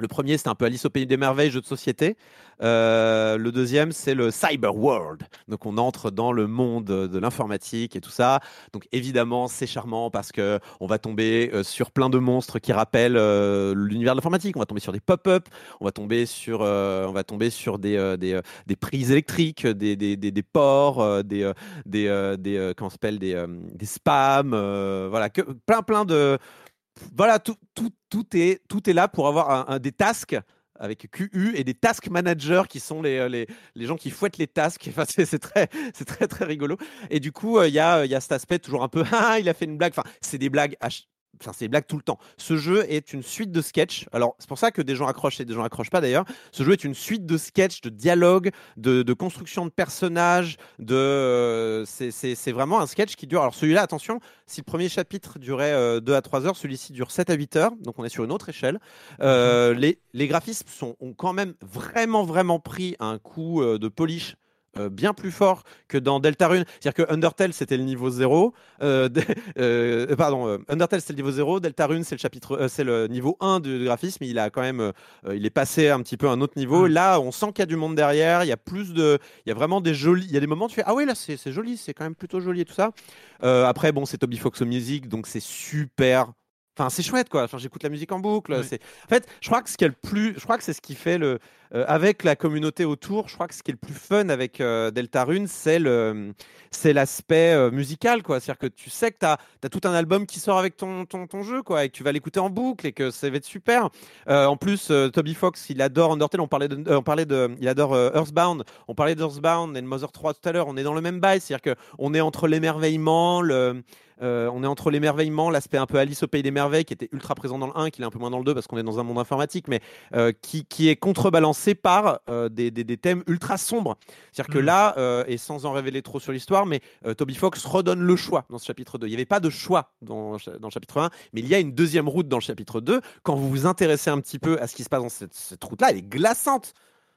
Le premier, c'était un peu Alice au pays des merveilles, jeu de société. Euh, le deuxième, c'est le Cyber World. Donc, on entre dans le monde de l'informatique et tout ça. Donc, évidemment, c'est charmant parce que on va tomber euh, sur plein de monstres qui rappellent euh, l'univers de l'informatique. On va tomber sur des pop-up. On va tomber sur, on va tomber sur des, des, prises électriques, des, des, des, ports, des, des, des, comment s'appelle, des, des spams. voilà, plein, plein de voilà, tout, tout, tout, est, tout est là pour avoir des tasks avec QU et des task managers qui sont les, euh, les, les gens qui fouettent les tasks. Enfin, c'est très, très, très rigolo. Et du coup, euh, il y, a, y a cet aspect toujours un peu Ah, il a fait une blague. Enfin, c'est des blagues. C'est des blagues tout le temps. Ce jeu est une suite de sketchs. Alors, c'est pour ça que des gens accrochent et des gens accrochent pas d'ailleurs. Ce jeu est une suite de sketchs, de dialogues, de, de construction de personnages. De, euh, c'est- c'est c'est vraiment un sketch qui dure. Alors, celui-là, attention, si le premier chapitre durait 2 à 3 heures, celui-ci dure 7 à 8 heures, donc on est sur une autre échelle. Euh, les, les graphismes sont, ont quand même vraiment, vraiment pris un coup euh, de polish. Euh, bien plus fort que dans Deltarune. C'est-à-dire que Undertale, c'était le niveau 0. Euh, euh, pardon, Undertale, c'est le niveau 0. Deltarune, c'est le chapitre, c'est le niveau 1 du graphisme. Il a quand même, il est passé un petit peu à un autre niveau.
Mm.
Là, on sent qu'il y a du monde derrière. Il y a plus de, il y a vraiment des jolis, il y a des moments où tu fais, ah oui, là, c'est c'est joli, c'est quand même plutôt joli et tout ça. Après, bon, c'est Toby Fox au music, donc c'est super. Enfin, c'est chouette quoi. Enfin, j'écoute la musique en boucle. C'est. En fait, je crois que ce qui est le plus, je crois que c'est ce qui fait le, euh, avec la communauté autour. Je crois que ce qui est le plus fun avec euh, Deltarune, c'est le, c'est l'aspect euh, musical quoi. C'est-à-dire que tu sais que tu as, tout un album qui sort avec ton, ton, ton jeu quoi, et que tu vas l'écouter en boucle et que ça va être super. Euh, en plus, Toby Fox, il adore Undertale. On parlait de, on parlait de, il adore Earthbound. On parlait d'Earthbound et de Mother 3 tout à l'heure. On est dans le même bail, c'est-à-dire que on est entre l'émerveillement, le euh, on est entre l'émerveillement, l'aspect un peu Alice au pays des merveilles qui était ultra présent dans le 1, qui est un peu moins dans le 2 parce qu'on est dans un monde informatique, mais euh, qui, qui est contrebalancé par euh, des, des- des thèmes ultra sombres. C'est-à-dire que
Mhm.
là, et sans en révéler trop sur l'histoire, mais Toby Fox redonne le choix dans ce chapitre 2. Il n'y avait pas de choix dans, dans le chapitre 1, mais il y a une deuxième route dans le chapitre 2. Quand vous vous intéressez un petit peu à ce qui se passe dans cette, cette route-là, elle est glaçante.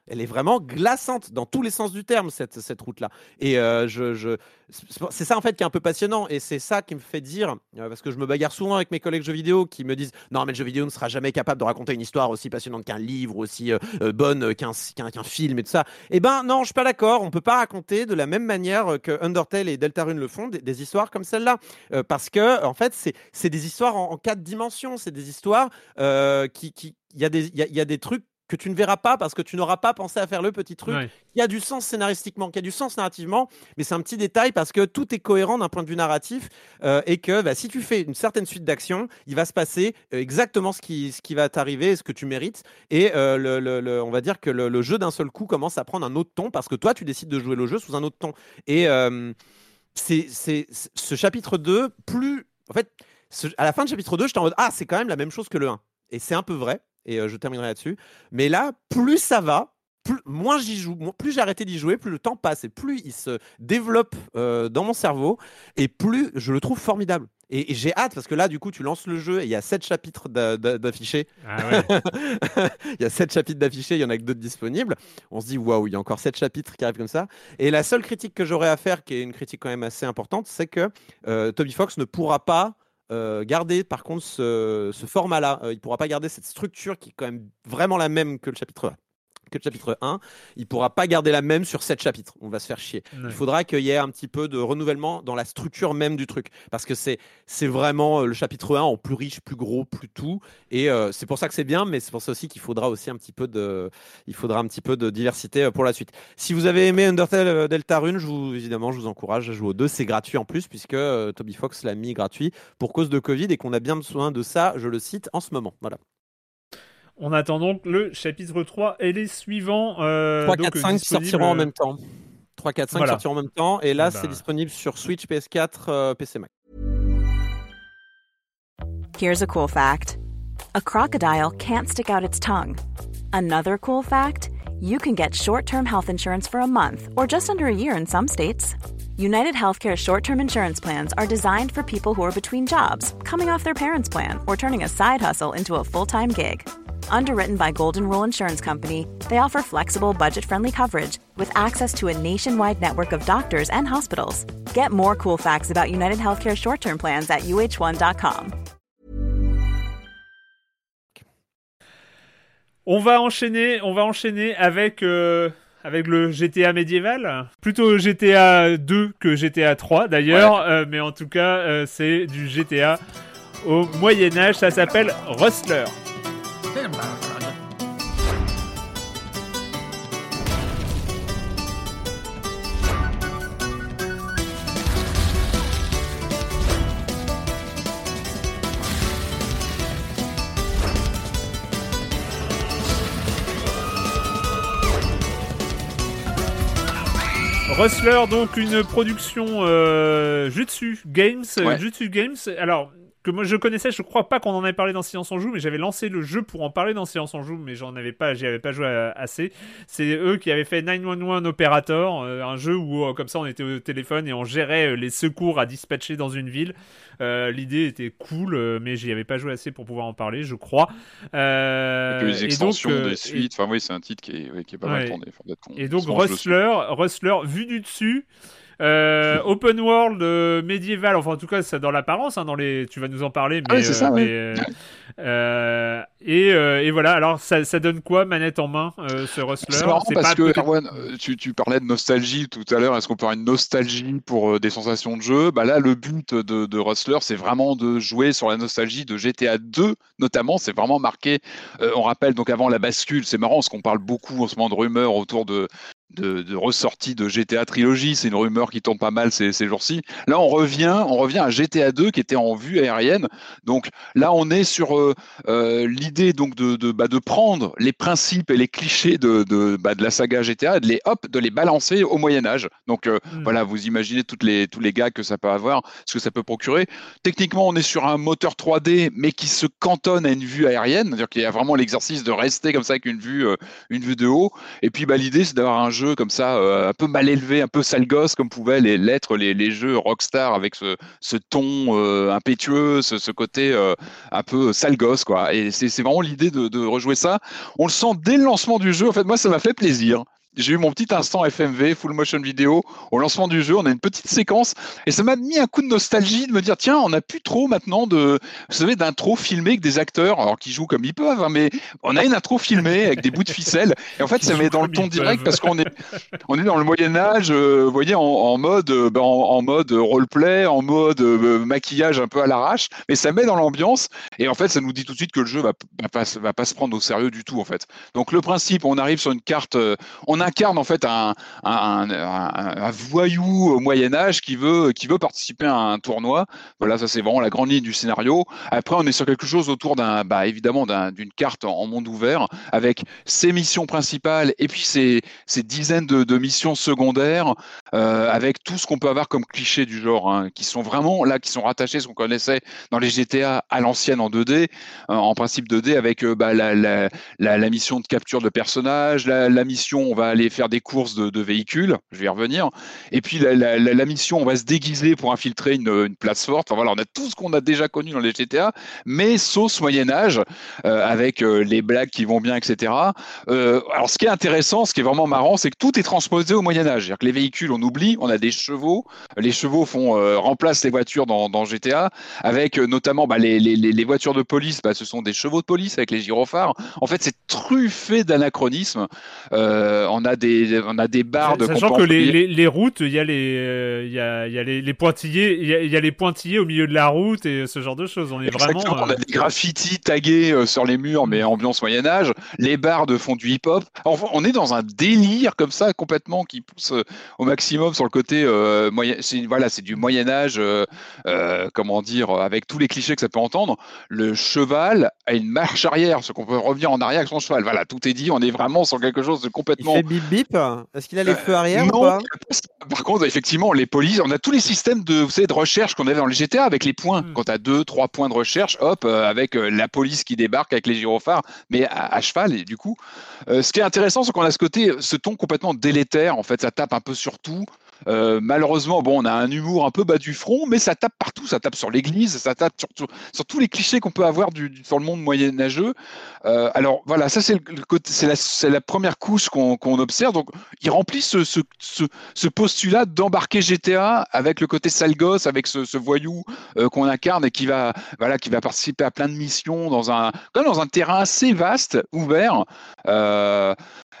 Elle est vraiment glaçante dans tous les sens du terme, cette, cette route-là. Et euh, je, je- c'est ça en fait qui est un peu passionnant et c'est ça qui me fait dire, euh, parce que je me bagarre souvent avec mes collègues jeux vidéo qui me disent non mais le jeu vidéo ne sera jamais capable de raconter une histoire aussi passionnante qu'un livre, aussi euh, bonne qu'un film et tout ça. Eh ben non, je suis pas d'accord. On peut pas raconter de la même manière que Undertale et Deltarune le font des, histoires comme celle-là, parce que en fait c'est des histoires en, quatre dimensions. C'est des histoires qui qui il y y a- y a des trucs que tu ne verras pas parce que tu n'auras pas pensé à faire le petit truc
Ouais.
qui a du sens scénaristiquement, qui a du sens narrativement, mais c'est un petit détail parce que tout est cohérent d'un point de vue narratif euh, et que bah, si tu fais une certaine suite d'actions, il va se passer euh, exactement ce qui, ce qui va t'arriver, ce que tu mérites. Et euh, le, le- le- on va dire que le, le jeu d'un seul coup commence à prendre un autre ton parce que toi, tu décides de jouer le jeu sous un autre ton. Et euh, c'est ce chapitre 2, plus. En fait, ce- à la fin de chapitre 2, j'étais en mode Ah, c'est quand même la même chose que le 1. Et c'est un peu vrai. Et euh, je terminerai là-dessus. Mais là, plus ça va, plus, moins j'y joue, plus j'ai arrêté d'y jouer, plus le temps passe et plus il se développe euh, dans mon cerveau et plus je le trouve formidable. Et, et j'ai hâte parce que là, du coup, tu lances le jeu et il y a 7 chapitres d'a- d'a- d'affichés.
Ah ouais.
il y a 7 chapitres d'affichés, il y en a que d'autres disponibles. On se dit, waouh, il y a encore 7 chapitres qui arrivent comme ça. Et la seule critique que j'aurais à faire, qui est une critique quand même assez importante, c'est que euh, Toby Fox ne pourra pas euh, garder par contre ce, format-là. Euh, il ne pourra pas garder cette structure qui est quand même vraiment la même que le chapitre que le chapitre 1, il pourra pas garder la même sur 7 chapitres. On va se faire chier.
Ouais.
Il faudra qu'il y ait un petit peu de renouvellement dans la structure même du truc. Parce que c'est, vraiment euh, le chapitre 1 en plus riche, plus gros, plus tout. Et euh, c'est pour ça que c'est bien, mais c'est pour ça aussi qu'il faudra aussi un petit peu de, il faudra un petit peu de diversité euh, pour la suite. Si vous avez aimé Undertale Deltarune, je vous, évidemment, je vous encourage à jouer aux deux. C'est gratuit en plus, puisque euh, Toby Fox l'a mis gratuit pour cause de Covid et qu'on a bien besoin de ça, je le cite, en ce moment. Voilà.
On attend donc le chapitre 3 et les suivants. euh,
3,
donc,
4, 5 qui
disponibles,
sortiront en
euh,
même temps. 3, 4, 5
Voilà.
sortiront en même temps. Et là,
Eh ben-
c'est disponible sur Switch, PS4, euh, PC Mac.
Here's a cool fact a crocodile can't stick out its tongue. Another cool fact you can get short term health insurance for a month or just under a year in some states. United Healthcare short term insurance plans are designed for people who are between jobs, coming off their parents' plan, or turning a side hustle into a full time gig. Underwritten by Golden Rule Insurance Company, they offer flexible, budget friendly coverage with access to a nationwide network of doctors and hospitals. Get more cool facts about United Healthcare short term plans at uh1.com.
On va enchaîner, on va enchaîner avec euh, avec le GTA médiéval, plutôt GTA 2 que GTA 3 d'ailleurs, euh, mais en tout cas euh, c'est du GTA au Moyen Âge. Ça s'appelle Rustler. Rustler, donc une production euh, Jutsu Games. euh,
Ouais.
Jutsu Games, alors que moi je connaissais, je crois pas qu'on en avait parlé dans Silence en Joue, mais j'avais lancé le jeu pour en parler dans Silence en Joue, mais j'en avais pas, j'y avais pas joué assez. C'est eux qui avaient fait 911 Operator, euh, un jeu où euh, comme ça on était au téléphone et on gérait euh, les secours à dispatcher dans une ville. Euh, L'idée était cool, mais j'y avais pas joué assez pour pouvoir en parler, je crois. Euh,
les
et donc,
extensions,
euh,
des
et-
suites. Enfin, oui, c'est un titre qui est, ouais, qui est pas mal tourné.
Et donc. Rustler, Rustler vu du dessus, euh, open world euh, médiéval, enfin en tout cas ça dans l'apparence, hein, dans les, tu vas nous en parler, mais,
Ah oui, c'est ça, ouais.
mais, euh, euh, et, euh, et voilà. Alors ça, ça donne quoi, manette en main, euh, ce Rustler?
C'est marrant parce
pas
que Erwan, euh, tu, tu parlais de nostalgie tout à l'heure. Est-ce qu'on peut avoir une nostalgie pour euh, des sensations de jeu? Bah là, le but de, de Rustler, c'est vraiment de jouer sur la nostalgie de GTA 2, notamment. C'est vraiment marqué. euh, on rappelle donc avant la bascule. C'est marrant parce qu'on parle beaucoup en ce moment de rumeurs autour de de, de ressortie de GTA Trilogy. C'est une rumeur qui tombe pas mal ces, ces jours-ci. Là, on revient, on revient à GTA 2 qui était en vue aérienne. Donc là, on est sur euh, euh, l'idée donc de, de, bah, de prendre les principes et les clichés de, de, bah, de la saga GTA de les hop de les balancer au Moyen Âge. Donc euh,
Hmm.
voilà, vous imaginez toutes les tous les gags que ça peut avoir, ce que ça peut procurer. Techniquement, on est sur un moteur 3D mais qui se cantonne à une vue aérienne, c'est-à-dire qu'il y a vraiment l'exercice de rester comme ça avec une vue une vue de haut. Et puis bah, l'idée c'est d'avoir un jeu comme ça euh, un peu mal élevé, un peu sale gosse comme pouvaient l'être les, les jeux Rockstar avec ce, ce ton euh, impétueux, ce, ce côté euh, un peu sale gosse quoi. Et c'est c'est vraiment l'idée de, de rejouer ça. On le sent dès le lancement du jeu. En fait, moi ça m'a fait plaisir. J'ai eu mon petit instant FMV, full motion vidéo, au lancement du jeu. On a une petite séquence et ça m'a mis un coup de nostalgie de me dire tiens, on n'a plus trop maintenant de, vous savez, d'intro filmé avec des acteurs, alors qui jouent comme ils peuvent, hein, mais on a une intro filmée avec des bouts de ficelle. Et en fait, ça met dans le ton direct
peuvent.
parce qu'on est, on est dans le Moyen Âge, euh, vous voyez, en, en mode, euh, ben, en, en mode roleplay, en mode euh, maquillage un peu à l'arrache, mais ça met dans l'ambiance. Et en fait, ça nous dit tout de suite que le jeu va, va pas, se- va pas se prendre au sérieux du tout, en fait. Donc le principe, on arrive sur une carte, on incarne en fait un, voyou au Moyen Âge qui veut, qui veut participer à un tournoi. Voilà, ça c'est vraiment la grande ligne du scénario. Après, on est sur quelque chose autour d'un, bah, évidemment, d'une carte en monde ouvert avec ses missions principales et puis ses, ses dizaines de, de missions secondaires euh, avec tout ce qu'on peut avoir comme cliché du genre, hein, qui sont vraiment là, qui sont rattachés, ce qu'on connaissait dans les GTA à l'ancienne en 2D, euh, en principe 2D avec euh, bah, la, la, la, mission de capture de personnages, la, mission on va aller faire des courses de, véhicules, je vais y revenir, et puis la, mission on va se déguiser pour infiltrer une, place forte. Enfin, voilà, on a tout ce qu'on a déjà connu dans les GTA, mais sauce Moyen Âge euh, avec euh, les blagues qui vont bien, etc. Euh, alors ce qui est intéressant, ce qui est vraiment marrant, c'est que tout est transposé au Moyen Âge. C'est-à-dire que les véhicules, on oublie, on a des chevaux, les chevaux font remplacent les voitures dans, GTA, avec notamment bah, les, voitures de police, bah, ce sont des chevaux de police avec les gyrophares. En fait, c'est truffé d'anachronismes. on a des on a des barres de
sachant que les, les, routes, il y a les il y a, y a les, les pointillés, il y, y, a les pointillés au milieu de la route et ce genre de choses. On est vraiment.
On a des graffitis tagués sur les murs, mais ambiance Moyen Âge. Les bardes font du hip-hop. Enfin, on est dans un délire comme ça complètement qui pousse au maximum sur le côté euh, moyen. Voilà, c'est du Moyen Âge. Euh, euh, comment dire avec tous les clichés que ça peut entendre. Le cheval a une marche arrière, ce qu'on peut revenir en arrière avec son cheval. Voilà, tout est dit. On est vraiment sur quelque chose de complètement.
Bip bip. Est-ce qu'il a les feux arrière
non,
ou pas
Par contre, effectivement, les polices, on a tous les systèmes de, vous savez, de recherche qu'on avait dans les GTA avec les points. Mm. Quand tu as deux, trois points de recherche, hop, avec la police qui débarque avec les gyrophares, mais à, à cheval. Et du coup, euh, ce qui est intéressant, c'est qu'on a ce côté, ce ton complètement délétère. En fait, ça tape un peu sur tout. Euh, malheureusement, bon, on a un humour un peu bas du front, mais ça tape partout. Ça tape sur l'Église, ça tape sur, sur, tous les clichés qu'on peut avoir du, sur le monde moyenâgeux. Euh, alors voilà, ça c'est la, première couche qu'on qu observe. Donc, il remplit ce, postulat d'embarquer GTA avec le côté sale gosse, avec ce, voyou euh, qu'on incarne et qui va, voilà, qui va participer à plein de missions dans un, dans un terrain assez vaste, ouvert.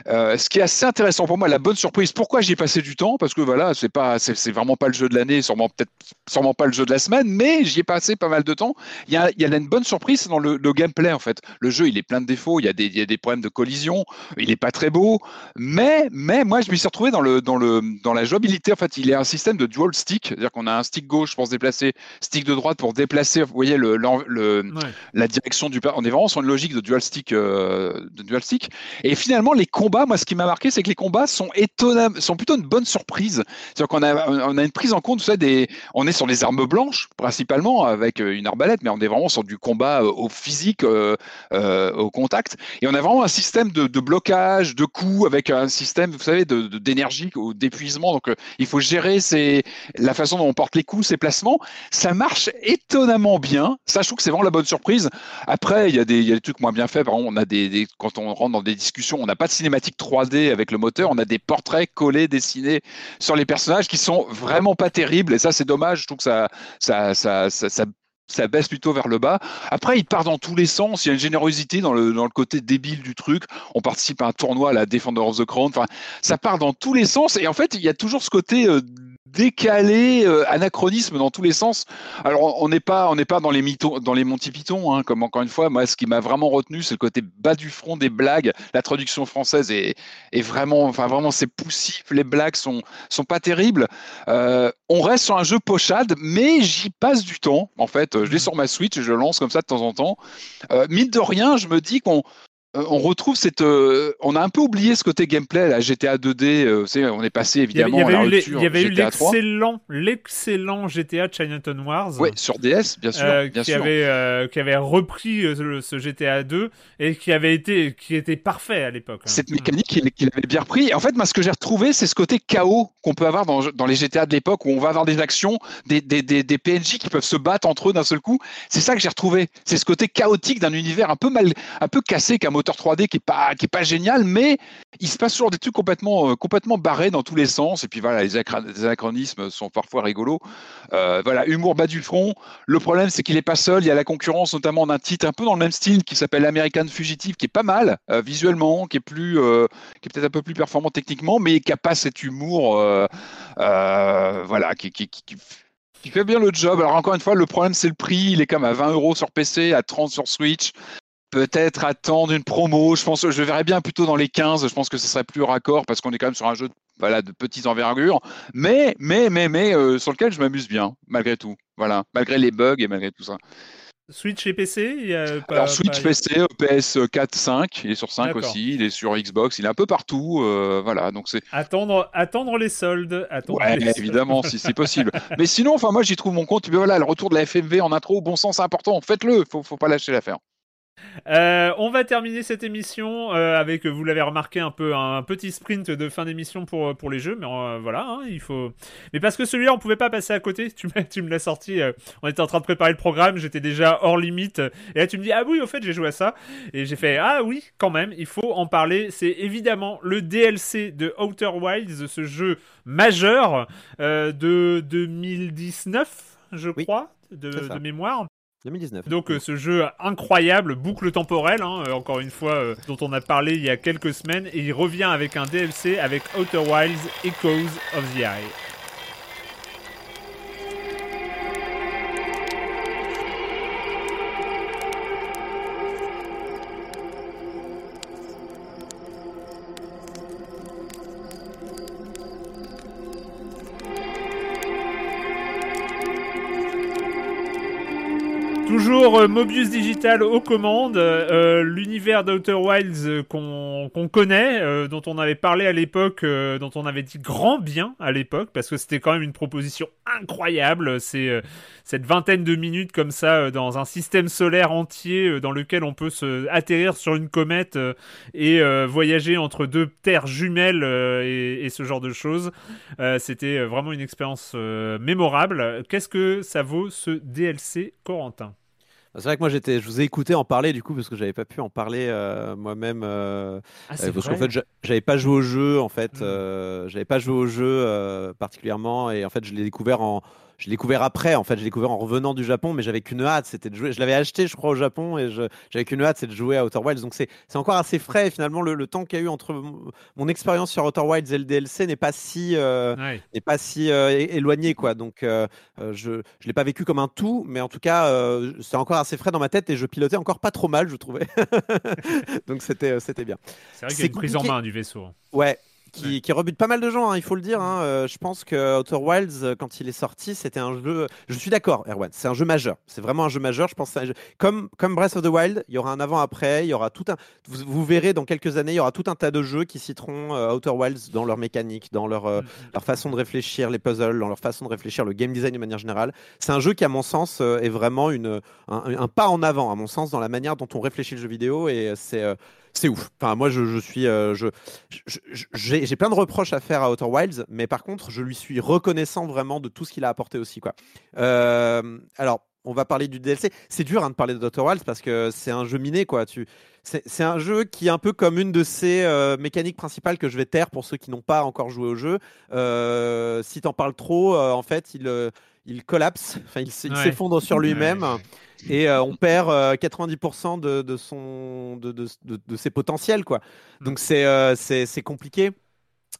Euh, ce qui est assez intéressant pour moi, la bonne surprise. Pourquoi j'y ai passé du temps Parce que voilà, c'est pas, c'est vraiment pas le jeu de l'année, sûrement peut-être, sûrement pas le jeu de la semaine, mais j'y ai passé pas mal de temps. Il y a, il y a une bonne surprise dans le, le, gameplay en fait. Le jeu, il est plein de défauts. Il y a des, il y a des problèmes de collision. Il est pas très beau, mais, mais moi, je me suis retrouvé dans le, dans le, dans la jouabilité. En fait, il y a un système de dual stick, c'est-à-dire qu'on a un stick gauche pour se déplacer, stick de droite pour déplacer. Vous voyez le, le, ouais. la direction du. On est vraiment sur une logique de dual stick, euh, de dual stick. Et finalement, les combats, moi, ce qui m'a marqué, c'est que les combats sont étonnants, sont plutôt une bonne surprise. C'est-à-dire qu'on a, on a une prise en compte, vous savez, des, on est sur des armes blanches principalement avec une arbalète, mais on est vraiment sur du combat au physique, euh, euh, au contact, et on a vraiment un système de, blocage, de coups, avec un système, vous savez, d'énergie, de, d'épuisement. Donc, euh, il faut gérer ces, la façon dont on porte les coups, ses placements. Ça marche étonnamment bien. Ça, je trouve que c'est vraiment la bonne surprise. Après, il y a des, trucs moins bien faits. Par exemple, on a des, quand on rentre dans des discussions, on n'a pas de cinématique 3D avec le moteur, on a des portraits collés, dessinés sur les personnages qui sont vraiment pas terribles. Et ça, c'est dommage. Je trouve que ça, ça, ça, ça, ça ça baisse plutôt vers le bas. Après, il part dans tous les sens. Il y a une générosité dans le, dans le côté débile du truc. On participe à un tournoi à la Defender of the Crown. Enfin, ça part dans tous les sens. Et en fait, il y a toujours ce côté euh, décalé, euh, anachronisme dans tous les sens. Alors on n'est pas, on n'est pas dans les mythos, dans les Monty Python, hein, comme encore une fois. Moi, ce qui m'a vraiment retenu, c'est le côté bas du front des blagues. La traduction française est, est vraiment, enfin vraiment, c'est poussif. Les blagues sont, sont pas terribles. Euh, on reste sur un jeu pochade, mais j'y passe du temps. En fait, je l'ai sur ma Switch, je lance comme ça de temps en temps. Euh, mine de rien, je me dis qu'on on retrouve cette. Euh, on a un peu oublié ce côté gameplay, la GTA 2D. Euh, on est passé évidemment
il y avait,
à la
rupture. Il y avait eu l'excellent, l'excellent GTA Chinatown Wars.
Oui, sur DS, bien sûr.
Euh,
bien
qui,
sûr.
Avait, qui avait repris ce GTA 2 et qui avait été, qui était parfait à l'époque. Hein.
Cette mécanique qu'il qu avait bien repris. En fait, moi, ce que j'ai retrouvé, c'est ce côté chaos qu'on peut avoir dans, dans les GTA de l'époque où on va avoir des actions, des, des, des, des PNJ qui peuvent se battre entre eux d'un seul coup. C'est ça que j'ai retrouvé. C'est ce côté chaotique d'un univers un peu mal, un peu cassé qu'un moteur 3D qui est pas qui est pas génial mais il se passe toujours des trucs complètement euh, complètement barrés dans tous les sens et puis voilà les, anachronismes sont parfois rigolos euh, voilà humour bas du front le problème c'est qu'il est pas seul il y a la concurrence notamment d'un titre un peu dans le même style qui s'appelle American Fugitive qui est pas mal euh, visuellement qui est plus qui est peut-être un peu plus performant techniquement mais qui a pas cet humour voilà qui, qui fait bien le job. Alors encore une fois, le problème c'est le prix. Il est comme à 20 euros sur PC, à 30 sur Switch. Peut-être attendre une promo. Je pense, je verrais bien plutôt dans les 15. Je pense que ce serait plus raccord parce qu'on est quand même sur un jeu de, voilà, de petites envergures, mais, mais, mais, mais euh, sur lequel je m'amuse bien, malgré tout. Voilà, malgré les bugs et malgré tout ça.
Switch et PC il y a pas,
Alors Switch,
pas-
PC, PS 4, 5, il est sur 5
D'accord.
aussi, il est sur Xbox, il est un peu partout, euh, voilà, donc c'est
Attendre, attendre les soldes. Attendre
Ouais,
les soldes.
évidemment, si c'est possible. Mais sinon, enfin, moi, j'y trouve mon compte. Voilà, le retour de la FMV en intro, bon sens, c'est important. Faites-le. Faut, faut pas lâcher l'affaire.
Euh, on va terminer cette émission euh, avec, vous l'avez remarqué, un peu un petit sprint de fin d'émission pour, pour les jeux, mais euh, voilà, hein, il faut. Mais parce que celui-là, on pouvait pas passer à côté. Tu, tu me l'as sorti. on était en train de préparer le programme, j'étais déjà hors limite. Et là, tu me dis ah oui, au fait, j'ai joué à ça. Et j'ai fait ah oui, quand même, il faut en parler. C'est évidemment le DLC de Outer Wilds, ce jeu majeur de 2019, je
Oui,
crois, de mémoire.
2019.
Donc euh, ce jeu incroyable, boucle temporelle, hein, euh, encore une fois, euh, dont on a parlé il y a quelques semaines, et il revient avec un DLC avec Outer Wilds Echoes of the Eye. Euh, Mobius Digital aux commandes, euh, l'univers d'Outer Wilds euh, qu'on connaît, dont on avait parlé à l'époque, dont on avait dit grand bien à l'époque, parce que c'était quand même une proposition incroyable. C'est cette vingtaine de minutes comme ça dans un système solaire entier dans lequel on peut se atterrir sur une comète et voyager entre deux terres jumelles et, et ce genre de choses. C'était vraiment une expérience mémorable. Qu'est-ce que ça vaut ce DLC, Corentin?
C'est vrai que moi j'étais, je vous ai écouté en parler du coup parce que j'avais pas pu en parler euh, moi-même euh,
Ah,
euh, parce qu'en fait j'a- j'avais pas joué au jeu en fait,
Mm.
euh, j'avais pas joué au jeu particulièrement et en fait je l'ai découvert en, je l'ai découvert après en fait, je l'ai découvert en revenant du Japon mais j'avais qu'une hâte, c'était de jouer. Je l'avais acheté je crois au Japon et je- j'avais qu'une hâte, c'est de jouer à Outer Wilds donc c'est encore assez frais et finalement le, le temps qu'il y a eu entre mon, expérience sur Outer Wilds et le DLC n'est pas si euh,
Ouais.
n'est pas si euh, éloigné quoi donc euh, je je l'ai pas vécu comme un tout mais en tout cas c'est encore assez frais dans ma tête et je pilotais encore pas trop mal je trouvais donc c'était c'était bien
C'est vrai qu'il y a une prise en main du vaisseau.
ouais qui, qui rebute pas mal de gens, hein, il faut le dire. hein. Euh, je pense que Outer Wilds, euh, quand il est sorti, c'était un jeu. Je suis d'accord, Erwan, c'est un jeu majeur. C'est vraiment un jeu majeur. Je pense un jeu- comme comme Breath of the Wild, il y aura un avant-après, il y aura tout un. Vous, vous verrez dans quelques années, il y aura tout un tas de jeux qui citeront euh, Outer Wilds dans leur mécanique, dans leur euh, leur façon de réfléchir les puzzles, dans leur façon de réfléchir le game design de manière générale. C'est un jeu qui, à mon sens, euh, est vraiment une, un, un pas en avant, à mon sens, dans la manière dont on réfléchit le jeu vidéo. Et c'est c'est ouf. Enfin, moi, je, suis, euh, j'ai plein de reproches à faire à Outer Wilds, mais par contre, je lui suis reconnaissant vraiment de tout ce qu'il a apporté aussi. Euh, alors. On va parler du DLC. C'est dur hein, de parler d'Outer Wilds parce que c'est un jeu miné, quoi. C'est un jeu qui est un peu comme une de ses euh, mécaniques principales que je vais taire pour ceux qui n'ont pas encore joué au jeu. Si t'en parles trop, en fait, il, il collapse, enfin, il
Ouais.
s'effondre sur lui-même
Ouais.
et euh, on perd euh, 90% de, de, son, de, de, de- de ses potentiels, quoi. Donc c'est euh, c'est c'est compliqué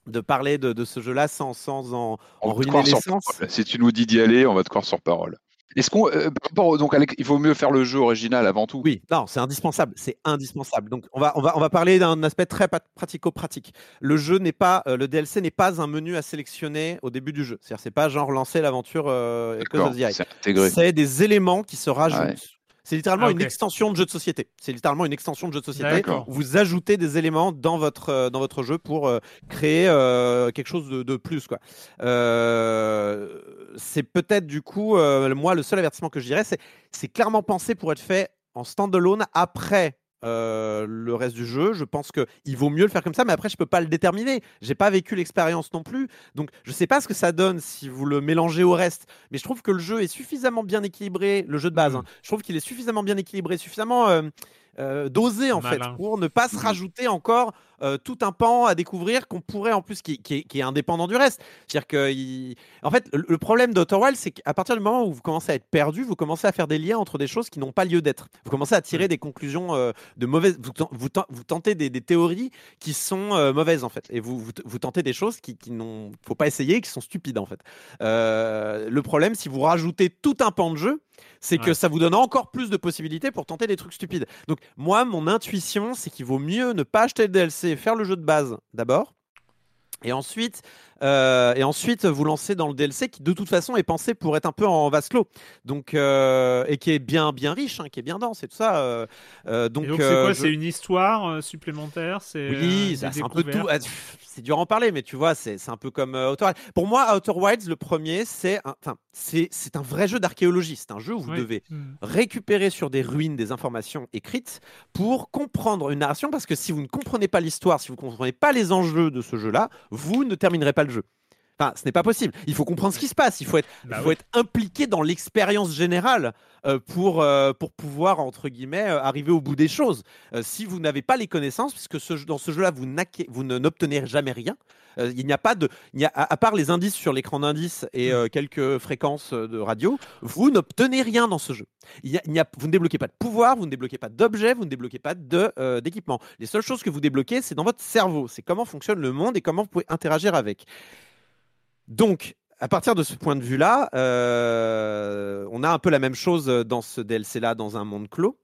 de parler de, de ce jeu-là sans, sans en,
On
en ruiner l'essence.
Si tu nous dis d'y aller, on va te croire sur parole. Est-ce qu'on, euh, par rapport au- donc, Alex, il vaut mieux faire le jeu original avant tout?
Oui, non, c'est indispensable, c'est indispensable. Donc on va on va on va parler d'un aspect très pratico-pratique. Le jeu n'est pas euh, le DLC n'est pas un menu à sélectionner au début du jeu. C'est-à-dire c'est pas genre lancer l'aventure euh,
c'est
des éléments qui se rajoutent.
Ouais.
C'est littéralement
Ah,
une extension de jeu de société. C'est littéralement une extension de jeu de société. Vous ajoutez des éléments dans votre, euh, dans votre jeu pour euh, créer euh, quelque chose de, de plus. quoi. C'est peut-être du coup, euh, moi, le seul avertissement que je dirais, c'est c'est clairement pensé pour être fait en standalone après euh, le reste du jeu. Je pense qu'il vaut mieux le faire comme ça, mais après, je peux pas le déterminer. J'ai pas vécu l'expérience non plus. Donc, je sais pas ce que ça donne si vous le mélangez au reste, mais je trouve que le jeu est suffisamment bien équilibré, le jeu de base.
Mm.
hein. je trouve qu'il est suffisamment bien équilibré, suffisamment euh, euh, dosé en
Malin.
fait, pour ne pas se rajouter encore euh, tout un pan à découvrir qu'on pourrait en plus qui, qui est, qui est indépendant du reste. C'est-à-dire que, il- en fait, le, le problème d'Outer Wilds, c'est qu'à partir du moment où vous commencez à être perdu, vous commencez à faire des liens entre des choses qui n'ont pas lieu d'être. Vous commencez à tirer des conclusions euh, de mauvaises. Vous, vous, ten- vous tentez des, des théories qui sont euh, mauvaises en fait, et vous, vous, vous tentez des choses qui, qui n'ont, faut pas essayer, qui sont stupides en fait. Le problème, si vous rajoutez tout un pan de jeu, C'est que ça vous donne encore plus de possibilités pour tenter des trucs stupides. Donc, moi, mon intuition, c'est qu'il vaut mieux ne pas acheter le DLC faire le jeu de base d'abord. Et ensuite, euh, et ensuite, vous lancer dans le DLC qui, de toute façon, est pensé pour être un peu en vase clos. Donc, euh, et qui est bien, bien riche, hein, qui est bien dense et tout ça. euh, donc,
c'est quoi?
je-
C'est une histoire supplémentaire? C'est
oui, c'est un peu tout. ah, C'est dur à en parler, mais tu vois, c'est un peu comme Outer Wilds. Pour moi, Outer Wilds, le premier, c'est un, c'est c'est un vrai jeu d'archéologie. C'est un jeu où vous
Oui.
devez
Hmm.
récupérer sur des ruines des informations écrites pour comprendre une narration, parce que si vous ne comprenez pas l'histoire, si vous ne comprenez pas les enjeux de ce jeu-là, vous ne terminerez pas le jeu. Enfin, ce n'est pas possible. Il faut comprendre ce qui se passe. Il faut être,
Bah
il faut
oui.
être impliqué dans l'expérience générale euh, pour, euh, pour pouvoir, entre guillemets, euh, arriver au bout des choses. Si vous n'avez pas les connaissances, puisque ce dans ce jeu-là, vous, vous ne- n'obtenez jamais rien. Il n'y a pas de, il n'y a, à, à part les indices sur l'écran d'indices et euh, quelques fréquences de radio, vous n'obtenez rien dans ce jeu. Il y a- il n'y a- vous ne débloquez pas de pouvoir, vous ne débloquez pas d'objets, vous ne débloquez pas d'équipement. Les seules choses que vous débloquez, c'est dans votre cerveau. C'est comment fonctionne le monde et comment vous pouvez interagir avec. Donc, à partir de ce point de vue-là, euh, on a un peu la même chose dans ce DLC-là, dans un monde clos.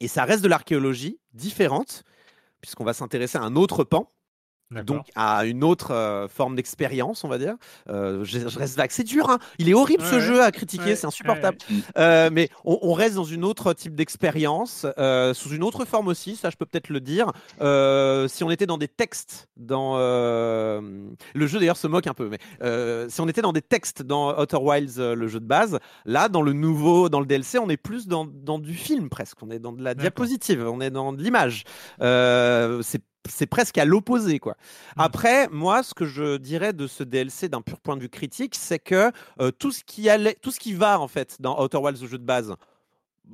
Et ça reste de l'archéologie différente, puisqu'on va s'intéresser à un autre pan. Donc à une autre euh, forme d'expérience, on va dire. Euh, je, je reste vague. C'est dur, hein il est horrible ce
Ouais,
jeu à critiquer,
ouais,
c'est insupportable. Euh, mais on, on reste dans une autre type d'expérience, sous une autre forme aussi, ça je peux peut-être le dire. Si on était dans des textes, dans le jeu d'ailleurs se moque un peu, mais si on était dans des textes dans Outer Wilds, le jeu de base, là dans le nouveau, dans le DLC, on est plus dans, dans du film presque, on est dans de la diapositive, on est dans de l'image. C'est c'est presque à l'opposé quoi.
Mm.
Après, moi, ce que je dirais de ce DLC d'un pur point de vue critique, c'est que euh, tout ce qui allait, tout ce qui va en fait dans Outer Wilds, le jeu de base,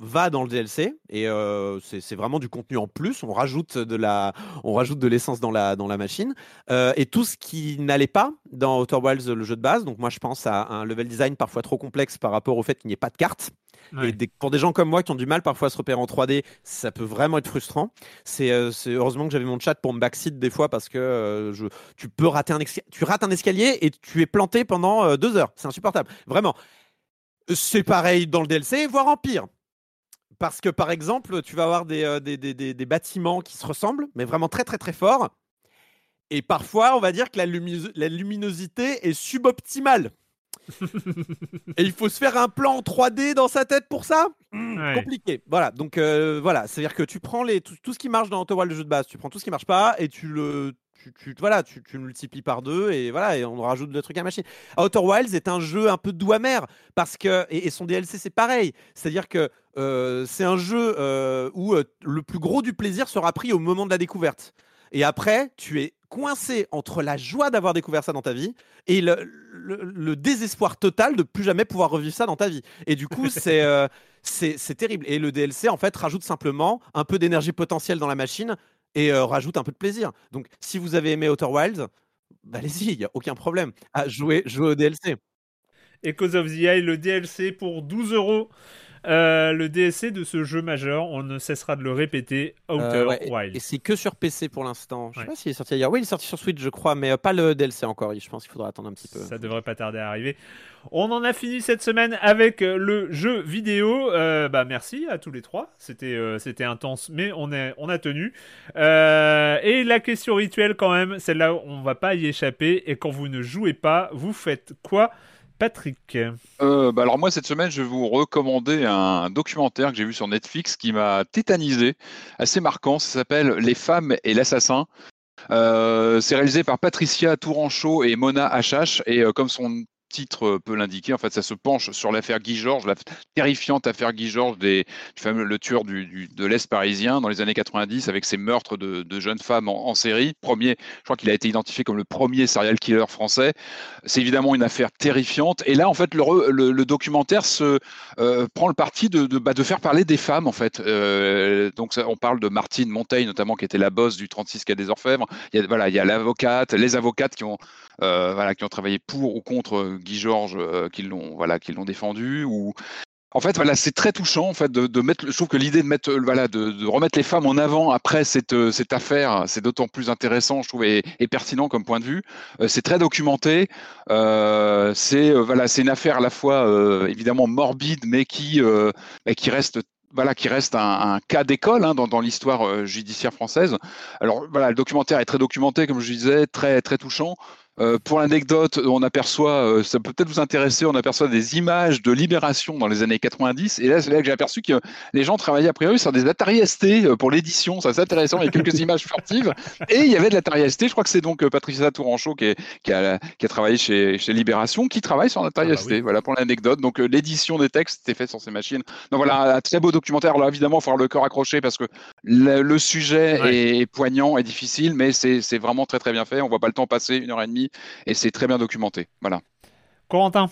va dans le DLC et euh, c'est vraiment du contenu en plus. On rajoute de la, on rajoute de l'essence dans la dans la machine Euh, et tout ce qui n'allait pas dans Outer Wilds, le jeu de base. Donc moi, je pense à un level design parfois trop complexe par rapport au fait qu'il n'y ait pas de carte.
Ouais.
Et des- pour des gens comme moi qui ont du mal parfois à se repérer en 3D, ça peut vraiment être frustrant. C'est euh, heureusement que j'avais mon chat pour me backseat des fois parce que euh, je, tu peux rater un, tu rates un escalier et tu es planté pendant deux heures. C'est insupportable. Vraiment. C'est pareil dans le DLC, voire en pire. Parce que par exemple, tu vas avoir des, euh, des, des- des- des bâtiments qui se ressemblent, mais vraiment très très très forts. Et parfois, on va dire que la, la luminosité est suboptimale. Et il faut se faire un plan en 3D dans sa tête pour ça?
Ouais.
Compliqué. Voilà, donc euh, voilà, c'est-à-dire que tu prends les, tout, tout ce qui marche dans Outer Wilds, le jeu de base, tu prends tout ce qui marche pas et tu le. Tu, tu- voilà, tu, tu multiplies par deux et voilà, et on rajoute le truc à la machine. Outer Wilds est un jeu un peu doux amer parce que et, et son DLC c'est pareil, c'est-à-dire que euh, c'est un jeu euh, où euh, le plus gros du plaisir sera pris au moment de la découverte. Et après, tu es coincé entre la joie d'avoir découvert ça dans ta vie et le, le- le désespoir total de plus jamais pouvoir revivre ça dans ta vie. Et du coup, c'est euh, c'est terrible. Et le DLC, en fait, rajoute simplement un peu d'énergie potentielle dans la machine et euh, rajoute un peu de plaisir. Donc, si vous avez aimé Outer Wilds, bah, allez-y, il n'y a aucun problème à jouer, jouer au DLC.
Echoes of the Eye, le DLC pour 12 euros. Euh, le DLC de ce jeu majeur, on ne cessera de le répéter, Outer
Euh, ouais, et-
Wilds.
Et c'est que sur PC pour l'instant. Je sais
Ouais.
pas s'il est sorti ailleurs. Oui, il est sorti sur Switch, je crois, mais euh, pas le DLC encore. Je pense qu'il faudra attendre un petit peu.
Ça devrait pas tarder à arriver. On en a fini cette semaine avec le jeu vidéo. Euh, bah merci à tous les trois. C'était euh, c'était intense, mais on est on a tenu. Euh, et la question rituelle quand même, celle-là on va pas y échapper. Et quand vous ne jouez pas, vous faites quoi, Patrick
Euh, bah alors moi cette semaine je vais vous recommander un documentaire que j'ai vu sur Netflix qui m'a tétanisé, assez marquant. Ça s'appelle Les femmes et l'assassin. Euh, c'est réalisé par Patricia Touranchot et Mona Hachache et euh, comme son titre euh, peut l'indiquer, en fait ça se penche sur l'affaire Guy Georges, la terrifiante affaire Guy Georges, des, le tueur du, de l'Est parisien dans les années 90 avec ses meurtres de, de jeunes femmes en, série. Premier, je crois qu'il a été identifié comme le premier serial killer français. C'est évidemment une affaire terrifiante. Et là, en fait, le, le- documentaire se euh, prend le parti de, de, bah, de faire parler des femmes, en fait. Euh, donc, on parle de Martine Monteil, notamment, qui était la boss du 36 Quai des Orfèvres. Il y a, voilà, il y a l'avocate, les avocates qui ont, voilà, qui ont travaillé pour ou contre Guy Georges, euh, qui l'ont, voilà, qui l'ont défendu, ou En fait, voilà, c'est très touchant en fait de, de mettre. Je trouve que l'idée de mettre, euh, voilà, de, de, remettre les femmes en avant après cette, euh, cette affaire, c'est d'autant plus intéressant, je trouve, et, et, pertinent comme point de vue. Euh, c'est très documenté. Euh, c'est voilà, c'est une affaire à la fois évidemment morbide, mais qui, mais qui reste voilà, qui reste un, un cas d'école hein, dans, dans l'histoire judiciaire française. Alors voilà, le documentaire est très documenté, comme je disais, très très touchant. Euh, pour l'anecdote, on aperçoit, euh, ça peut peut-être vous intéresser, on aperçoit des images de Libération dans les années 90. Et là, c'est là que j'ai aperçu que les gens travaillaient a priori sur des Atari ST euh, pour l'édition. Ça, c'est intéressant. Il y a quelques images furtives. Et il y avait de l'Atari ST. Je crois que c'est donc Patricia Touranchot qui, est, qui, a, qui, a, travaillé chez, chez Libération, qui travaille sur l'Atari ah, ST. Oui. Voilà pour l'anecdote. Donc, l'édition des textes était faite sur ces machines. Donc, voilà, un très beau documentaire. Alors, évidemment, il faut avoir le cœur accroché parce que le, le sujet ouais. est, est, poignant et difficile, mais c'est vraiment très, très bien fait. On voit pas le temps passer, une heure et demie et c'est très bien documenté. Voilà.
Corentin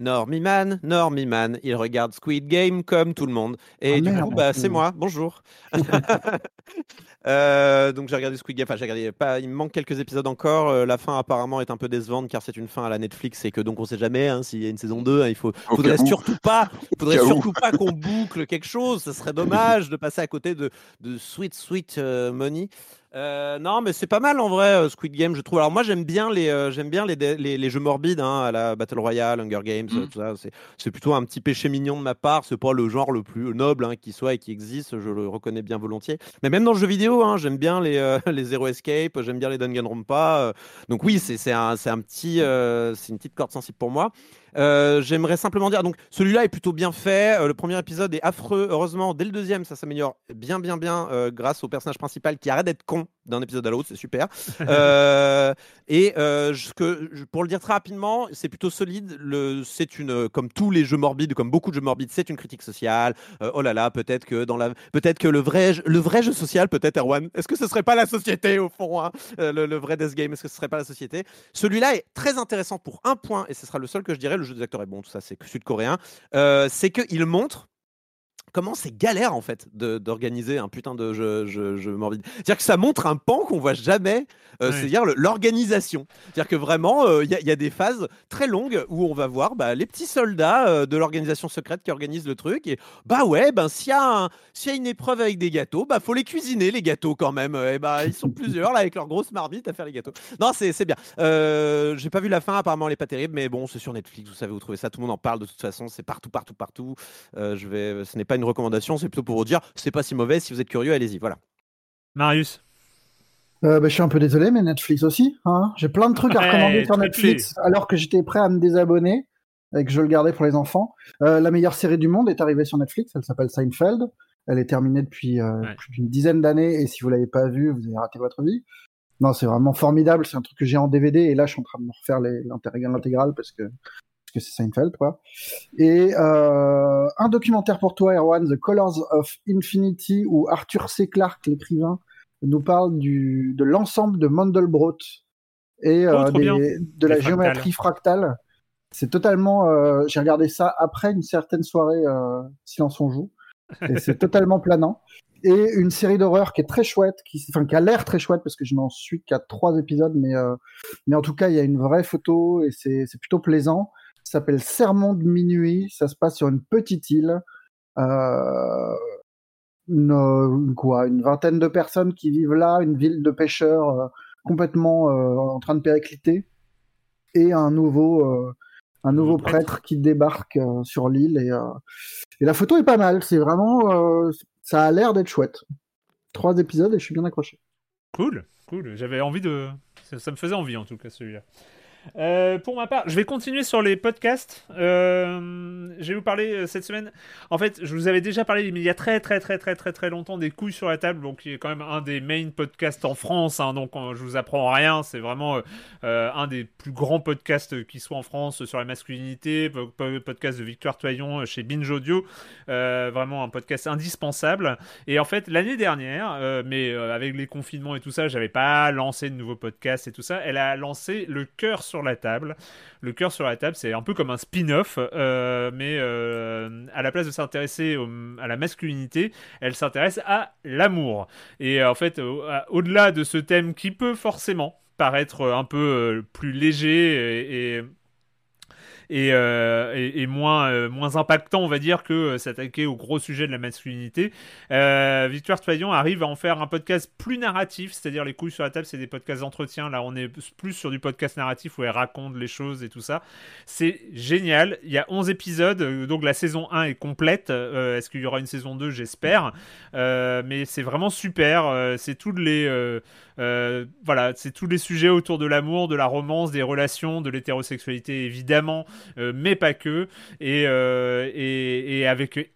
Normiman, Normiman, il regarde Squid Game comme tout le monde. Et oh, du merde, coup, bah, c'est moi, bonjour. euh, donc j'ai regardé Squid Game, enfin j'ai regardé, pas, il me manque quelques épisodes encore. Euh, la fin apparemment est un peu décevante car c'est une fin à la Netflix et que donc on sait jamais hein, s'il y a une saison 2. Hein, il faut, faudrait surtout pas, faudrait surtout pas qu'on boucle quelque chose. Ce serait dommage de passer à côté de, de Sweet Sweet uh, Money. Euh, non, mais c'est pas mal en vrai, euh, Squid Game, je trouve. Alors moi, j'aime bien les, euh, j'aime bien les, les, les, jeux morbides, hein, à la Battle Royale, Hunger Games, mm. tout ça. C'est plutôt un petit péché mignon de ma part. C'est pas le genre le plus noble hein, qui soit et qui existe. Je le reconnais bien volontiers. Mais même dans le jeu vidéo, hein, j'aime bien les, euh, les Zero Escape, j'aime bien les Danganronpa. donc oui, c'est un, un petit, c'est une petite corde sensible pour moi. Euh, J'aimerais simplement dire, donc celui-là est plutôt bien fait. Euh, le premier épisode est affreux. Heureusement, dès le deuxième, ça s'améliore bien, bien, bien euh, grâce au personnage principal qui arrête d'être con d'un épisode à l'autre. C'est super. Euh, et ce que, pour le dire très rapidement, c'est plutôt solide. C'est une, comme tous les jeux morbides, comme beaucoup de jeux morbides, c'est une critique sociale. oh là là, peut-être que dans la, peut-être que le vrai, le vrai jeu social, peut-être Erwan. Est-ce que ce serait pas la société au fond, hein le, vrai Death Game Est-ce que ce serait pas la société? Celui-là est très intéressant pour un point, et ce sera le seul que je dirais le jeu des acteurs est bon, tout ça, c'est sud-coréen. Euh, c'est qu'il montre comment c'est galère en fait d'organiser un putain de jeu, jeu, jeu morbide. C'est-à-dire que ça montre un pan qu'on voit jamais, euh, c'est-à-dire l'organisation. C'est-à-dire que vraiment, il euh, y, y, a des phases très longues où on va voir bah, les petits soldats euh, de l'organisation secrète qui organisent le truc et bah ouais, ben s'il y, s'il y, a une épreuve avec des gâteaux, bah faut les cuisiner les gâteaux quand même. Et bah ils sont plusieurs là avec leurs grosses marmites à faire les gâteaux. Non, c'est bien. J'ai pas vu la fin, apparemment elle est pas terrible, mais bon, c'est sur Netflix, vous savez, vous trouvez ça, tout le monde en parle de toute façon, c'est partout, partout, partout. je vais, ce n'est pas une recommandation, c'est plutôt pour vous dire, c'est pas si mauvais. Si vous êtes curieux, allez-y. Voilà.
Marius.
Euh, bah, je suis un peu désolé, mais Netflix aussi. Hein J'ai plein de trucs à recommander hey, sur Netflix, alors que j'étais prêt à me désabonner et que je le gardais pour les enfants. Euh, la meilleure série du monde est arrivée sur Netflix. Elle s'appelle Seinfeld. Elle est terminée depuis euh, ouais. plus d'une dizaine d'années, et si vous l'avez pas vue, vous avez raté votre vie. Non, c'est vraiment formidable. C'est un truc que j'ai en DVD, et là, je suis en train de me refaire l'intégrale parce que parce que c'est Seinfeld, quoi. Et euh, un documentaire pour toi, Erwan, The Colors of Infinity, où Arthur C. Clarke, l'écrivain, nous parle du, de l'ensemble de Mandelbrot et euh, oh, des, de la fractales. géométrie fractale. C'est totalement. Euh, J'ai regardé ça après une certaine soirée Silence on joue, et c'est totalement planant. Et une série d'horreur qui est très chouette, qui, enfin, qui a l'air très chouette parce que je n'en suis qu'à trois épisodes, mais, mais en tout cas, il y a une vraie photo et c'est plutôt plaisant s'appelle Sermon de minuit. Ça se passe sur une petite île. Euh, une, quoi, une vingtaine de personnes qui vivent là, une ville de pêcheurs euh, complètement euh, en train de péricliter, et un nouveau, euh, un nouveau prêtre. qui débarque euh, sur l'île. Et, et, la photo est pas mal. C'est vraiment, ça a l'air d'être chouette. Trois épisodes et je suis bien accroché.
Cool, cool. J'avais envie de, ça, ça me faisait envie en tout cas celui-là. Euh, pour ma part, je vais continuer sur les podcasts. Euh, je vais vous parler euh, cette semaine. En fait, je vous avais déjà parlé, il y a très très très très très très longtemps, des couilles sur la table, donc qui est quand même un des main podcasts en France. Hein, donc je vous apprends rien. C'est vraiment un des plus grands podcasts qui soit en France sur la masculinité. Podcast de Victoire Toyon chez Binge Audio. vraiment un podcast indispensable. Et en fait, l'année dernière, mais avec les confinements et tout ça, j'avais pas lancé de nouveaux podcasts et tout ça. Elle a lancé le cœur sur la table. Le cœur sur la table, c'est un peu comme un spin-off, euh, mais euh, à la place de s'intéresser à la masculinité, elle s'intéresse à l'amour. Et en fait, au-delà de ce thème qui peut forcément paraître un peu euh, plus léger et et, euh, et, moins, euh, moins impactant, on va dire, que euh, s'attaquer au gros sujet de la masculinité. Victoire Toyon arrive à en faire un podcast plus narratif, c'est-à-dire les couilles sur la table, c'est des podcasts d'entretien. Là, on est plus sur du podcast narratif où elle raconte les choses et tout ça. C'est génial. Il y a 11 épisodes, donc la saison 1 est complète. Est-ce qu'il y aura une saison 2 J'espère. Mais c'est vraiment super. C'est tous les. Euh, voilà, c'est tous les sujets autour de l'amour, de la romance, des relations, de l'hétérosexualité évidemment, euh, mais pas que. Et, euh, et, et avec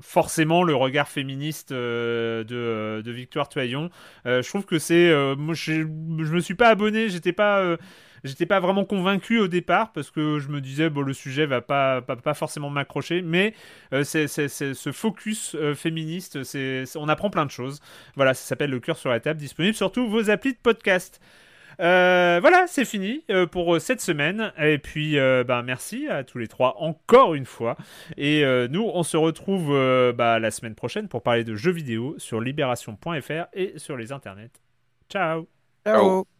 forcément le regard féministe de, de Victoire Toyon. Je trouve que c'est. je, je me suis pas abonné, j'étais pas. J'étais pas vraiment convaincu au départ parce que je me disais bon le sujet va pas pas, pas forcément m'accrocher mais euh, c'est ce focus euh, féministe c'est on apprend plein de choses voilà ça s'appelle le cœur sur la table disponible sur tous vos applis de podcast euh, voilà, c'est fini euh, pour cette semaine. Et puis, euh, bah, merci à tous les trois encore une fois. Et nous, on se retrouve bah, la semaine prochaine pour parler de jeux vidéo sur libération.fr et sur les internets.
Ciao.
Ciao.